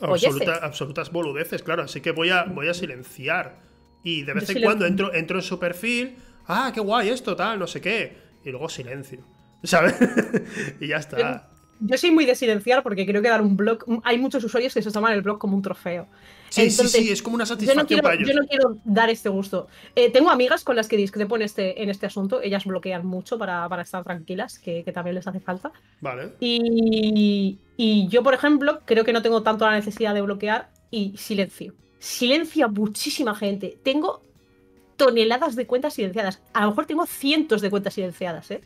absoluta- absolutas boludeces, claro. Así que voy a, voy a silenciar. Y de Yo vez en silencio. cuando entro, entro en su perfil, ah, qué guay esto, tal, no sé qué. Y luego silencio. ¿Sabes? y ya está. Yo soy muy de silenciar porque creo que dar un blog. Hay muchos usuarios que se toman el blog como un trofeo. Sí, Entonces, sí, sí, es como una Yo no, satisfacción quiero, para ellos. yo no quiero dar este gusto. Eh, tengo amigas con las que discrepo en este, en este asunto. Ellas bloquean mucho para, para estar tranquilas, que, que también les hace falta. Vale. Y, y yo, por ejemplo, creo que no tengo tanto la necesidad de bloquear y silencio. Silencio a muchísima gente. Tengo toneladas de cuentas silenciadas. A lo mejor tengo cientos de cuentas silenciadas, ¿eh?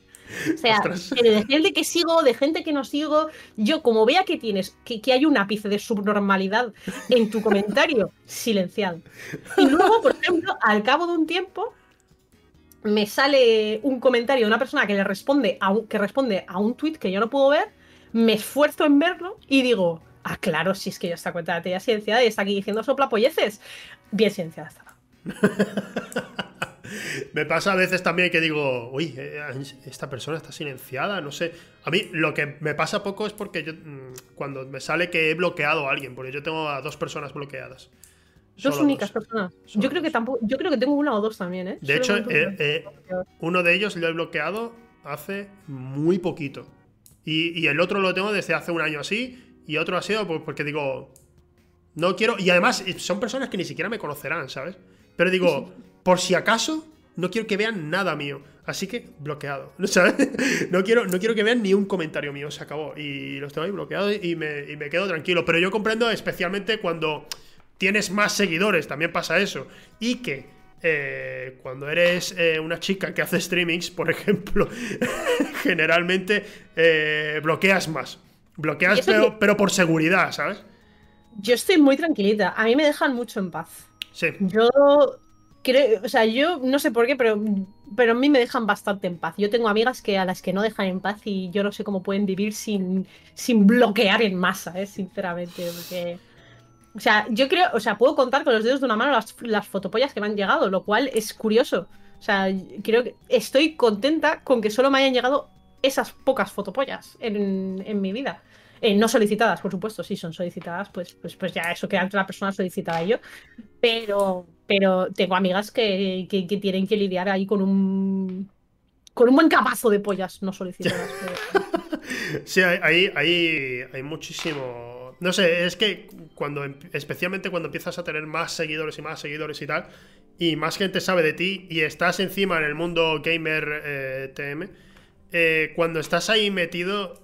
O sea, de gente que sigo, de gente que no sigo, yo como vea que tienes, que, que hay un ápice de subnormalidad en tu comentario, silenciado. Y luego, por ejemplo, al cabo de un tiempo, me sale un comentario de una persona que le responde a un, que responde a un tweet que yo no puedo ver, me esfuerzo en verlo y digo, Ah, claro, si es que yo esta cuenta la tenía silenciada y está aquí diciendo sopla polleces. Bien silenciada está. Me pasa a veces también que digo, uy, eh, esta persona está silenciada, no sé. A mí lo que me pasa poco es porque yo, mm, cuando me sale que he bloqueado a alguien, porque yo tengo a dos personas bloqueadas. Dos únicas personas. yo creo que tampoco, yo creo que tengo una o dos también, ¿eh? De hecho, eh, eh, uno de ellos lo he bloqueado hace muy poquito. Y, el otro lo tengo desde hace un año así. Y otro ha sido porque digo, no quiero. Y además, son personas que ni siquiera me conocerán, ¿sabes? Pero digo, por si acaso, no quiero que vean nada mío. Así que bloqueado. ¿sabes? No quiero, no quiero que vean ni un comentario mío. Se acabó. Y los tengo ahí bloqueados y me, y me quedo tranquilo. Pero yo comprendo especialmente cuando tienes más seguidores. También pasa eso. Y que eh, cuando eres eh, una chica que hace streamings, por ejemplo, generalmente eh, bloqueas más. Bloqueas, pero, pero, por seguridad, ¿sabes? Yo estoy muy tranquilita. A mí me dejan mucho en paz. Sí. Yo creo, o sea, yo no sé por qué, pero, pero a mí me dejan bastante en paz. Yo tengo amigas que a las que no dejan en paz y yo no sé cómo pueden vivir sin, sin bloquear en masa, ¿eh? sinceramente. O sea, yo creo, o sea, puedo contar con los dedos de una mano las, las fotopollas que me han llegado, lo cual es curioso. O sea, creo que estoy contenta con que solo me hayan llegado esas pocas fotopollas en, en mi vida. Eh, no solicitadas, por supuesto, si son solicitadas, pues, pues, pues ya eso queda entre la persona solicitada ello. Pero, pero tengo amigas que, que, tienen que lidiar ahí con un con un buen capazo de pollas no solicitadas. sí, hay, hay, hay muchísimo no sé, es que cuando, especialmente cuando empiezas a tener más seguidores y más seguidores y tal, y más gente sabe de ti y estás encima en el mundo gamer eh, TM, eh, cuando estás ahí metido,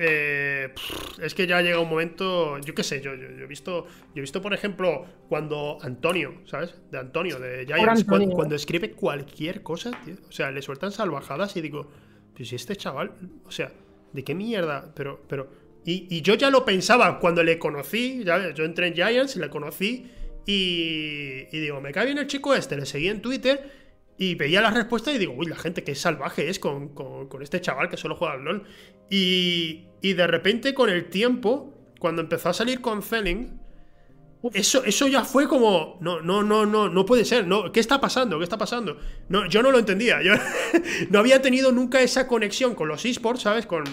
eh, es que ya llega un momento, yo qué sé, yo, he visto, yo he visto, por ejemplo, cuando Antonio, ¿sabes? De Antonio, de Giants, cuando, escribe cualquier cosa, o sea, le sueltan salvajadas y digo, pues si este chaval, o sea, ¿de qué mierda? Pero, pero, y, yo ya lo pensaba cuando le conocí, ya, yo entré en Giants y le conocí y, digo, me cae bien el chico este, le seguí en Twitter y veía la respuesta y digo, uy, la gente que salvaje es con, este chaval que solo juega al LOL. Y, y, de repente con el tiempo, cuando empezó a salir con Zelling, eso, eso ya fue como, no, no, no, no, no puede ser, no, ¿qué está pasando? ¿Qué está pasando? No, yo no lo entendía, yo no había tenido nunca esa conexión con los esports, ¿sabes? con,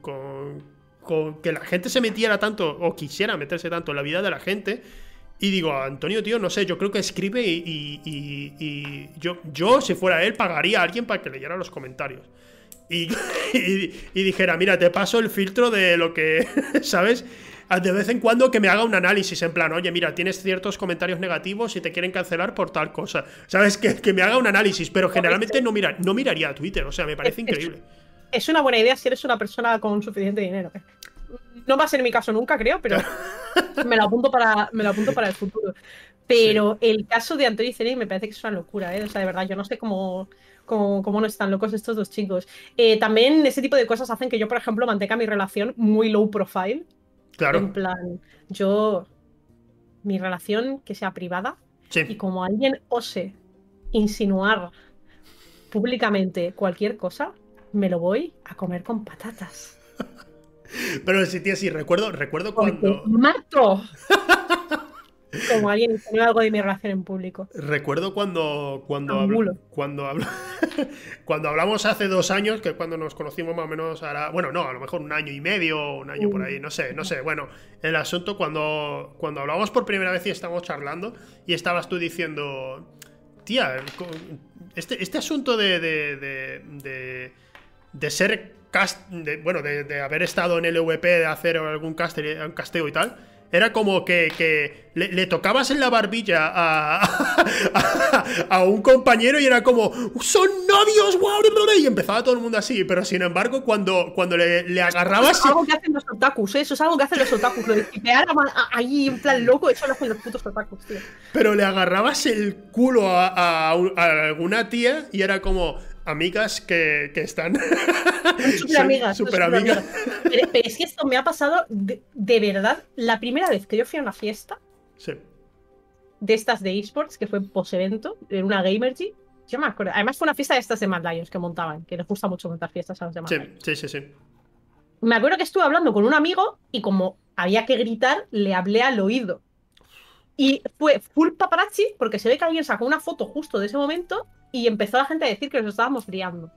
con que la gente se metiera tanto o quisiera meterse tanto en la vida de la gente. Y digo, Antonio, tío, no sé, yo creo que escribe y, yo, yo, si fuera él, pagaría a alguien para que leyera los comentarios. Y, y, dijera, mira, te paso el filtro de lo que, ¿sabes? De vez en cuando que me haga un análisis en plan, oye, mira, tienes ciertos comentarios negativos y te quieren cancelar por tal cosa. ¿Sabes? Que, que me haga un análisis, pero generalmente no, mira, no miraría a Twitter, o sea, me parece increíble es una buena idea si eres una persona con suficiente dinero. No va a ser mi caso nunca, creo, pero me lo apunto para, me lo apunto para el futuro. Pero el caso de Antonio y me parece que es una locura, ¿eh? O sea, de verdad, yo no sé cómo, cómo, no están locos estos dos chicos. Eh, también ese tipo de cosas hacen que yo, por ejemplo, mantenga mi relación muy low profile. Claro. En plan, yo. Mi relación que sea privada. Y como alguien ose insinuar públicamente cualquier cosa, me lo voy a comer con patatas. Pero sí, tío, sí, recuerdo, recuerdo cuando. ¡Mato! Como alguien enseñó algo de mi relación en público. Recuerdo cuando. Cuando, cuando, cuando hablamos hace dos años, que cuando nos conocimos más o menos ahora. Bueno, no, a lo mejor un año y medio, un año por ahí, no sé, no sé. Bueno, el asunto cuando, cuando hablamos por primera vez y estábamos charlando, y estabas tú diciendo. Tía, este, este asunto de, de de ser cast, bueno, de, haber estado en el LVP, de hacer algún casteo y tal, era como que, le, tocabas en la barbilla a, a, un compañero y era como, son novios, y empezaba todo el mundo así, pero sin embargo, cuando, cuando le, agarrabas... Eso es algo que hacen los otakus, ¿eh? eso es algo que hacen los otakus, lo de ahí en plan loco, eso lo hacen los putos otakus, tío. Pero le agarrabas el culo a alguna tía y era como amigas que, están. Súper amigas. Pero, es que esto me ha pasado de, verdad. La primera vez que yo fui a una fiesta. Sí. De estas de esports, que fue post-evento, en una Gamergy. Yo me acuerdo. Además, fue una fiesta de estas de Mad Lions que montaban, que les gusta mucho montar fiestas a los demás. Sí, sí, sí, sí. Me acuerdo que estuve hablando con un amigo y como había que gritar, le hablé al oído. Y fue full paparazzi porque se ve que alguien sacó una foto justo de ese momento y empezó la gente a decir que nos estábamos liando.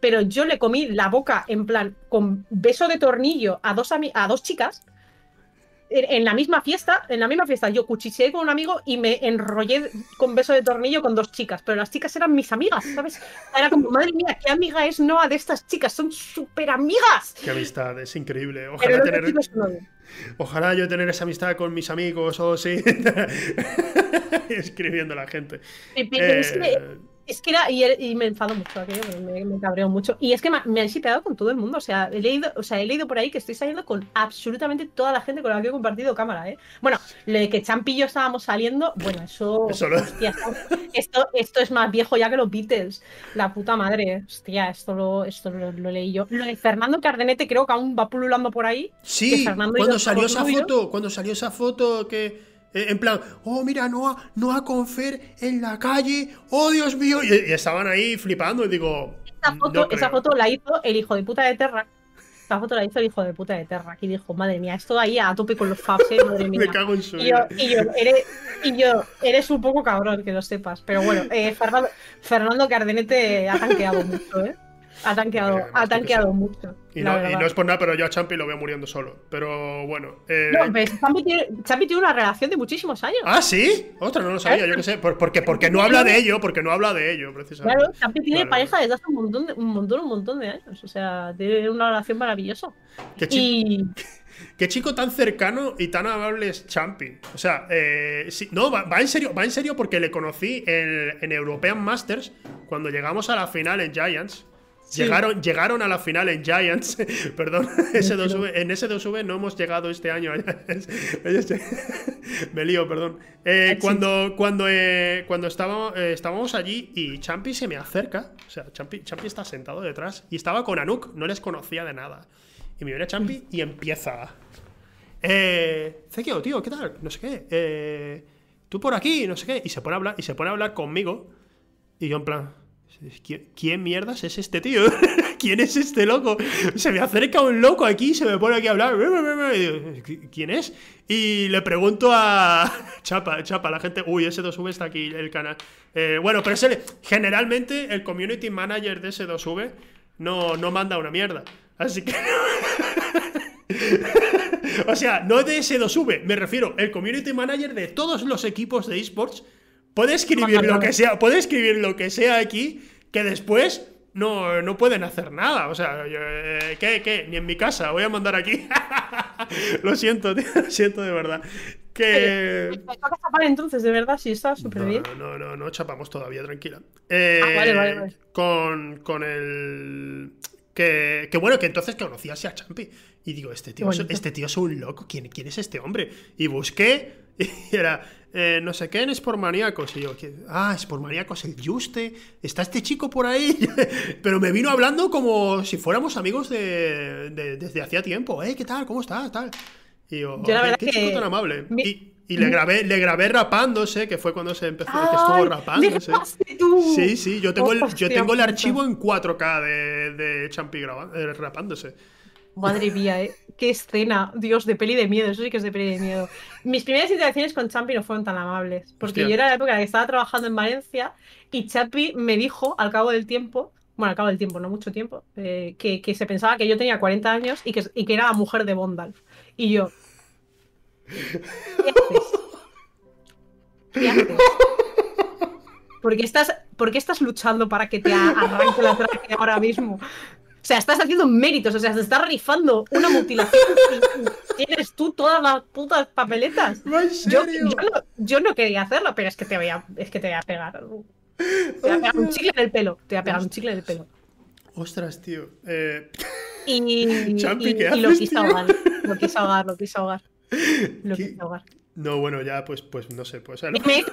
Pero yo le comí la boca en plan con beso de tornillo a dos, a dos chicas en, la misma fiesta, en la misma fiesta, yo cuchicheé con un amigo y me enrollé con beso de tornillo con dos chicas, pero las chicas eran mis amigas, ¿sabes? Era como, madre mía, ¿qué amiga es Noah de estas chicas? Son súper amigas. Qué amistad, es increíble. Ojalá tener... Ojalá yo tener esa amistad con mis amigos o sí. Escribiendo a la gente. Eh, es que era, y, me enfado mucho aquello, me, me, cabreó mucho. Y es que me, han shipeado con todo el mundo. O sea, he leído, o sea, he leído por ahí que estoy saliendo con absolutamente toda la gente con la que he compartido cámara, ¿eh? Bueno, lo de que Champi y yo estábamos saliendo, bueno, eso. esto, esto es más viejo ya que los Beatles. La puta madre. Hostia, esto lo, esto lo, leí yo. Lo de Fernando Cardenete creo que aún va pululando por ahí. Sí, cuando salió esa foto, cuando salió esa foto que en plan, oh, mira, Noah, Noah Confer en la calle, oh, Dios mío. Y, estaban ahí flipando y digo. Esa foto, la hizo el hijo de puta de Terra. Esa foto la hizo el hijo de puta de Terra. Y dijo, madre mía, esto ahí a tope con los fabs, eh, madre mía. Me cago en su y yo, y yo, eres, y yo, eres un poco cabrón, que lo sepas. Pero bueno, eh, Fernando, Fernando Cardenete ha tanqueado mucho, ¿eh? Ha tanqueado, ha tanqueado mucho. Y no, es por nada, pero yo a Champi lo veo muriendo solo. Pero bueno. Eh... No, Champi tiene, una relación de muchísimos años. Ah, sí. Otra, no lo sabía, yo qué sé. porque, porque no habla de ello, porque no habla de ello, precisamente. Claro, Champi tiene pareja desde hace un montón, de, un montón, un montón de años. O sea, tiene una relación maravillosa. Qué y. Qué chico tan cercano y tan amable es Champi. O sea, eh, no, va, en serio, va en serio porque le conocí en, en European Masters cuando llegamos a la final en Giants. Llegaron, llegaron a la final en Giants, perdón, S2V, en S2V no hemos llegado este año. Me lío, perdón. Eh, cuando cuando, eh, cuando estábamos, eh, estábamos allí y Champi se me acerca, o sea, Champi, está sentado detrás y estaba con Anuk, no les conocía de nada. Y me viene Champi y empieza. Eh, Zekio, tío, ¿qué tal? No sé qué. tú por aquí, no sé qué. Y se pone a hablar, y se pone a hablar conmigo. Y yo en plan. ¿Quién mierdas es este tío? ¿Quién es este loco? Se me acerca un loco aquí y se me pone aquí a hablar. ¿Quién es? Y le pregunto a Chapa, Chapa, la gente, uy, ese 2V está aquí, el canal. Eh, bueno, pero ese, generalmente el community manager de ese 2V no, no manda una mierda. Así que... o sea, no de ese 2V, me refiero, el community manager de todos los equipos de esports puede escribir lo que sea, puede escribir lo que sea aquí que después no, no pueden hacer nada. O sea, eh, ¿qué, ¿qué? Ni en mi casa, voy a mandar aquí. lo siento, tío, lo siento de verdad. Que. chapar entonces, de verdad, sí, está súper bien. No, no, no, chapamos todavía, tranquila. Eh, ah, vale, vale, vale. Con, con el. Que, que, bueno, que entonces conocías a Champi. Y digo, este tío, este tío es un loco. ¿Quién, ¿Quién es este hombre? Y busqué. Y era eh, no sé qué en Sportmaníacos. Y yo, ah, Sportmaníacos, el Juste, está este chico por ahí. Pero me vino hablando como si fuéramos amigos de, desde hacía tiempo. ¿Eh? ¿Qué tal? ¿Cómo estás? Tal. Y yo, qué, chico tan amable. Y, le grabé, le grabé rapándose, que fue cuando se empezó, que estuvo rapándose. Sí, sí, yo tengo el, yo tengo el archivo en 4K de, de Champi eh, rapándose. Madre mía, ¿eh? Qué escena. Dios, de peli de miedo. Eso sí que es de peli de miedo. Mis primeras interacciones con Champi no fueron tan amables. Porque yo era la época en que estaba trabajando en Valencia y Champi me dijo al cabo del tiempo, bueno, al cabo del tiempo, no mucho tiempo, eh, que, se pensaba que yo tenía 40 años y que, que era la mujer de Bondalf. Y yo. ¿Qué haces? ¿Qué haces? ¿Por qué estás, ¿por estás luchando para que te arranque la traje ahora mismo? O sea, estás haciendo méritos, o sea, se está rifando una mutilación y tienes tú todas las putas papeletas. Yo, yo, no, quería hacerlo, pero es que te voy a, es que te voy a pegar. Te voy a pegar un chicle en el pelo. Te voy a pegar un chicle en el pelo. Ostras, tío. Eh... Y, y, lo quise ahogar. Lo quise ahogar, lo quise ahogar. Lo quise ahogar. No, bueno, ya, pues, pues no sé. Pues, Me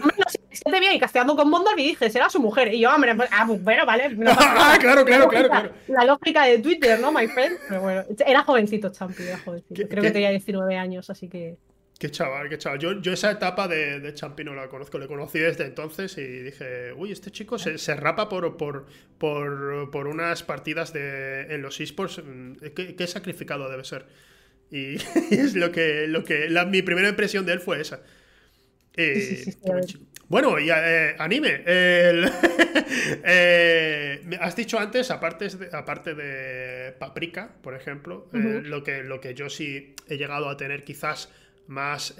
dice, te bien y casteando con Bondar y dije, será su mujer. Y yo, hombre, pues, ah, pues, bueno, vale. ah, claro, claro, claro, claro. La lógica de Twitter, ¿no, my friend? Pero bueno, era jovencito, Champi, era jovencito. Creo que tenía 19 años, así que. Qué chaval, qué chaval. Yo, yo esa etapa de, de Champi no la conozco. Le conocí desde entonces y dije, uy, este chico se, se rapa por, por, por, por, unas partidas de, en los esports. ¿Qué, ¿Qué sacrificado debe ser? Y, es lo que, lo que mi primera impresión de él fue esa. Eh, bueno, y eh, anime. Eh, has dicho antes, aparte de, aparte de Paprika, por ejemplo, lo, que, lo que yo sí he llegado a tener quizás más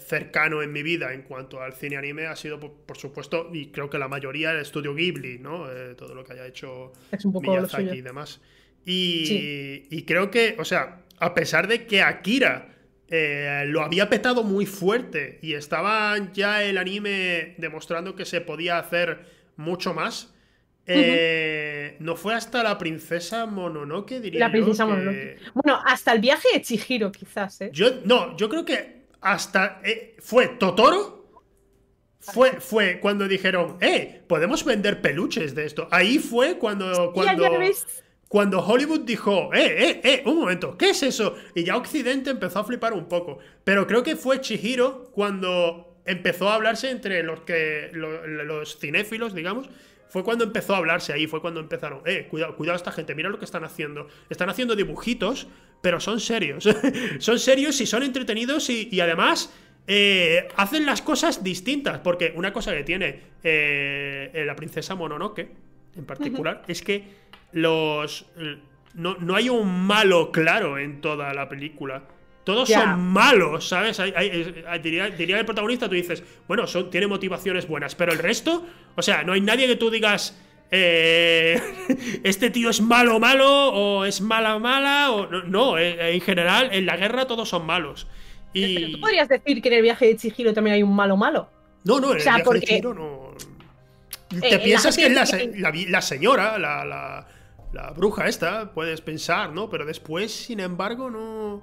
cercano en mi vida en cuanto al cine anime ha sido, por, supuesto, y creo que la mayoría, el estudio Ghibli, ¿no? todo lo que haya hecho Miyazaki y demás. y creo que, o sea, a pesar de que Akira eh, lo había petado muy fuerte y estaba ya el anime demostrando que se podía hacer mucho más. Eh, no fue hasta la princesa Mononoke, diría La princesa Mononoke. Bueno, hasta el viaje de Chihiro, quizás, ¿eh? Yo, no, yo creo que hasta. fue Totoro. Fue, fue cuando dijeron, eh, podemos vender peluches de esto. Ahí fue cuando. cuando cuando Hollywood dijo, eh, eh, eh, un momento, ¿qué es eso? Y ya Occidente empezó a flipar un poco. Pero creo que fue Chihiro cuando empezó a hablarse entre los que los cinéfilos, digamos, fue cuando empezó a hablarse ahí, fue cuando empezaron, eh, cuidado, cuidado esta gente, mira lo que están haciendo. Están haciendo dibujitos, pero son serios. son serios y son entretenidos y, además eh, hacen las cosas distintas. Porque una cosa que tiene eh, la princesa Mononoke, en particular, es que los... No, hay un malo claro en toda la película. Todos son malos, ¿sabes? diría, diría, el protagonista, tú dices, bueno, son, tiene motivaciones buenas, pero el resto, o sea, no hay nadie que tú digas, eh, este tío es malo malo o es mala mala o no, eh, en general en la guerra todos son malos. Y... ¿Tú podrías decir que en el viaje de Chihiro también hay un malo malo? No, no, en el viaje de Chihiro no. Te eh, piensas que es la, la, señora, la, la bruja esta, puedes pensar, ¿no? Pero después, sin embargo, no...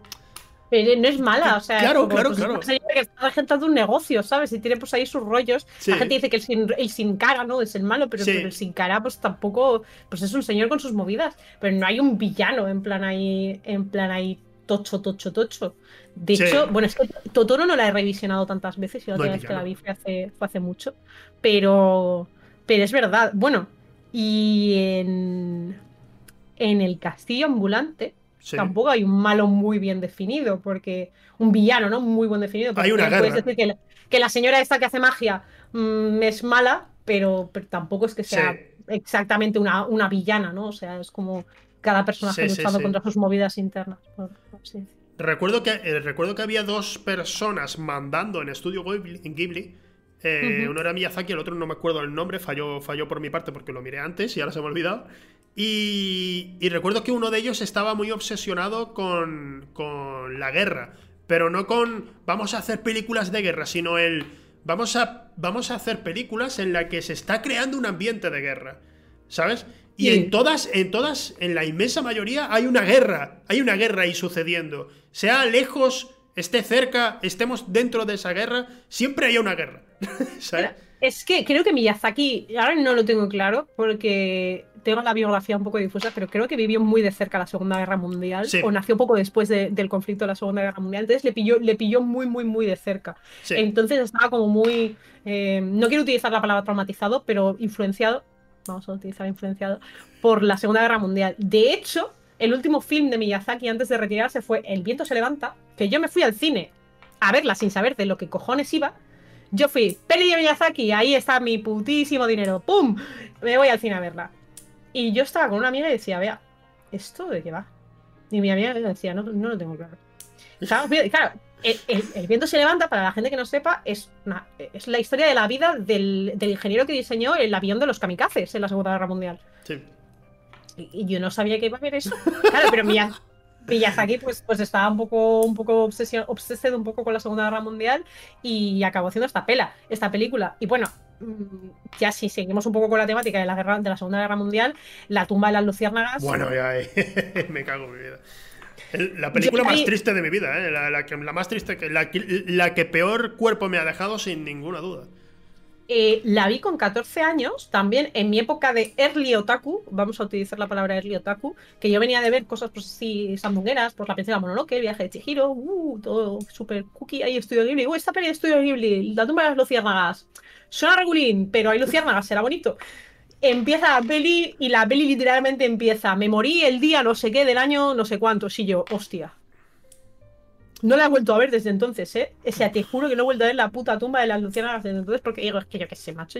Pero no es mala, o sea, claro, claro, pues, claro. que está regentando un negocio, ¿sabes? Y tiene pues ahí sus rollos. La gente dice que el sin, cara, ¿no? Es el malo, pero, el sin cara, pues tampoco, pues es un señor con sus movidas. Pero no hay un villano en plan ahí, en plan ahí tocho, tocho, tocho. De hecho, bueno, es que Totoro no la he revisionado tantas veces y la última vez que la vi fue hace, fue hace mucho. Pero, pero es verdad. Bueno, y en en el castillo ambulante tampoco hay un malo muy bien definido, porque un villano, ¿no? Muy bien definido. Hay una Puedes decir que la, señora esta que hace magia mm, es mala, pero, tampoco es que sea exactamente una, una, villana, ¿no? O sea, es como cada personaje luchando contra sus movidas internas. recuerdo, que, eh, recuerdo que había dos personas mandando en Estudio Ghibli. Eh, uno era Miyazaki, el otro no me acuerdo el nombre, falló, falló por mi parte porque lo miré antes y ahora se me ha olvidado. Y, recuerdo que uno de ellos estaba muy obsesionado con, con la guerra, pero no con vamos a hacer películas de guerra, sino el vamos a, vamos a hacer películas en la que se está creando un ambiente de guerra, ¿sabes? Y en todas, en todas, en la inmensa mayoría hay una guerra, hay una guerra ahí sucediendo. Sea lejos, esté cerca, estemos dentro de esa guerra, siempre hay una guerra, ¿sabes? Es que creo que Miyazaki, ahora no lo tengo claro, porque tengo la biografía un poco difusa, pero creo que vivió muy de cerca la Segunda Guerra Mundial, o nació poco después del conflicto de la Segunda Guerra Mundial, entonces le pilló, le pilló muy, muy, muy de cerca. Entonces estaba como muy, eh, no quiero utilizar la palabra traumatizado, pero influenciado, vamos a utilizar influenciado, por la Segunda Guerra Mundial. De hecho, el último film de Miyazaki antes de retirarse fue El viento se levanta, que yo me fui al cine a verla sin saber de lo que cojones iba, yo fui, peli de Miyazaki, ahí está mi putísimo dinero, ¡pum! Me voy al cine a verla. Y yo estaba con una amiga y decía, vea, ¿esto de qué va? Y mi amiga decía, no, no lo tengo claro. claro, el, viento se levanta, para la gente que no sepa, es, es la historia de la vida del, ingeniero que diseñó el avión de los kamikazes en la Segunda Guerra Mundial. Sí. Y, yo no sabía que iba a haber eso. Claro, pero Miyazaki Miyazaki pues, pues estaba un poco, un poco obsesionado un poco con la Segunda Guerra Mundial y acabó haciendo esta pela, esta película. Y bueno, ya si seguimos un poco con la temática de la guerra, de la Segunda Guerra Mundial, la tumba de las luciérnagas. Bueno, ya me cago en mi vida. La película más triste de mi vida, ¿eh? la, que, la más triste, que, la, la que peor cuerpo me ha dejado sin ninguna duda. Eh, la vi con 14 años, también en mi época de early otaku, vamos a utilizar la palabra early otaku, que yo venía de ver cosas pues así sandungueras, por la princesa Mononoke, el viaje de Chihiro, uh, todo súper cookie, ahí Estudio Ghibli, uh, esta peli de Estudio Ghibli, la tumba de las luciérnagas, suena regulín, pero hay luciérnagas, será bonito. Empieza la peli y la peli literalmente empieza, me morí el día no sé qué del año no sé cuánto, sí yo, hostia. No la he vuelto a ver desde entonces, ¿eh? O sea, te juro que no he vuelto a ver la puta tumba de las luciérnagas desde entonces porque digo, es que yo qué sé, macho.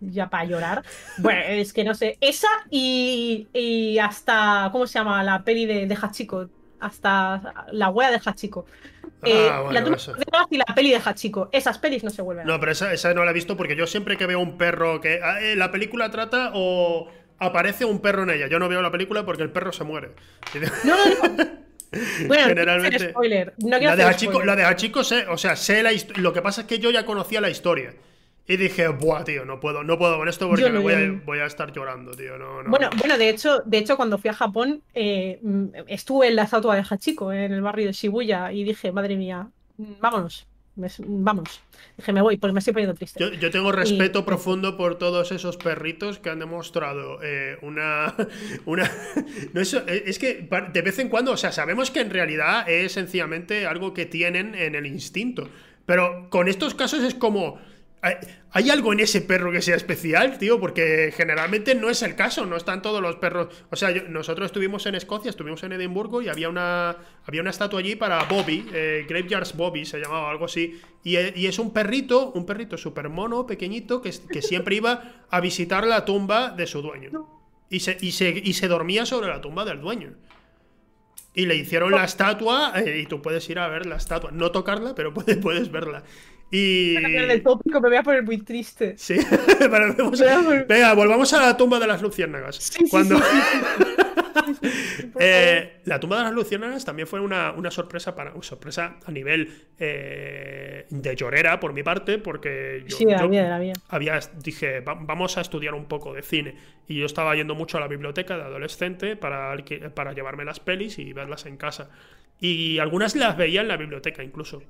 Ya para llorar. Bueno, es que no sé. Esa y, y hasta. ¿Cómo se llama? La peli de, de Hachiko. Hasta la wea de Hachiko. Eh, Ah, bueno, la tumba eso. de las luciérnagas y la peli de Hachiko. Esas pelis no se vuelven. No, pero esa, esa no la he visto porque yo siempre que veo un perro que. ah, eh, la película trata o aparece un perro en ella. Yo no veo la película porque el perro se muere. No, no, no. Bueno, Generalmente- no spoiler. No quiero la, de Hachiko, spoiler. la de Hachiko sé, o sea, sé la Lo que pasa es que yo ya conocía la historia. Y dije, buah, tío, no puedo, no puedo con esto porque no, me voy a, voy a estar llorando, tío. No, no, Bueno, no. bueno, de hecho, de hecho, cuando fui a Japón, eh, estuve en la estatua de Hachiko, en el barrio de Shibuya, y dije, madre mía, vámonos, me- vamos. Dije, me voy, porque me estoy poniendo triste. Yo, yo tengo respeto Y- profundo por todos esos perritos que han demostrado eh, una. una no es, es que de vez en cuando, o sea, sabemos que en realidad es sencillamente algo que tienen en el instinto. Pero con estos casos es como. ¿Hay, algo en ese perro que sea especial, tío? Porque generalmente no es el caso, no están todos los perros. O sea, yo- nosotros estuvimos en Escocia, estuvimos en Edimburgo y había una, había una estatua allí para Bobby, eh, Graveyards Bobby se llamaba algo así. Y, e- y es un perrito, un perrito súper mono, pequeñito, que siempre iba a visitar la tumba de su dueño. Y se, y, se, y se dormía sobre la tumba del dueño. Y le hicieron la estatua, eh, y tú puedes ir a ver la estatua. No tocarla, pero puedes, puedes verla. Y. Voy a cambiar tópico, me voy a poner muy triste. Sí, Pero vamos- a venga, volvamos a la tumba de las luciérnagas. Sí, sí, Cuando... sí, Eh, la tumba de las luciérnagas también fue una, una sorpresa para una sorpresa a nivel eh, de llorera por mi parte, porque yo, había dije "Va- vamos a estudiar un poco de cine y yo estaba yendo mucho a la biblioteca de adolescente para, para llevarme las pelis y verlas en casa. Y algunas las veía en la biblioteca incluso.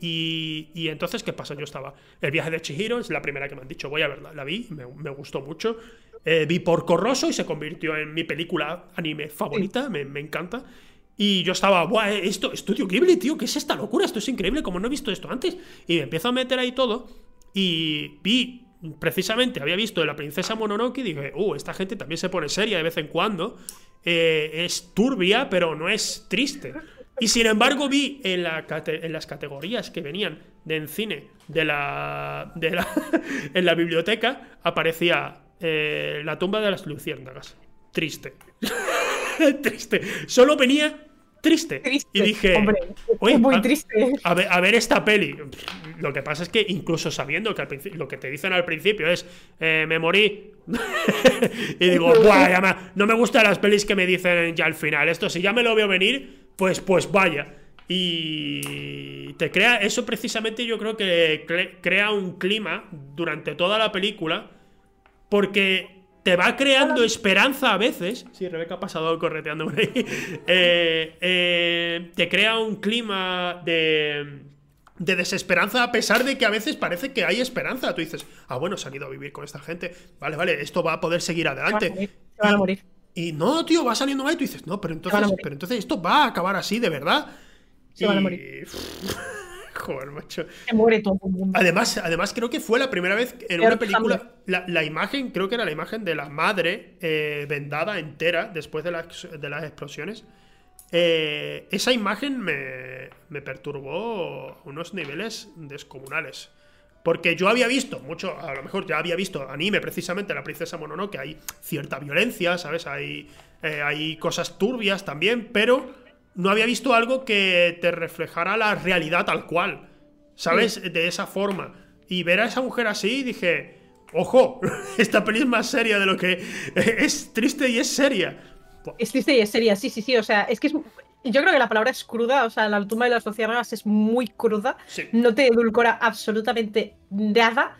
Y, y entonces, ¿qué pasa? Yo estaba. El viaje de Chihiro es la primera que me han dicho, voy a verla. La vi, me, me gustó mucho. Eh, vi por Corroso y se convirtió en mi película anime favorita, me, me encanta. Y yo estaba, Buah, eh, esto, Estudio Ghibli, tío, ¿qué es esta locura? Esto es increíble, como no he visto esto antes. Y me empiezo a meter ahí todo. Y vi, precisamente, había visto de la princesa Mononoke y dije, uh, esta gente también se pone seria de vez en cuando. Eh, es turbia, pero no es triste. Y sin embargo vi en, la cate- en las categorías que venían de en cine de la, de la en la biblioteca aparecía eh, la tumba de las luciérnagas. Triste. triste. Solo venía triste. Triste, Y dije, hombre, "Oye, es muy a- triste. a ver, a ver esta peli. Lo que pasa es que incluso sabiendo que al lo que te dicen al principio es eh, me morí. y digo, Buah, ya me- no me gustan las pelis que me dicen ya al final. Esto, si ya me lo veo venir, pues, pues vaya. Y te crea, eso precisamente yo creo que cre- crea un clima durante toda la película. Porque te va creando esperanza a veces. Sí, Rebeca ha pasado correteando por ahí. Eh, eh, te crea un clima de, de desesperanza a pesar de que a veces parece que hay esperanza. Tú dices, ah, bueno, se han ido a vivir con esta gente. Vale, vale, esto va a poder seguir Se van a adelante. morir. Se van a morir. Y no, tío, va saliendo mal y tú dices, no, pero entonces, pero entonces esto va a acabar así, de verdad. Se van a Y- morir. Joder, macho. Se muere todo el mundo. Además, además, creo que fue la primera vez en una película. La, la imagen, creo que era la imagen de la madre eh, vendada entera después de las, de las explosiones. Eh, esa imagen me, me perturbó a unos niveles descomunales. Porque yo había visto mucho, a lo mejor ya había visto anime precisamente, La Princesa Mononoke, hay cierta violencia, ¿sabes? Hay, eh, hay cosas turbias también, pero no había visto algo que te reflejara la realidad tal cual, ¿sabes? De esa forma. Y ver a esa mujer así, dije, ojo, esta peli es más seria de lo que es triste y es seria. Es triste y es seria, sí, sí, sí. O sea, es que es. Yo creo que la palabra es cruda, o sea, la tumba de las luciérnagas es muy cruda. Sí. No te edulcora absolutamente nada.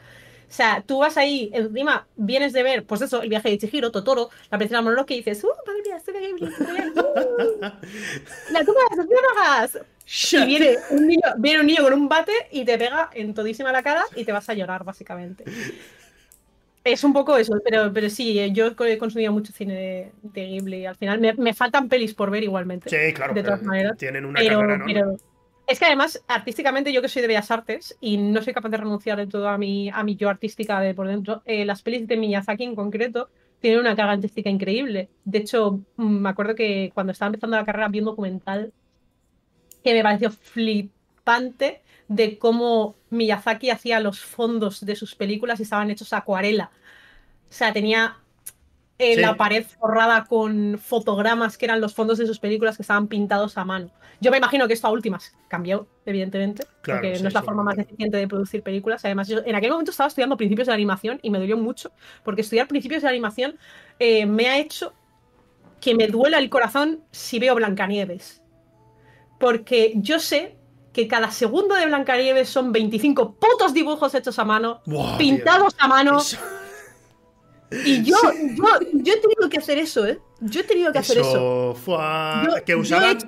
O sea, tú vas ahí, encima vienes de ver, pues eso, el viaje de Chihiro, Totoro, la princesa Mononoke y dices, ¡uh, madre mía, estoy Ghibli, ¡uh! ¡La tumba de las luciérnagas! Y Shut. viene un, niño, viene un niño con un bate y te pega en todísima la cara y te vas a llorar, básicamente. Es un poco eso, pero, pero sí, eh, yo he consumido mucho cine de, de Ghibli y al final me, me faltan pelis por ver igualmente. Sí, claro, de todas pero maneras. tienen una Pero, carrera, ¿no? pero es que además, artísticamente, yo que soy de Bellas Artes y no soy capaz de renunciar de todo a mi, a mi yo artística de por dentro, eh, las pelis de Miyazaki en concreto tienen una carga artística increíble. De hecho, mm, me acuerdo que cuando estaba empezando la carrera vi un documental que me pareció flipante de cómo Miyazaki hacía los fondos de sus películas y estaban hechos a acuarela. O sea, tenía eh, Sí. la pared forrada con fotogramas que eran los fondos de sus películas que estaban pintados a mano. Yo me imagino que esto a últimas cambió, evidentemente, Claro, porque sí, no es la forma más eficiente de producir películas. Además, yo en aquel momento estaba estudiando principios de la animación y me dolió mucho, porque estudiar principios de la animación eh, me ha hecho que me duela el corazón si veo Blancanieves. Porque yo sé que cada segundo de Blancanieves son 25 putos dibujos hechos a mano, pintados a mano. Eso- Y yo, yo, yo he tenido que hacer eso, ¿eh? Yo he tenido que hacer eso. Yo, que yo he usaban, eso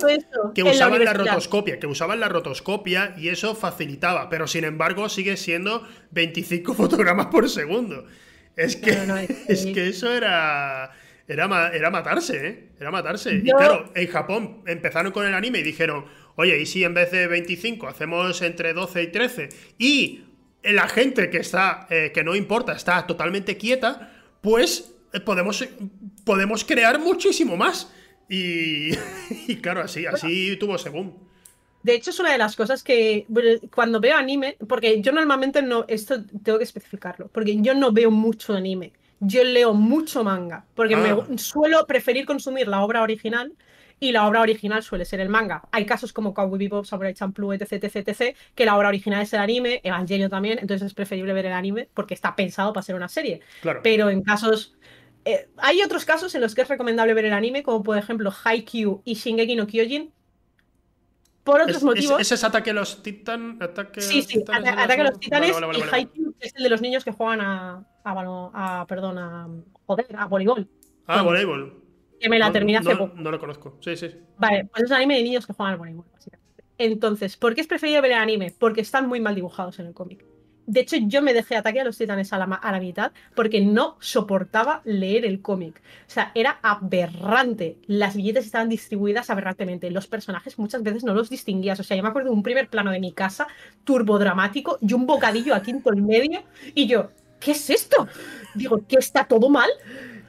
que la rotoscopia, que usaban la rotoscopia y eso facilitaba, pero sin embargo sigue siendo 25 fotogramas por segundo. Es que, No, no, es- es que eso era, era, era matarse, ¿eh? Era matarse. Y claro, en Japón empezaron con el anime y dijeron, oye, ¿y si en vez de 25 hacemos entre 12 y 13? Y la gente que está, eh, que no importa, está totalmente quieta, pues eh, podemos, podemos crear muchísimo más. Y, y claro, así, así tuvo según. De hecho, es una de las cosas que cuando veo anime, porque yo normalmente no, esto tengo que especificarlo, porque yo no veo mucho anime, yo leo mucho manga, porque Ah. me suelo preferir consumir la obra original y la obra original suele ser el manga. Hay casos como Cowboy Bebop, Samurai Champloo, etc, etc, etc, que la obra original es el anime, Evangelio también, entonces es preferible ver el anime porque está pensado para ser una serie. Claro. Pero en casos... eh, hay otros casos en los que es recomendable ver el anime, como por ejemplo Haikyuu y Shingeki no Kyojin, por otros Es- motivos. es- ese es ataque a los titan. Ataque Sí, sí, ata- ataque a los titanes vale, vale, y. Haikyuu que es el de los niños que juegan a, a- perdón, a, joder, a voleibol. Ah, voleibol. Que me la No- terminé hace no, poco. no lo conozco. Sí, sí. Vale, pues es un anime de niños que juegan al voleibol, básicamente. Entonces, ¿por qué es preferible ver el anime? Porque están muy mal dibujados en el cómic. De hecho, yo me dejé ataque a los titanes a la, a la mitad porque no soportaba leer el cómic. O sea, era aberrante. Las billetes estaban distribuidas aberrantemente. Los personajes muchas veces no los distinguías. O sea, yo me acuerdo de un primer plano de mi casa, turbodramático, y un bocadillo aquí en todo el medio. Y yo, ¿qué es esto? Digo, ¿qué está todo mal?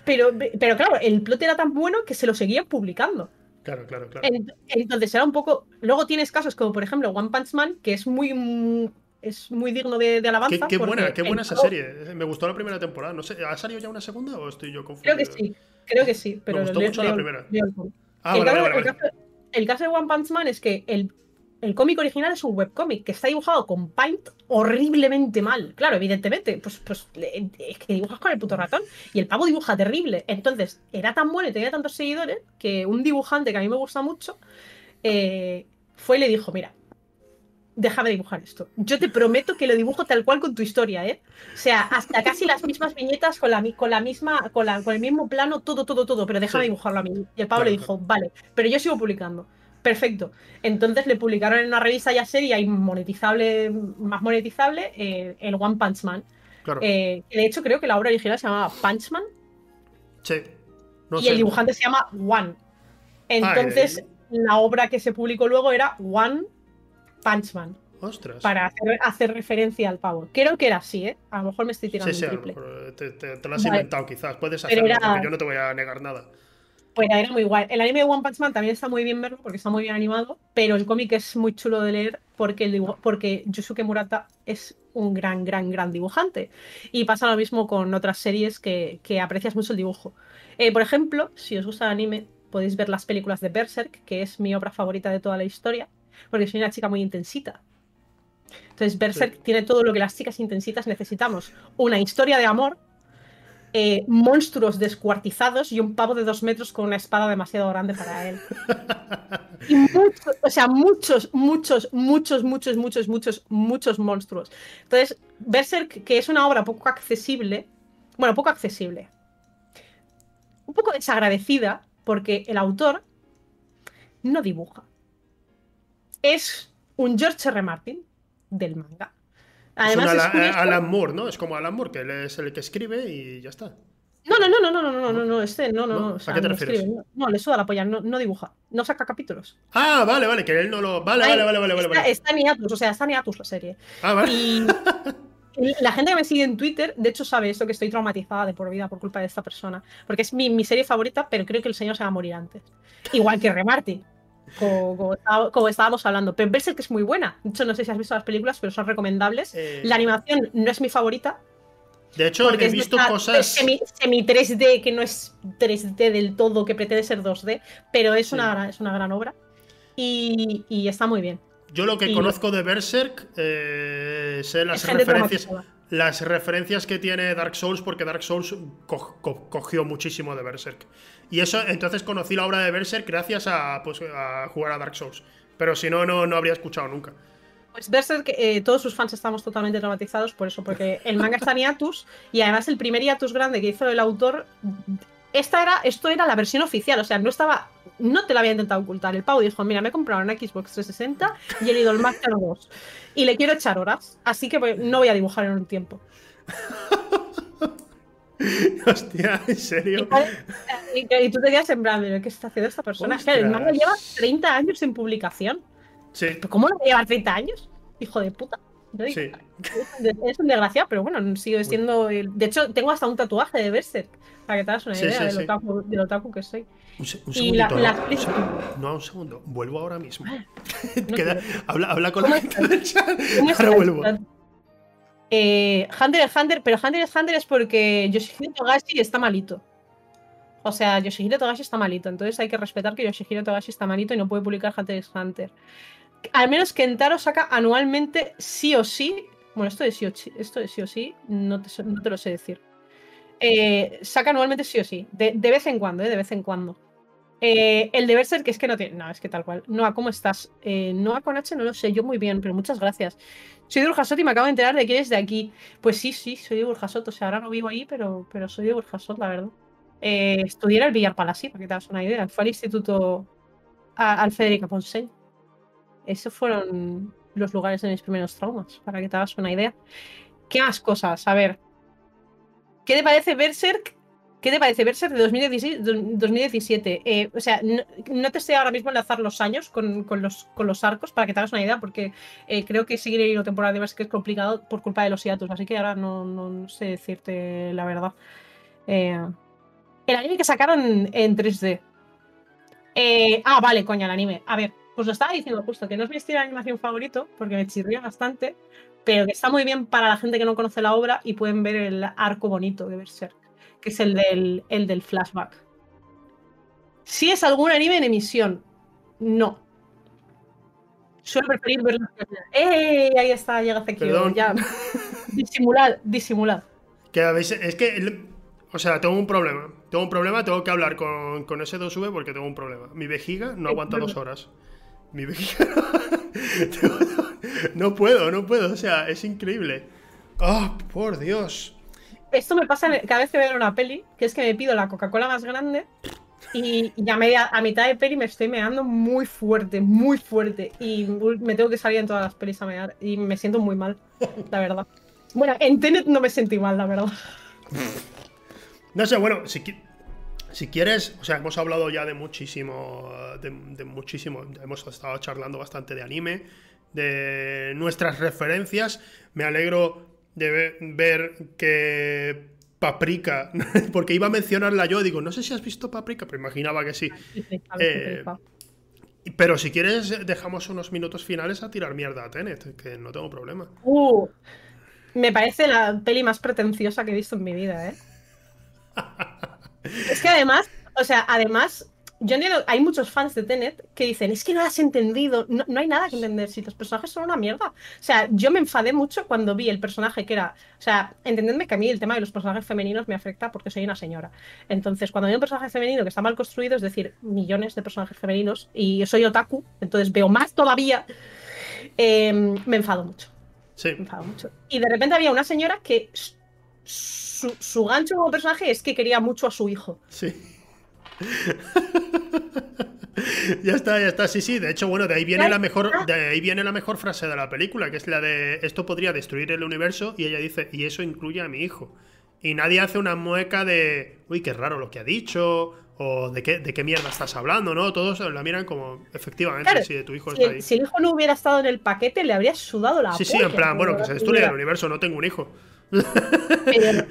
Pero, pero claro, el plot era tan bueno que se lo seguían publicando. Claro, claro, claro. En- Entonces era un poco. Luego tienes casos como, por ejemplo, One Punch Man, que es muy. Es muy digno de, de alabanza. Qué, buena, qué buena esa serie. Me gustó la primera temporada. No sé, ¿ha salido ya una segunda o estoy yo Creo confundido? que sí, creo que sí, pero gustó leo- mucho la primera. leo. Ah, el, vale, caso, vale, el vale. caso- el caso de One Punch Man es que el, el cómic original es un webcómic que está dibujado con Paint horriblemente mal. Claro, evidentemente, pues, pues le- es que dibujas con el puto ratón y el pavo dibuja terrible. Entonces, era tan bueno y tenía tantos seguidores que un dibujante que a mí me gusta mucho eh, fue y le dijo: Mira, déjame dibujar esto. Yo te prometo que lo dibujo tal cual con tu historia, ¿eh? O sea, hasta casi las mismas viñetas con la, con la misma, con, la, con el mismo plano, todo, todo, todo, pero déjame Sí. dibujarlo a mí. Y el pavo Claro, le dijo, vale, pero yo sigo publicando. Perfecto. Entonces le publicaron en una revista ya seria y monetizable, más monetizable, eh, el One Punch Man. Claro. Eh, de hecho, creo que la obra original se llamaba Punch Man sí. No y sé. el dibujante se llama One. Entonces, eh. la obra que se publicó luego era One Punch Man Ostras. para hacer, hacer referencia al pavo. Creo que era así, ¿eh? A lo mejor me estoy tirando Sí, sí, un a lo triple. mejor te, te- te lo has Vale. inventado quizás. Puedes hacerlo, era- porque yo no te voy a negar nada. Pues era muy guay. El anime de One Punch Man también está muy bien verlo porque está muy bien animado, pero el cómic es muy chulo de leer porque, el porque Yusuke Murata es un gran, gran, gran dibujante. Y pasa lo mismo con otras series que, que aprecias mucho el dibujo. Eh, por ejemplo, si os gusta el anime, podéis ver las películas de Berserk, que es mi obra favorita de toda la historia, porque soy una chica muy intensita. Entonces, Berserk Sí. tiene todo lo que las chicas intensitas necesitamos. Una historia de amor, eh, monstruos descuartizados y un pavo de dos metros con una espada demasiado grande para él. Y mucho- o sea, muchos, muchos, muchos, muchos, muchos, muchos, muchos monstruos. Entonces, Berserk, que es una obra poco accesible, bueno, poco accesible, un poco desagradecida, porque el autor no dibuja. Es un George R. Martin del manga. Además, es un Alan, Alan Moore, ¿no? Es como Alan Moore, que él es el que escribe y ya está. No, no, no, no, no, no, no, no, no, este, no, no, ¿No? o ¿A sea, qué te no refieres? escribe, no, no, le suda la polla, no, no dibuja, no saca capítulos. Ah, vale, vale, que él no lo. Vale, Ay, vale, vale, vale. vale, está, vale. está en hiatus, o sea, está en hiatus la serie. Ah, vale. Y la gente que me sigue en Twitter, de hecho, sabe esto, que estoy traumatizada de por vida por culpa de esta persona. Porque es mi, mi serie favorita, pero creo que el señor se va a morir antes. Igual que Remarty. Como, como estaba- como estábamos hablando. Pero Berserk es muy buena. De hecho, no sé si has visto las películas, pero son recomendables. Eh, La animación no es mi favorita, De hecho, porque he visto esta cosas. Semi, semi 3D, que no es 3D del todo, que pretende ser 2D, pero es, Sí. una, gran- es una gran obra. Y, y está muy bien. Yo lo que y- conozco de Berserk, eh, sé las referencias, las referencias que tiene Dark Souls, porque Dark Souls co- co- cogió muchísimo de Berserk. Y eso, entonces conocí la obra de Berserk gracias a, pues, a jugar a Dark Souls. Pero si no, no, no habría escuchado nunca. Pues Berserk, eh, todos sus fans estamos totalmente traumatizados por eso, porque el manga está en hiatus y además el primer hiatus grande que hizo el autor, esta era, esto era la versión oficial, o sea, no estaba, no te la había intentado ocultar. El pavo dijo, mira, me he comprado una Xbox 360 y he leído el Master 2 y le quiero echar horas, así que no voy a dibujar en un tiempo. Hostia, en serio. Y, y tú te quedas en plan, "¿Pero ¿qué está haciendo esta persona? Es que el manga Ostras. lleva 30 años en publicación. Sí, ¿Pero ¿Cómo no va a llevar 30 años? Hijo de puta. Sí. Es un desgraciado, pero bueno, sigue siendo. De hecho, tengo hasta un tatuaje de Berserk, para que te hagas una Sí, idea sí, otaku, del otaku que soy. Un, un Y la- no, un segundo. no, un segundo. Vuelvo ahora mismo. No Queda- quiero. habla, habla con la ¿Cómo gente del chat. ¿Cómo Ahora vuelvo. Eh, Hunter es Hunter, pero Hunter es Hunter es porque Yoshihiro Togashi está malito. O sea, Yoshihiro Togashi está malito, entonces hay que respetar que Yoshihiro Togashi está malito y no puede publicar Hunter x Hunter. Al menos Kentaro saca anualmente sí o sí. Bueno, esto de sí o sí, esto de sí, o sí no, te, lo sé decir. Eh, saca anualmente sí o sí. De, vez en cuando, ¿eh? De vez en cuando. Eh, el de Berserk, que es que no tiene. No, es que tal cual. Noah, ¿cómo estás? Eh, Noah con H no lo sé, yo muy bien, pero muchas gracias. Soy de Burjasot y me acabo de enterar de que eres de aquí. Pues sí, sí, soy de Burjasot. O sea, ahora no vivo ahí, pero, pero soy de Burjasot, la verdad. Eh, estudié en el Villar Palasí, para que te hagas una idea. Fue al instituto a- al Federica. Esos fueron los lugares de mis primeros traumas, para que te hagas una idea. ¿Qué más cosas? A ver. ¿Qué te parece Berserk? ¿Qué te parece Berserk de 2016, do- 2017? Eh, o sea, no, te estoy ahora mismo enlazar los años con, los, arcos para que te hagas una idea, porque eh, creo que seguir hilo temporal de Berserk es complicado por culpa de los hiatus, así que ahora no, no sé decirte la verdad. Eh, el anime que sacaron en 3D. Eh, ah, vale, coña, el anime. A ver, pues lo estaba diciendo justo, que no es mi estilo de animación favorito, porque me chirría bastante, pero que está muy bien para la gente que no conoce la obra y pueden ver el arco bonito de Berserk, que es el del, el del flashback. Si es algún anime en emisión, no. Suelo preferir verlo. ¡Ey! Ahí está, llega. Perdón. Ya. Disimulad, disimulad. Que a veces, es que, o sea, tengo un problema. Tengo un problema, tengo que hablar con, con ese 2V porque tengo un problema. Mi vejiga no ¿Qué aguanta dos horas. Mi vejiga no, no puedo, no puedo. O sea, es increíble. ¡Ah, por Dios! Esto me pasa cada vez que veo una peli, que es que me pido la Coca-Cola más grande y, y a, media, a mitad de peli me estoy meando muy fuerte, muy fuerte. Y me tengo que salir en todas las pelis a mear y me siento muy mal, la verdad. Bueno, en Tenet no me sentí mal, la verdad. No sé, bueno, si, si quieres, o sea, hemos hablado ya de muchísimo, de muchísimo, hemos estado charlando bastante de anime, de nuestras referencias. Me alegro de ve- ver que Paprika, porque iba a mencionarla yo, digo, no sé si has visto Paprika, pero imaginaba que sí. Sí, sí, a Eh. Pero si quieres, dejamos unos minutos finales a tirar mierda a Tenet, que no tengo problema. Uh, me parece la peli más pretenciosa que he visto en mi vida, ¿eh? Es que además, o sea, además, yo entiendo, hay muchos fans de Tenet que dicen, es que no has entendido, no, no hay nada que entender, si los personajes son una mierda. O sea, yo me enfadé mucho cuando vi el personaje que era, o sea, entendedme que a mí el tema de los personajes femeninos me afecta porque soy una señora. Entonces, cuando veo un personaje femenino que está mal construido, es decir, millones de personajes femeninos, y yo soy otaku, entonces veo más todavía, eh, me enfado mucho Sí, me enfado mucho. Y de repente había una señora que su, su gancho como personaje es que quería mucho a su hijo. sí. ya está, ya está, sí, sí. De hecho, bueno, de ahí viene la mejor, de ahí viene la mejor frase de la película, que es la de esto podría destruir el universo, y ella dice, y eso incluye a mi hijo. Y nadie hace una mueca de, uy, qué raro lo que ha dicho, o de qué, de qué mierda estás hablando, ¿no? Todos la miran como, efectivamente, Claro, si de tu hijo Si está ahí. el, si el hijo no hubiera estado en el paquete, le habría sudado la Sí, sí, en plan, bueno, que se destruya el universo, no tengo un hijo. pero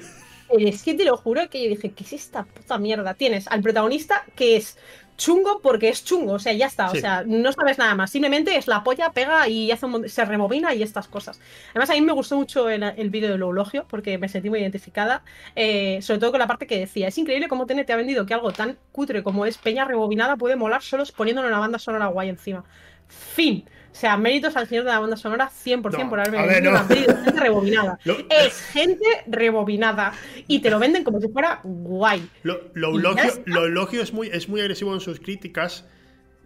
es que te lo juro que yo dije, ¿qué es esta puta mierda? Tienes al protagonista que es chungo porque es chungo, o sea, ya está, Sí. o sea, no sabes nada más, simplemente es la polla, pega y hace un se rebobina y estas cosas. Además, a mí me gustó mucho el, el vídeo del eulogio porque me sentí muy identificada, eh, sobre todo con la parte que decía, es increíble cómo TNT te ha vendido que algo tan cutre como es Peña rebobinada puede molar solo poniéndole una banda sonora guay encima. Fin. O sea, méritos al señor de la banda sonora 100% No, por haberme vendido no. gente rebobinada. Lo- Es gente rebobinada y te lo venden como si fuera guay. Lo, está. lo eulogio es, muy, es muy agresivo en sus críticas,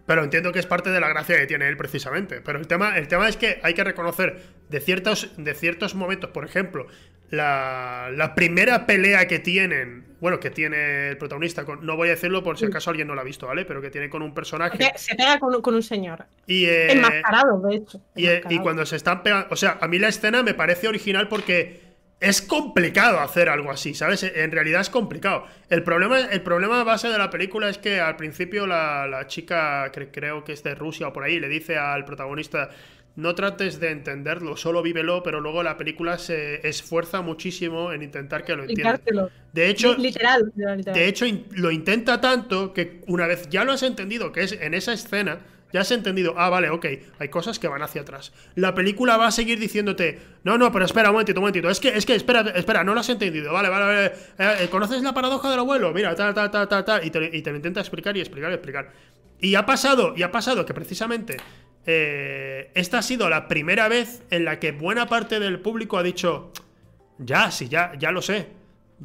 pero entiendo que es parte de la gracia que tiene él precisamente. Pero el tema, el tema es que hay que reconocer de ciertos, de ciertos momentos, por ejemplo, la, la primera pelea que tienen, bueno, que tiene el protagonista, con- no voy a decirlo por si Sí. acaso alguien no lo ha visto, ¿vale? Pero que tiene con un personaje. se pega con, con un señor. Y, eh, Enmascarado, de hecho. y, eh, y cuando se están pegando. O sea, a mí la escena me parece original porque es complicado hacer algo así, ¿sabes? En realidad es complicado. El problema, el problema base de la película es que al principio la, la chica, cre- creo que es de Rusia o por ahí, le dice al protagonista. No trates de entenderlo, solo vívelo, pero luego la película se esfuerza muchísimo en intentar que lo entiendas. De hecho, Li- literal, literal, de hecho, lo intenta tanto que una vez ya lo has entendido, que es en esa escena, ya has entendido, ah, vale, ok, hay cosas que van hacia atrás. La película va a seguir diciéndote, no, no, pero espera, un momentito, un momentito, es que, es que, espera, espera, no lo has entendido, vale, vale, vale, eh, ¿conoces la paradoja del abuelo? Mira, tal, tal, tal, tal, tal, y te, y te lo intenta explicar y explicar y explicar. Y ha pasado, y ha pasado que precisamente eh, esta ha sido la primera vez en la que buena parte del público ha dicho, ya, sí, ya, ya lo sé.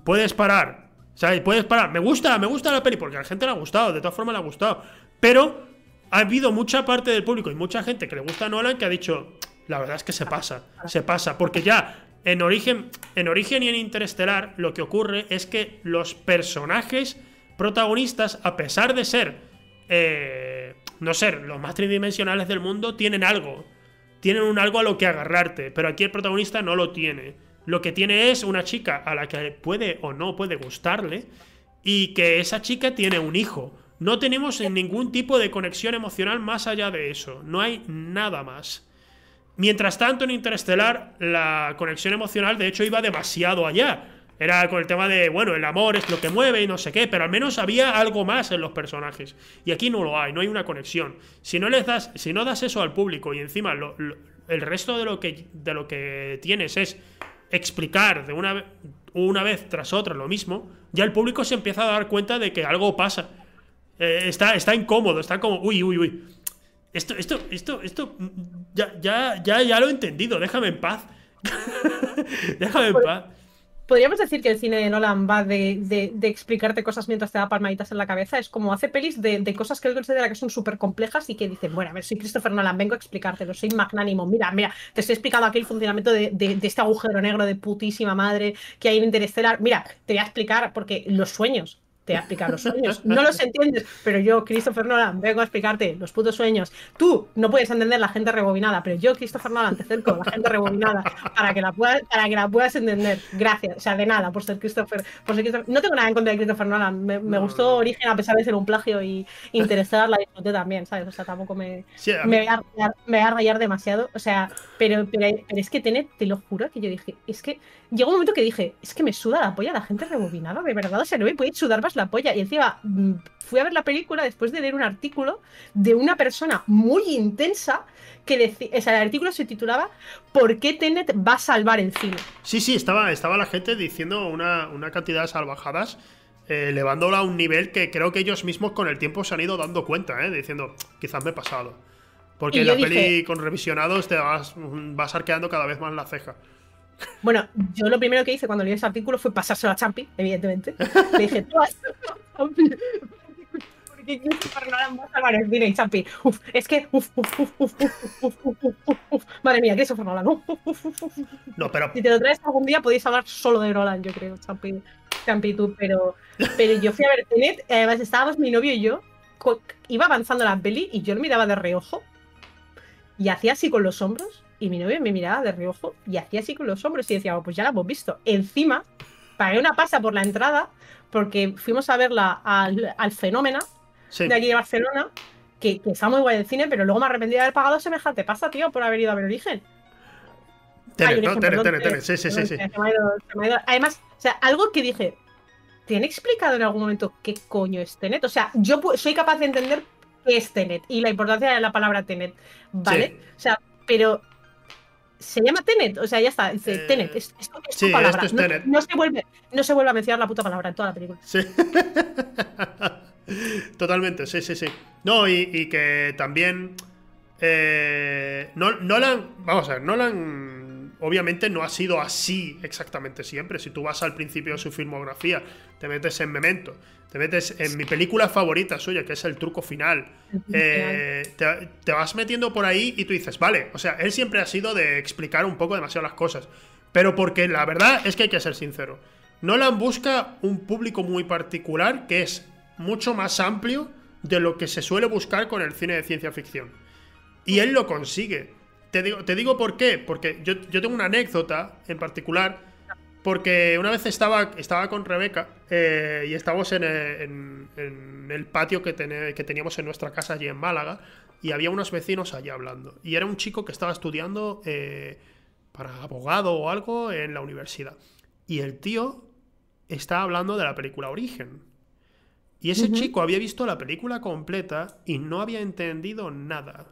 Puedes parar. ¿Sabes? Puedes parar. Me gusta, me gusta la peli porque a la gente le ha gustado. De todas formas le ha gustado. Pero ha habido mucha parte del público y mucha gente que le gusta a Nolan que ha dicho, la verdad es que se pasa. Se pasa. Porque ya en origen, en origen y en Interestelar lo que ocurre es que los personajes protagonistas, a pesar de ser, eh, no ser los más tridimensionales del mundo, tienen algo tienen un algo a lo que agarrarte, pero aquí el protagonista no lo tiene. Lo que tiene es una chica a la que puede o no puede gustarle y que esa chica tiene un hijo. No tenemos ningún tipo de conexión emocional más allá de eso. No hay nada más. Mientras tanto, en Interestelar, la conexión emocional, de hecho, iba demasiado allá. Era con el tema de, bueno, el amor es lo que mueve y no sé qué, pero al menos había algo más en los personajes. Y aquí no lo hay, no hay una conexión. Si no les das, si no das eso al público y encima lo- el resto de lo que de lo que tienes es explicar de una, una vez tras otra lo mismo, ya el público se empieza a dar cuenta de que algo pasa. Eh, está, está incómodo, está como, uy, uy, uy. Esto, esto, esto, esto, ya, ya, ya, ya lo he entendido, déjame en paz. déjame en paz. Podríamos decir que el cine de Nolan va de, de- de explicarte cosas mientras te da palmaditas en la cabeza. Es como hace pelis de, de cosas que él considera que son súper complejas y que dicen, bueno, a ver, soy Christopher Nolan, vengo a explicártelo, soy magnánimo. Mira, mira, te estoy explicando aquí el funcionamiento de, de- de este agujero negro de putísima madre que hay en Interestelar. Mira, te voy a explicar, porque los sueños. Te voy a explicar los sueños. No los entiendes, pero yo, Christopher Nolan, vengo a explicarte los putos sueños. Tú no puedes entender la gente rebobinada, pero yo, Christopher Nolan, te acerco a la gente rebobinada para que la puedas, para que la puedas entender. Gracias. O sea, de nada por ser Christopher. Por ser Christopher- No tengo nada en contra de Christopher Nolan. Me, me No, gustó no. Origen a pesar de ser un plagio y interesar la disfruté también, ¿sabes? O sea, tampoco me, Sí, me voy a rayar, me voy a rayar demasiado. O sea, pero, pero, pero es que Tenet, te lo juro que yo dije, es que llegó un momento que dije, es que me suda la polla la gente rebobinada, de verdad. O sea, no me puede sudar más la polla. Y encima mm, fui a ver la película después de leer un artículo de una persona muy intensa que decía, o sea, el artículo se titulaba ¿Por qué Tenet va a salvar el cine? Sí, sí, estaba, estaba la gente diciendo una, una cantidad de salvajadas, eh, elevándola a un nivel que creo que ellos mismos con el tiempo se han ido dando cuenta, ¿eh? diciendo, quizás me he pasado. Porque la yo peli dije- con revisionados te vas, vas arqueando cada vez más la ceja. Bueno, yo lo primero que hice cuando leí ese artículo fue pasárselo a Champi, evidentemente. Le dije, tú has... Champi, porque Christopher Nolan va a salvar el cine y Champi, uf, es que, uf, uf, uf, uf, uf, uf, uf, uf, madre mía, Christopher Nolan, uf, uf, uf, uf. No, pero Si te lo traes algún día podéis hablar solo de Nolan, yo creo, Champi, Champi tú, pero, pero yo fui a ver Tenet, eh, además estábamos mi novio y yo, iba avanzando la peli y yo lo miraba de reojo y hacía así con los hombros y mi novio me miraba de reojo y hacía así con los hombros y decía, "Oh, pues ya la hemos visto. Encima, pagué una pasa por la entrada porque fuimos a verla al, al Fenómena sí. de aquí de Barcelona, que, que está muy guay el cine, pero luego me arrepentí de haber pagado semejante pasa, tío, por haber ido a ver Origen. Tenet, Tenet, sí, sí, sí. Además, o sea, algo que dije, ¿te han explicado en algún momento qué coño es Tenet? O sea, yo soy capaz de entender qué es Tenet y la importancia de la palabra Tenet, ¿vale? O sea, pero se llama Tenet, o sea, ya está, dice Eh, Tenet, es, es, es sí, palabra. esto es no, Tenet. no se vuelve, no se vuelve a mencionar la puta palabra en toda la película. Sí. Totalmente, sí, sí, sí. No, y, y que también. Eh, no, Nolan. Vamos a ver, Nolan. Obviamente no ha sido así exactamente siempre. Si tú vas al principio de su filmografía, te metes en Memento, te metes en mi película favorita suya, que es el truco final. eh, te, te vas metiendo por ahí y tú dices, vale, o sea, él siempre ha sido de explicar un poco demasiado las cosas. Pero porque la verdad es que hay que ser sincero. Nolan busca un público muy particular que es mucho más amplio de lo que se suele buscar con el cine de ciencia ficción. Y él lo consigue. Te digo, te digo por qué. Porque yo, yo tengo una anécdota en particular. Porque una vez estaba, estaba con Rebeca eh, y estábamos en, en- en el patio que, teníamos en nuestra casa allí en Málaga y había unos vecinos allí hablando. Y era un chico que estaba estudiando eh, para abogado o algo en la universidad. Y el tío estaba hablando de la película Origen. Y ese chico había visto la película completa y no había entendido nada.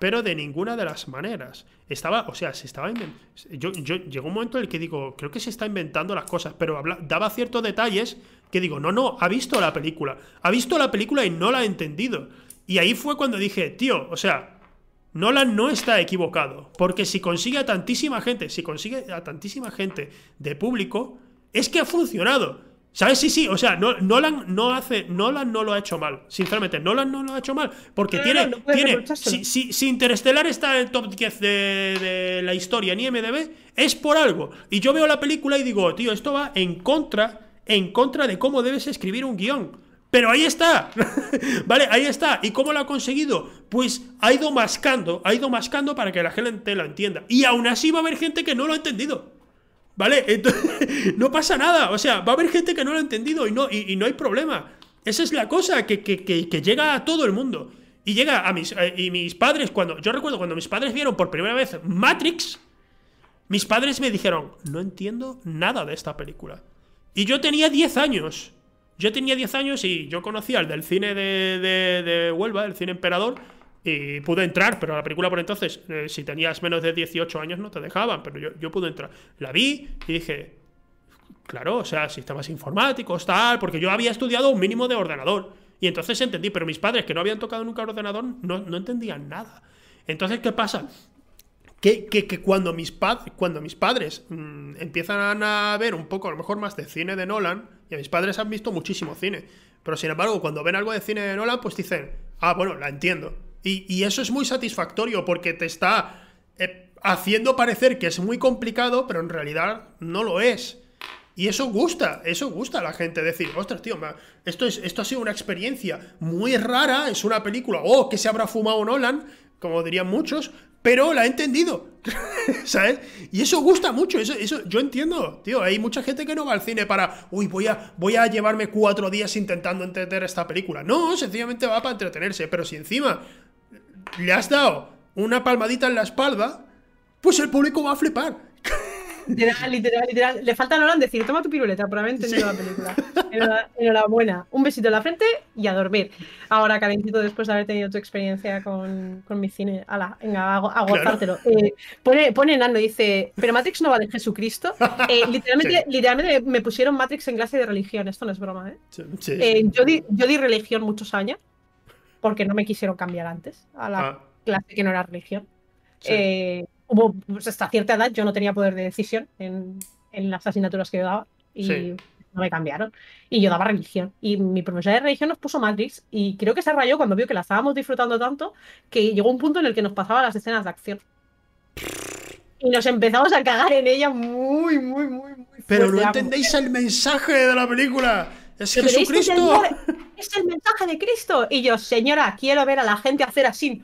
Pero de ninguna de las maneras. Estaba, o sea, se estaba yo, yo llegó un momento en el que digo, creo que se está inventando las cosas, pero daba ciertos detalles que digo, no, no, ha visto la película. Ha visto la película y no la ha entendido. Y ahí fue cuando dije, tío, o sea, Nolan no está equivocado. Porque si consigue a tantísima gente, si consigue a tantísima gente de público, es que ha funcionado. ¿Sabes? Sí, sí, o sea, no- Nolan no hace, Nolan no lo ha hecho mal. Sinceramente, Nolan no lo ha hecho mal. Porque No, tiene, no, no puedes tiene, si, si, si Interestelar está en el top 10 de, de la historia en IMDB, es por algo. Y yo veo la película y digo, tío, esto va en contra, en contra de cómo debes escribir un guion. Pero ahí está, ¿vale? Ahí está. ¿Y cómo lo ha conseguido? Pues ha ido mascando, ha ido mascando para que la gente lo entienda. Y aún así va a haber gente que no lo ha entendido. ¿Vale? Entonces, no pasa nada. O sea, va a haber gente que no lo ha entendido y no, y, no hay problema. Esa es la cosa que, que- que- llega a todo el mundo. Y llega a mis, eh, y mis padres, cuando. Yo recuerdo cuando mis padres vieron por primera vez Matrix, mis padres me dijeron, no entiendo nada de esta película. Y yo tenía 10 años. Yo tenía 10 años y yo conocía el del cine de, de- de Huelva, el cine Emperador, y pude entrar, pero la película por entonces, eh, si tenías menos de 18 años no te dejaban, pero yo, yo pude entrar. La vi y dije, claro, o sea, sistemas informáticos, tal, porque yo había estudiado un mínimo de ordenador. Y entonces entendí, pero mis padres que no habían tocado nunca ordenador no, no entendían nada. Entonces, ¿qué pasa? que, que- que cuando, mis cuando mis padres mm, empiezan a ver un poco, a lo mejor más de cine de Nolan, y a mis padres han visto muchísimo cine, pero sin embargo, cuando ven algo de cine de Nolan, pues dicen, ah, bueno, la entiendo. Y, eso es muy satisfactorio porque te está eh, haciendo parecer que es muy complicado, pero en realidad no lo es. Y eso gusta, eso gusta a la gente decir, ostras, tío, esto, es, esto ha sido una experiencia muy rara, es una película, oh, que se habrá fumado Nolan, como dirían muchos, pero la he entendido, ¿sabes? Y eso gusta mucho, eso, eso yo entiendo, tío, hay mucha gente que no va al cine para, uy, voy a, voy a llevarme cuatro días intentando entender esta película. No, sencillamente va para entretenerse, pero si encima le has dado una palmadita en la espalda, pues el público va a flipar. Literal, literal, literal. Le falta a Nolan decir, toma tu piruleta por haber entendido la película. Enhorabuena-. Un besito en la frente y a dormir. Ahora, calentito, después de haber tenido tu experiencia con, con mi cine. Ala, venga, a, a gozártelo. Eh, pone, pone Nando, dice, pero Matrix no va de Jesucristo. Eh, literalmente, literalmente me pusieron Matrix en clase de religión. Esto no es broma, ¿eh? Sí, sí. Eh, yo, di, yo di religión muchos años porque no me quisieron cambiar antes a la Ah, clase que no era religión. sí. Eh, hubo, pues, hasta cierta edad yo no tenía poder de decisión en, en las asignaturas que yo daba y Sí. no me cambiaron. Y yo daba religión. Y mi profesora de religión nos puso Matrix y creo que se rayó cuando vio que la estábamos disfrutando tanto que llegó un punto en el que nos pasaba las escenas de acción. Y nos empezamos a cagar en ella muy, muy, muy, muy Pero fuerte, no entendéis el mensaje de la película. Es Pero este es Jesucristo. el- Es el mensaje de Cristo. Y yo, señora, quiero ver a la gente hacer así.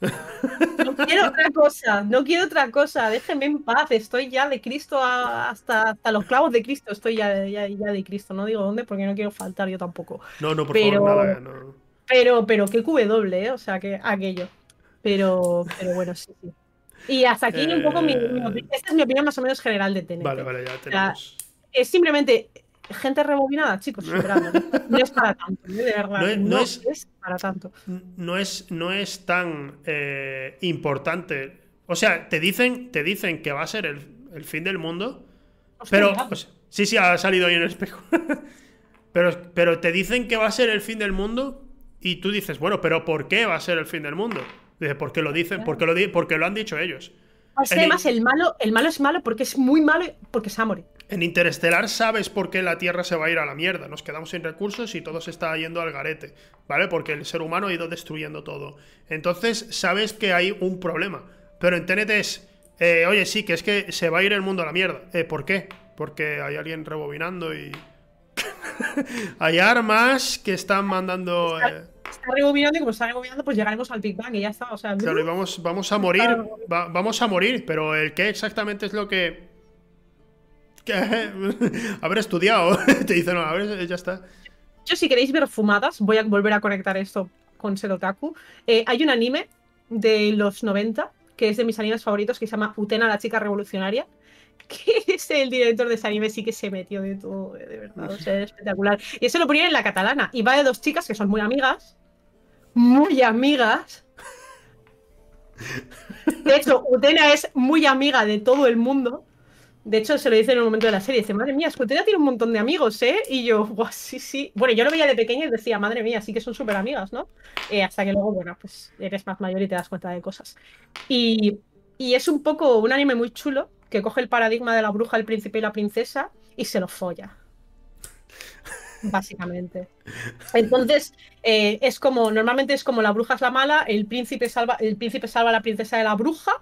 No quiero otra cosa, no quiero otra cosa. Déjenme en paz. Estoy ya de Cristo a- hasta, hasta los clavos de Cristo. Estoy ya, ya, ya de Cristo. No digo dónde porque no quiero faltar yo tampoco. No, no, por Pero- favor, nada. no. Pero, pero qué QW, ¿eh? O sea, que aquello. Pero, pero bueno, sí, sí. Y hasta aquí un poco mi, mi Eh. opinión. Esta es mi opinión más o menos general de Tenet. Vale, vale, ya tenemos. es simplemente gente rebobinada, chicos. No es para tanto, de verdad. No es- No, no es, es- para tanto. no es, no es tan eh, importante. O sea, te dicen, te dicen que va a ser el, el fin del mundo, Hostia, pero... pues, sí, sí, ha salido ahí en el espejo. pero, pero te dicen que va a ser el fin del mundo y tú dices, bueno, pero ¿por qué va a ser el fin del mundo? Dice, porque lo dicen, porque lo, di- porque lo han dicho ellos. Es además el malo, el malo es malo porque es muy malo porque morir. En Interestelar sabes por qué la Tierra se va a ir a la mierda. Nos quedamos sin recursos y todo se está yendo al garete, ¿vale? Porque el ser humano ha ido destruyendo todo. Entonces sabes que hay un problema. Pero en TNT es, eh, oye, sí, que es que se va a ir el mundo a la mierda. Eh, ¿Por qué? Porque hay alguien rebobinando y... hay armas que están mandando... eh, Está rebobinando y como está rebobinando, pues llegaremos al Big Bang y ya está. O sea, Claro, y vamos, vamos a morir. va- vamos a morir, pero el qué exactamente es lo que. haber estudiado. Te dicen, no, a ver, ya está. Yo, si queréis ver fumadas, voy a volver a conectar esto con Serotaku. Eh, hay un anime de los 90 que es de mis animes favoritos que se llama Utena, la chica revolucionaria. Que es el director de ese anime, sí que se metió de todo, eh, de verdad. O sea, es espectacular. Y eso lo ponían en la catalana. Y va de dos chicas que son muy amigas. Muy amigas. De hecho, Utena es muy amiga de todo el mundo. De hecho, se lo dice en un momento de la serie. Dice, madre mía, es que Utena tiene un montón de amigos, ¿eh? Y yo, guau, sí, sí. Bueno, yo lo veía de pequeña y decía, madre mía, sí que son súper amigas, ¿no? Eh, hasta que luego, bueno, pues eres más mayor y te das cuenta de cosas. Y, y es un poco un anime muy chulo que coge el paradigma de la bruja, el príncipe y la princesa y se lo folla. Básicamente. Entonces, eh, es como, normalmente es como la bruja es la mala, el príncipe salva, el príncipe salva a la princesa de la bruja,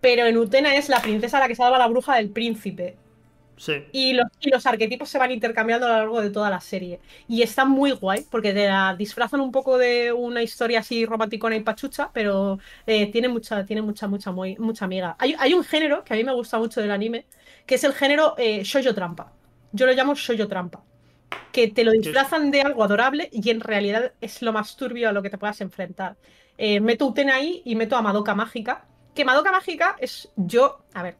pero en Utena es la princesa la que salva a la bruja del príncipe. Sí. Y los, y los arquetipos se van intercambiando a lo largo de toda la serie. Y está muy guay, porque te la disfrazan un poco de una historia así romanticona y pachucha, pero eh, tiene mucha, tiene mucha, mucha, muy, mucha amiga. Hay, hay un género que a mí me gusta mucho del anime, que es el género eh, shoujo trampa. Yo lo llamo shoujo trampa. Que te lo disfrazan de algo adorable y en realidad es lo más turbio a lo que te puedas enfrentar. Eh, meto Utena ahí y meto a Madoka Mágica. Que Madoka Mágica es yo. A ver,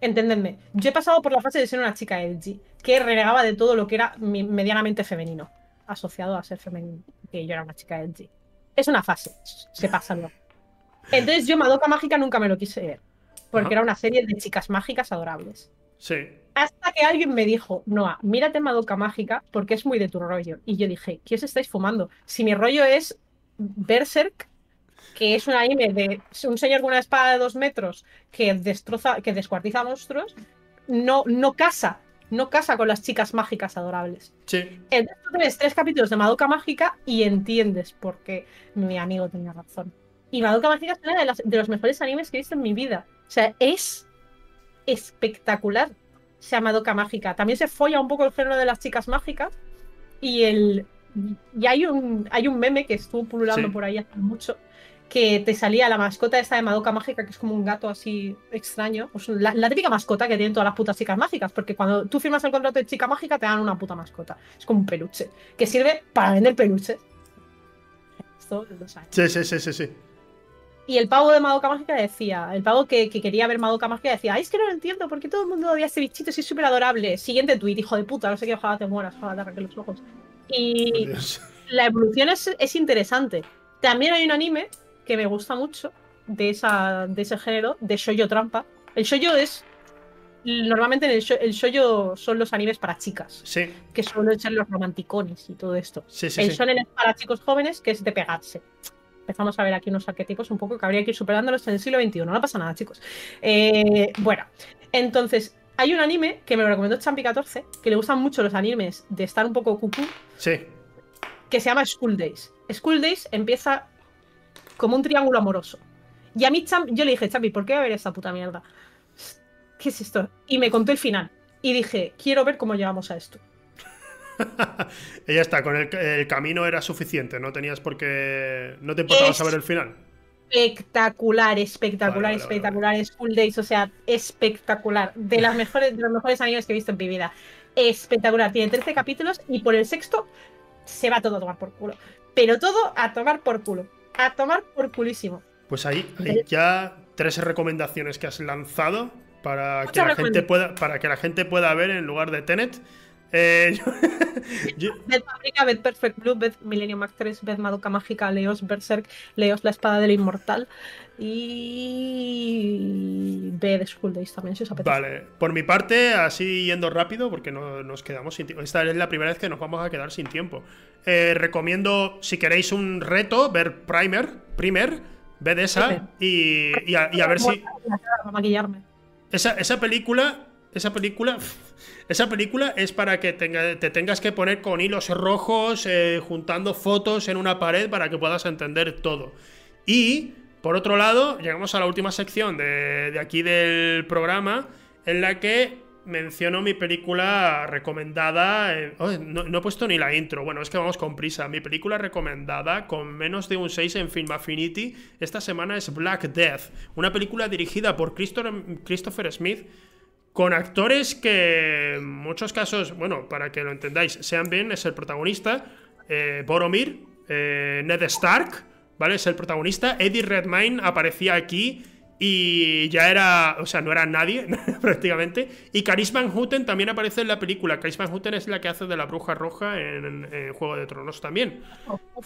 entendedme. Yo he pasado por la fase de ser una chica edgy, que renegaba de todo lo que era medianamente femenino, asociado a ser femenino, que yo era una chica edgy. Es una fase, se pasa luego. Entonces yo Madoka Mágica nunca me lo quise ver, porque Ajá. era una serie de chicas mágicas adorables. Sí. Hasta que alguien me dijo, Noah, mírate Madoka Mágica porque es muy de tu rollo. Y yo dije, ¿qué os estáis fumando? Si mi rollo es Berserk, que es un anime de un señor con una espada de dos metros que destroza, que descuartiza monstruos, no, no casa, no casa con las chicas mágicas adorables. Sí. Entonces tú ves tres capítulos de Madoka Mágica y entiendes por qué mi amigo tenía razón. Y Madoka Mágica es una de, los mejores animes que he visto en mi vida. O sea, es espectacular. O sea, Madoka Mágica. También se folla un poco el género de las chicas mágicas. Y el. Y hay un, hay un meme que estuvo pululando Sí. por ahí hace mucho. Que te salía la mascota esta de Madoka Mágica, que es como un gato así extraño. Pues la, la típica mascota que tienen todas las putas chicas mágicas. Porque cuando tú firmas el contrato de chica mágica, te dan una puta mascota. Es como un peluche. Que sirve para vender peluches. Esto lo saben. Sí, sí, sí, sí, sí. Y el pavo de Madoka Mágica decía, el pavo que, que quería ver Madoka Mágica decía, ay, es que no lo entiendo, porque todo el mundo odia a este bichito, si es súper adorable. Siguiente tuit, hijo de puta, no sé qué, ojalá te mueras, ojalá te arranque los ojos. Y Dios. la evolución es, es interesante. También hay un anime que me gusta mucho de, esa, de ese género, de shoujo trampa. El shoujo es... Normalmente en el, sho- el son los animes para chicas, Sí, que suelen ser los romanticones y todo esto. sí, sí. El shonen es para chicos jóvenes, que es de pegarse. Empezamos a ver aquí unos arquetipos un poco que habría que ir superándolos en el siglo XXI. No pasa nada, chicos. Eh, bueno, entonces, hay un anime que me lo recomendó Champi14, que le gustan mucho los animes de estar un poco cucú, Sí. que se llama School Days. School Days empieza como un triángulo amoroso. Y a mí, Champ, yo le dije, Champi, ¿por qué va a ver esta puta mierda? ¿Qué es esto? Y me contó el final. Y dije, quiero ver cómo llegamos a esto. Ya está, con el, el camino era suficiente, no tenías por qué. No te importaba Es- saber el final. espectacular, espectacular, Vale, vale, espectacular. School Days, o sea, espectacular. De las mejores, de los mejores animes que he visto en mi vida. Espectacular. Tiene 13 capítulos y por el sexto se va todo a tomar por culo. Pero todo a tomar por culo. A tomar por culísimo. Pues ahí hay ya tres recomendaciones que has lanzado para que la gente pueda para que la gente pueda ver en lugar de Tenet Eh, yo, Beth Paprika, Beth Perfect Blue, Beth Millennium Actress, Beth Madoka Mágica, Leos Berserk, Leos La Espada del Inmortal y B de School Days también, si os apetece. Vale, por mi parte, así yendo rápido, porque no, nos quedamos sin tiempo. Esta es la primera vez que nos vamos a quedar sin tiempo. Eh, recomiendo, si queréis un reto, ver Primer, Primer, ved esa y, y, a, ver si. Esa, esa película. Esa película. Esa película es para que te tengas que poner con hilos rojos, eh, juntando fotos en una pared para que puedas entender todo. Y por otro lado, llegamos a la última sección de, aquí del programa, en la que menciono mi película recomendada. Oh, no, he puesto ni la intro. Bueno, es que vamos con prisa. Mi película recomendada con menos de un 6 en Film Affinity esta semana es Black Death, una película dirigida por Christopher Smith. Con actores que en muchos casos, bueno, para que lo entendáis, Sean Ben es el protagonista, eh, Boromir, eh, Ned Stark, ¿vale? Es el protagonista. Eddie Redmayne aparecía aquí y ya era, o sea, no era nadie prácticamente. Y Caris Van Houten también aparece en la película. Caris Van Houten es la que hace de la Bruja Roja en, Juego de Tronos también.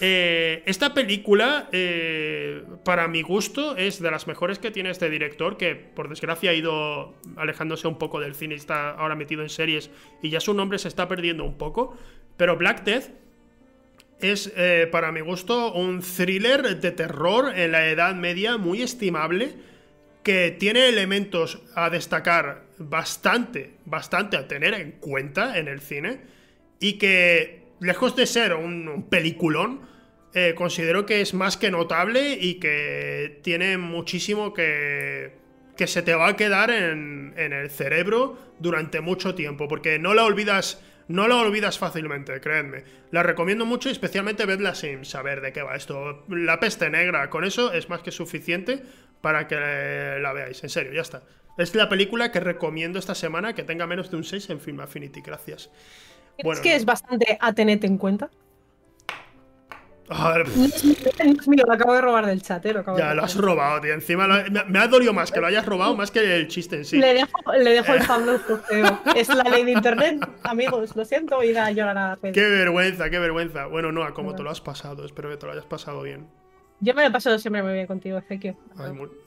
Eh, esta película, eh, para mi gusto, es de las mejores que tiene este director, que por desgracia ha ido alejándose un poco del cine y está ahora metido en series y ya su nombre se está perdiendo un poco. Pero Black Death es, eh, para mi gusto, un thriller de terror en la Edad Media muy estimable, que tiene elementos a destacar bastante, bastante a tener en cuenta en el cine, y que, lejos de ser un, peliculón, eh, considero que es más que notable y que tiene muchísimo que, que se te va a quedar en, en el cerebro durante mucho tiempo, porque no la olvidas no la olvidas fácilmente, créanme. La recomiendo mucho y especialmente vedla sin saber de qué va esto. La peste negra, con eso es más que suficiente para que la veáis. En serio, ya está. Es la película que recomiendo esta semana que tenga menos de un 6 en Film Affinity. Gracias. ¿Es que es bastante a tenerte en cuenta? A ver, mío, lo acabo de robar del chat, eh, Ya, lo has robado, tío. Encima me, ha dolido más que lo hayas robado más que el chiste en sí. Le dejo, le dejo el fan Es la ley de internet, amigos. Lo siento, y a llorar a Qué vergüenza, qué vergüenza. Bueno, no, como te lo has pasado. Espero que te lo hayas pasado bien. Yo me lo he pasado siempre muy bien contigo, Ezequiel.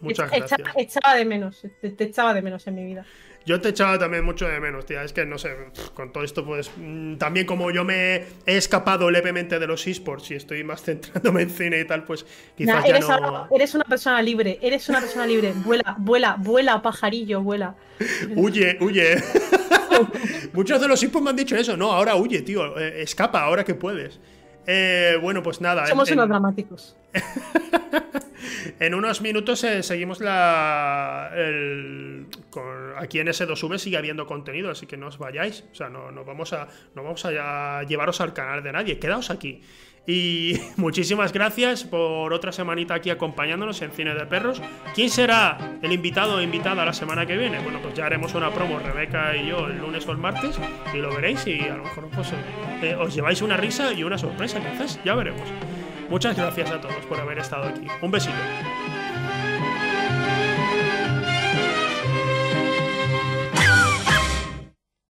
muchas gracias. Echaba, de menos, te echaba de menos en mi vida. Yo te echaba también mucho de menos, tía. Es que no sé, con todo esto, pues mm, también como yo me he escapado levemente de los esports y estoy más centrándome en cine y tal, pues quizás eres, ya no... eres una persona libre, eres una persona libre. Vuela, vuela, vuela, pajarillo, vuela. huye, huye. Muchos de los esports me han dicho eso. No, ahora huye, tío. Eh, escapa ahora que puedes. Eh, bueno, pues nada. Somos unos dramáticos. en unos minutos eh, seguimos la. aquí en S2V sigue habiendo contenido, así que no os vayáis. O sea, no, no vamos a, no vamos a llevaros al canal de nadie. Quedaos aquí. Y muchísimas gracias por otra semanita aquí acompañándonos en Cine de Perros. ¿Quién será el invitado o invitada la semana que viene? Bueno, pues ya haremos una promo, Rebeca y yo, el lunes o el martes, y lo veréis y a lo mejor pues, eh, os lleváis una risa y una sorpresa, entonces ya veremos. Muchas gracias a todos por haber estado aquí. Un besito.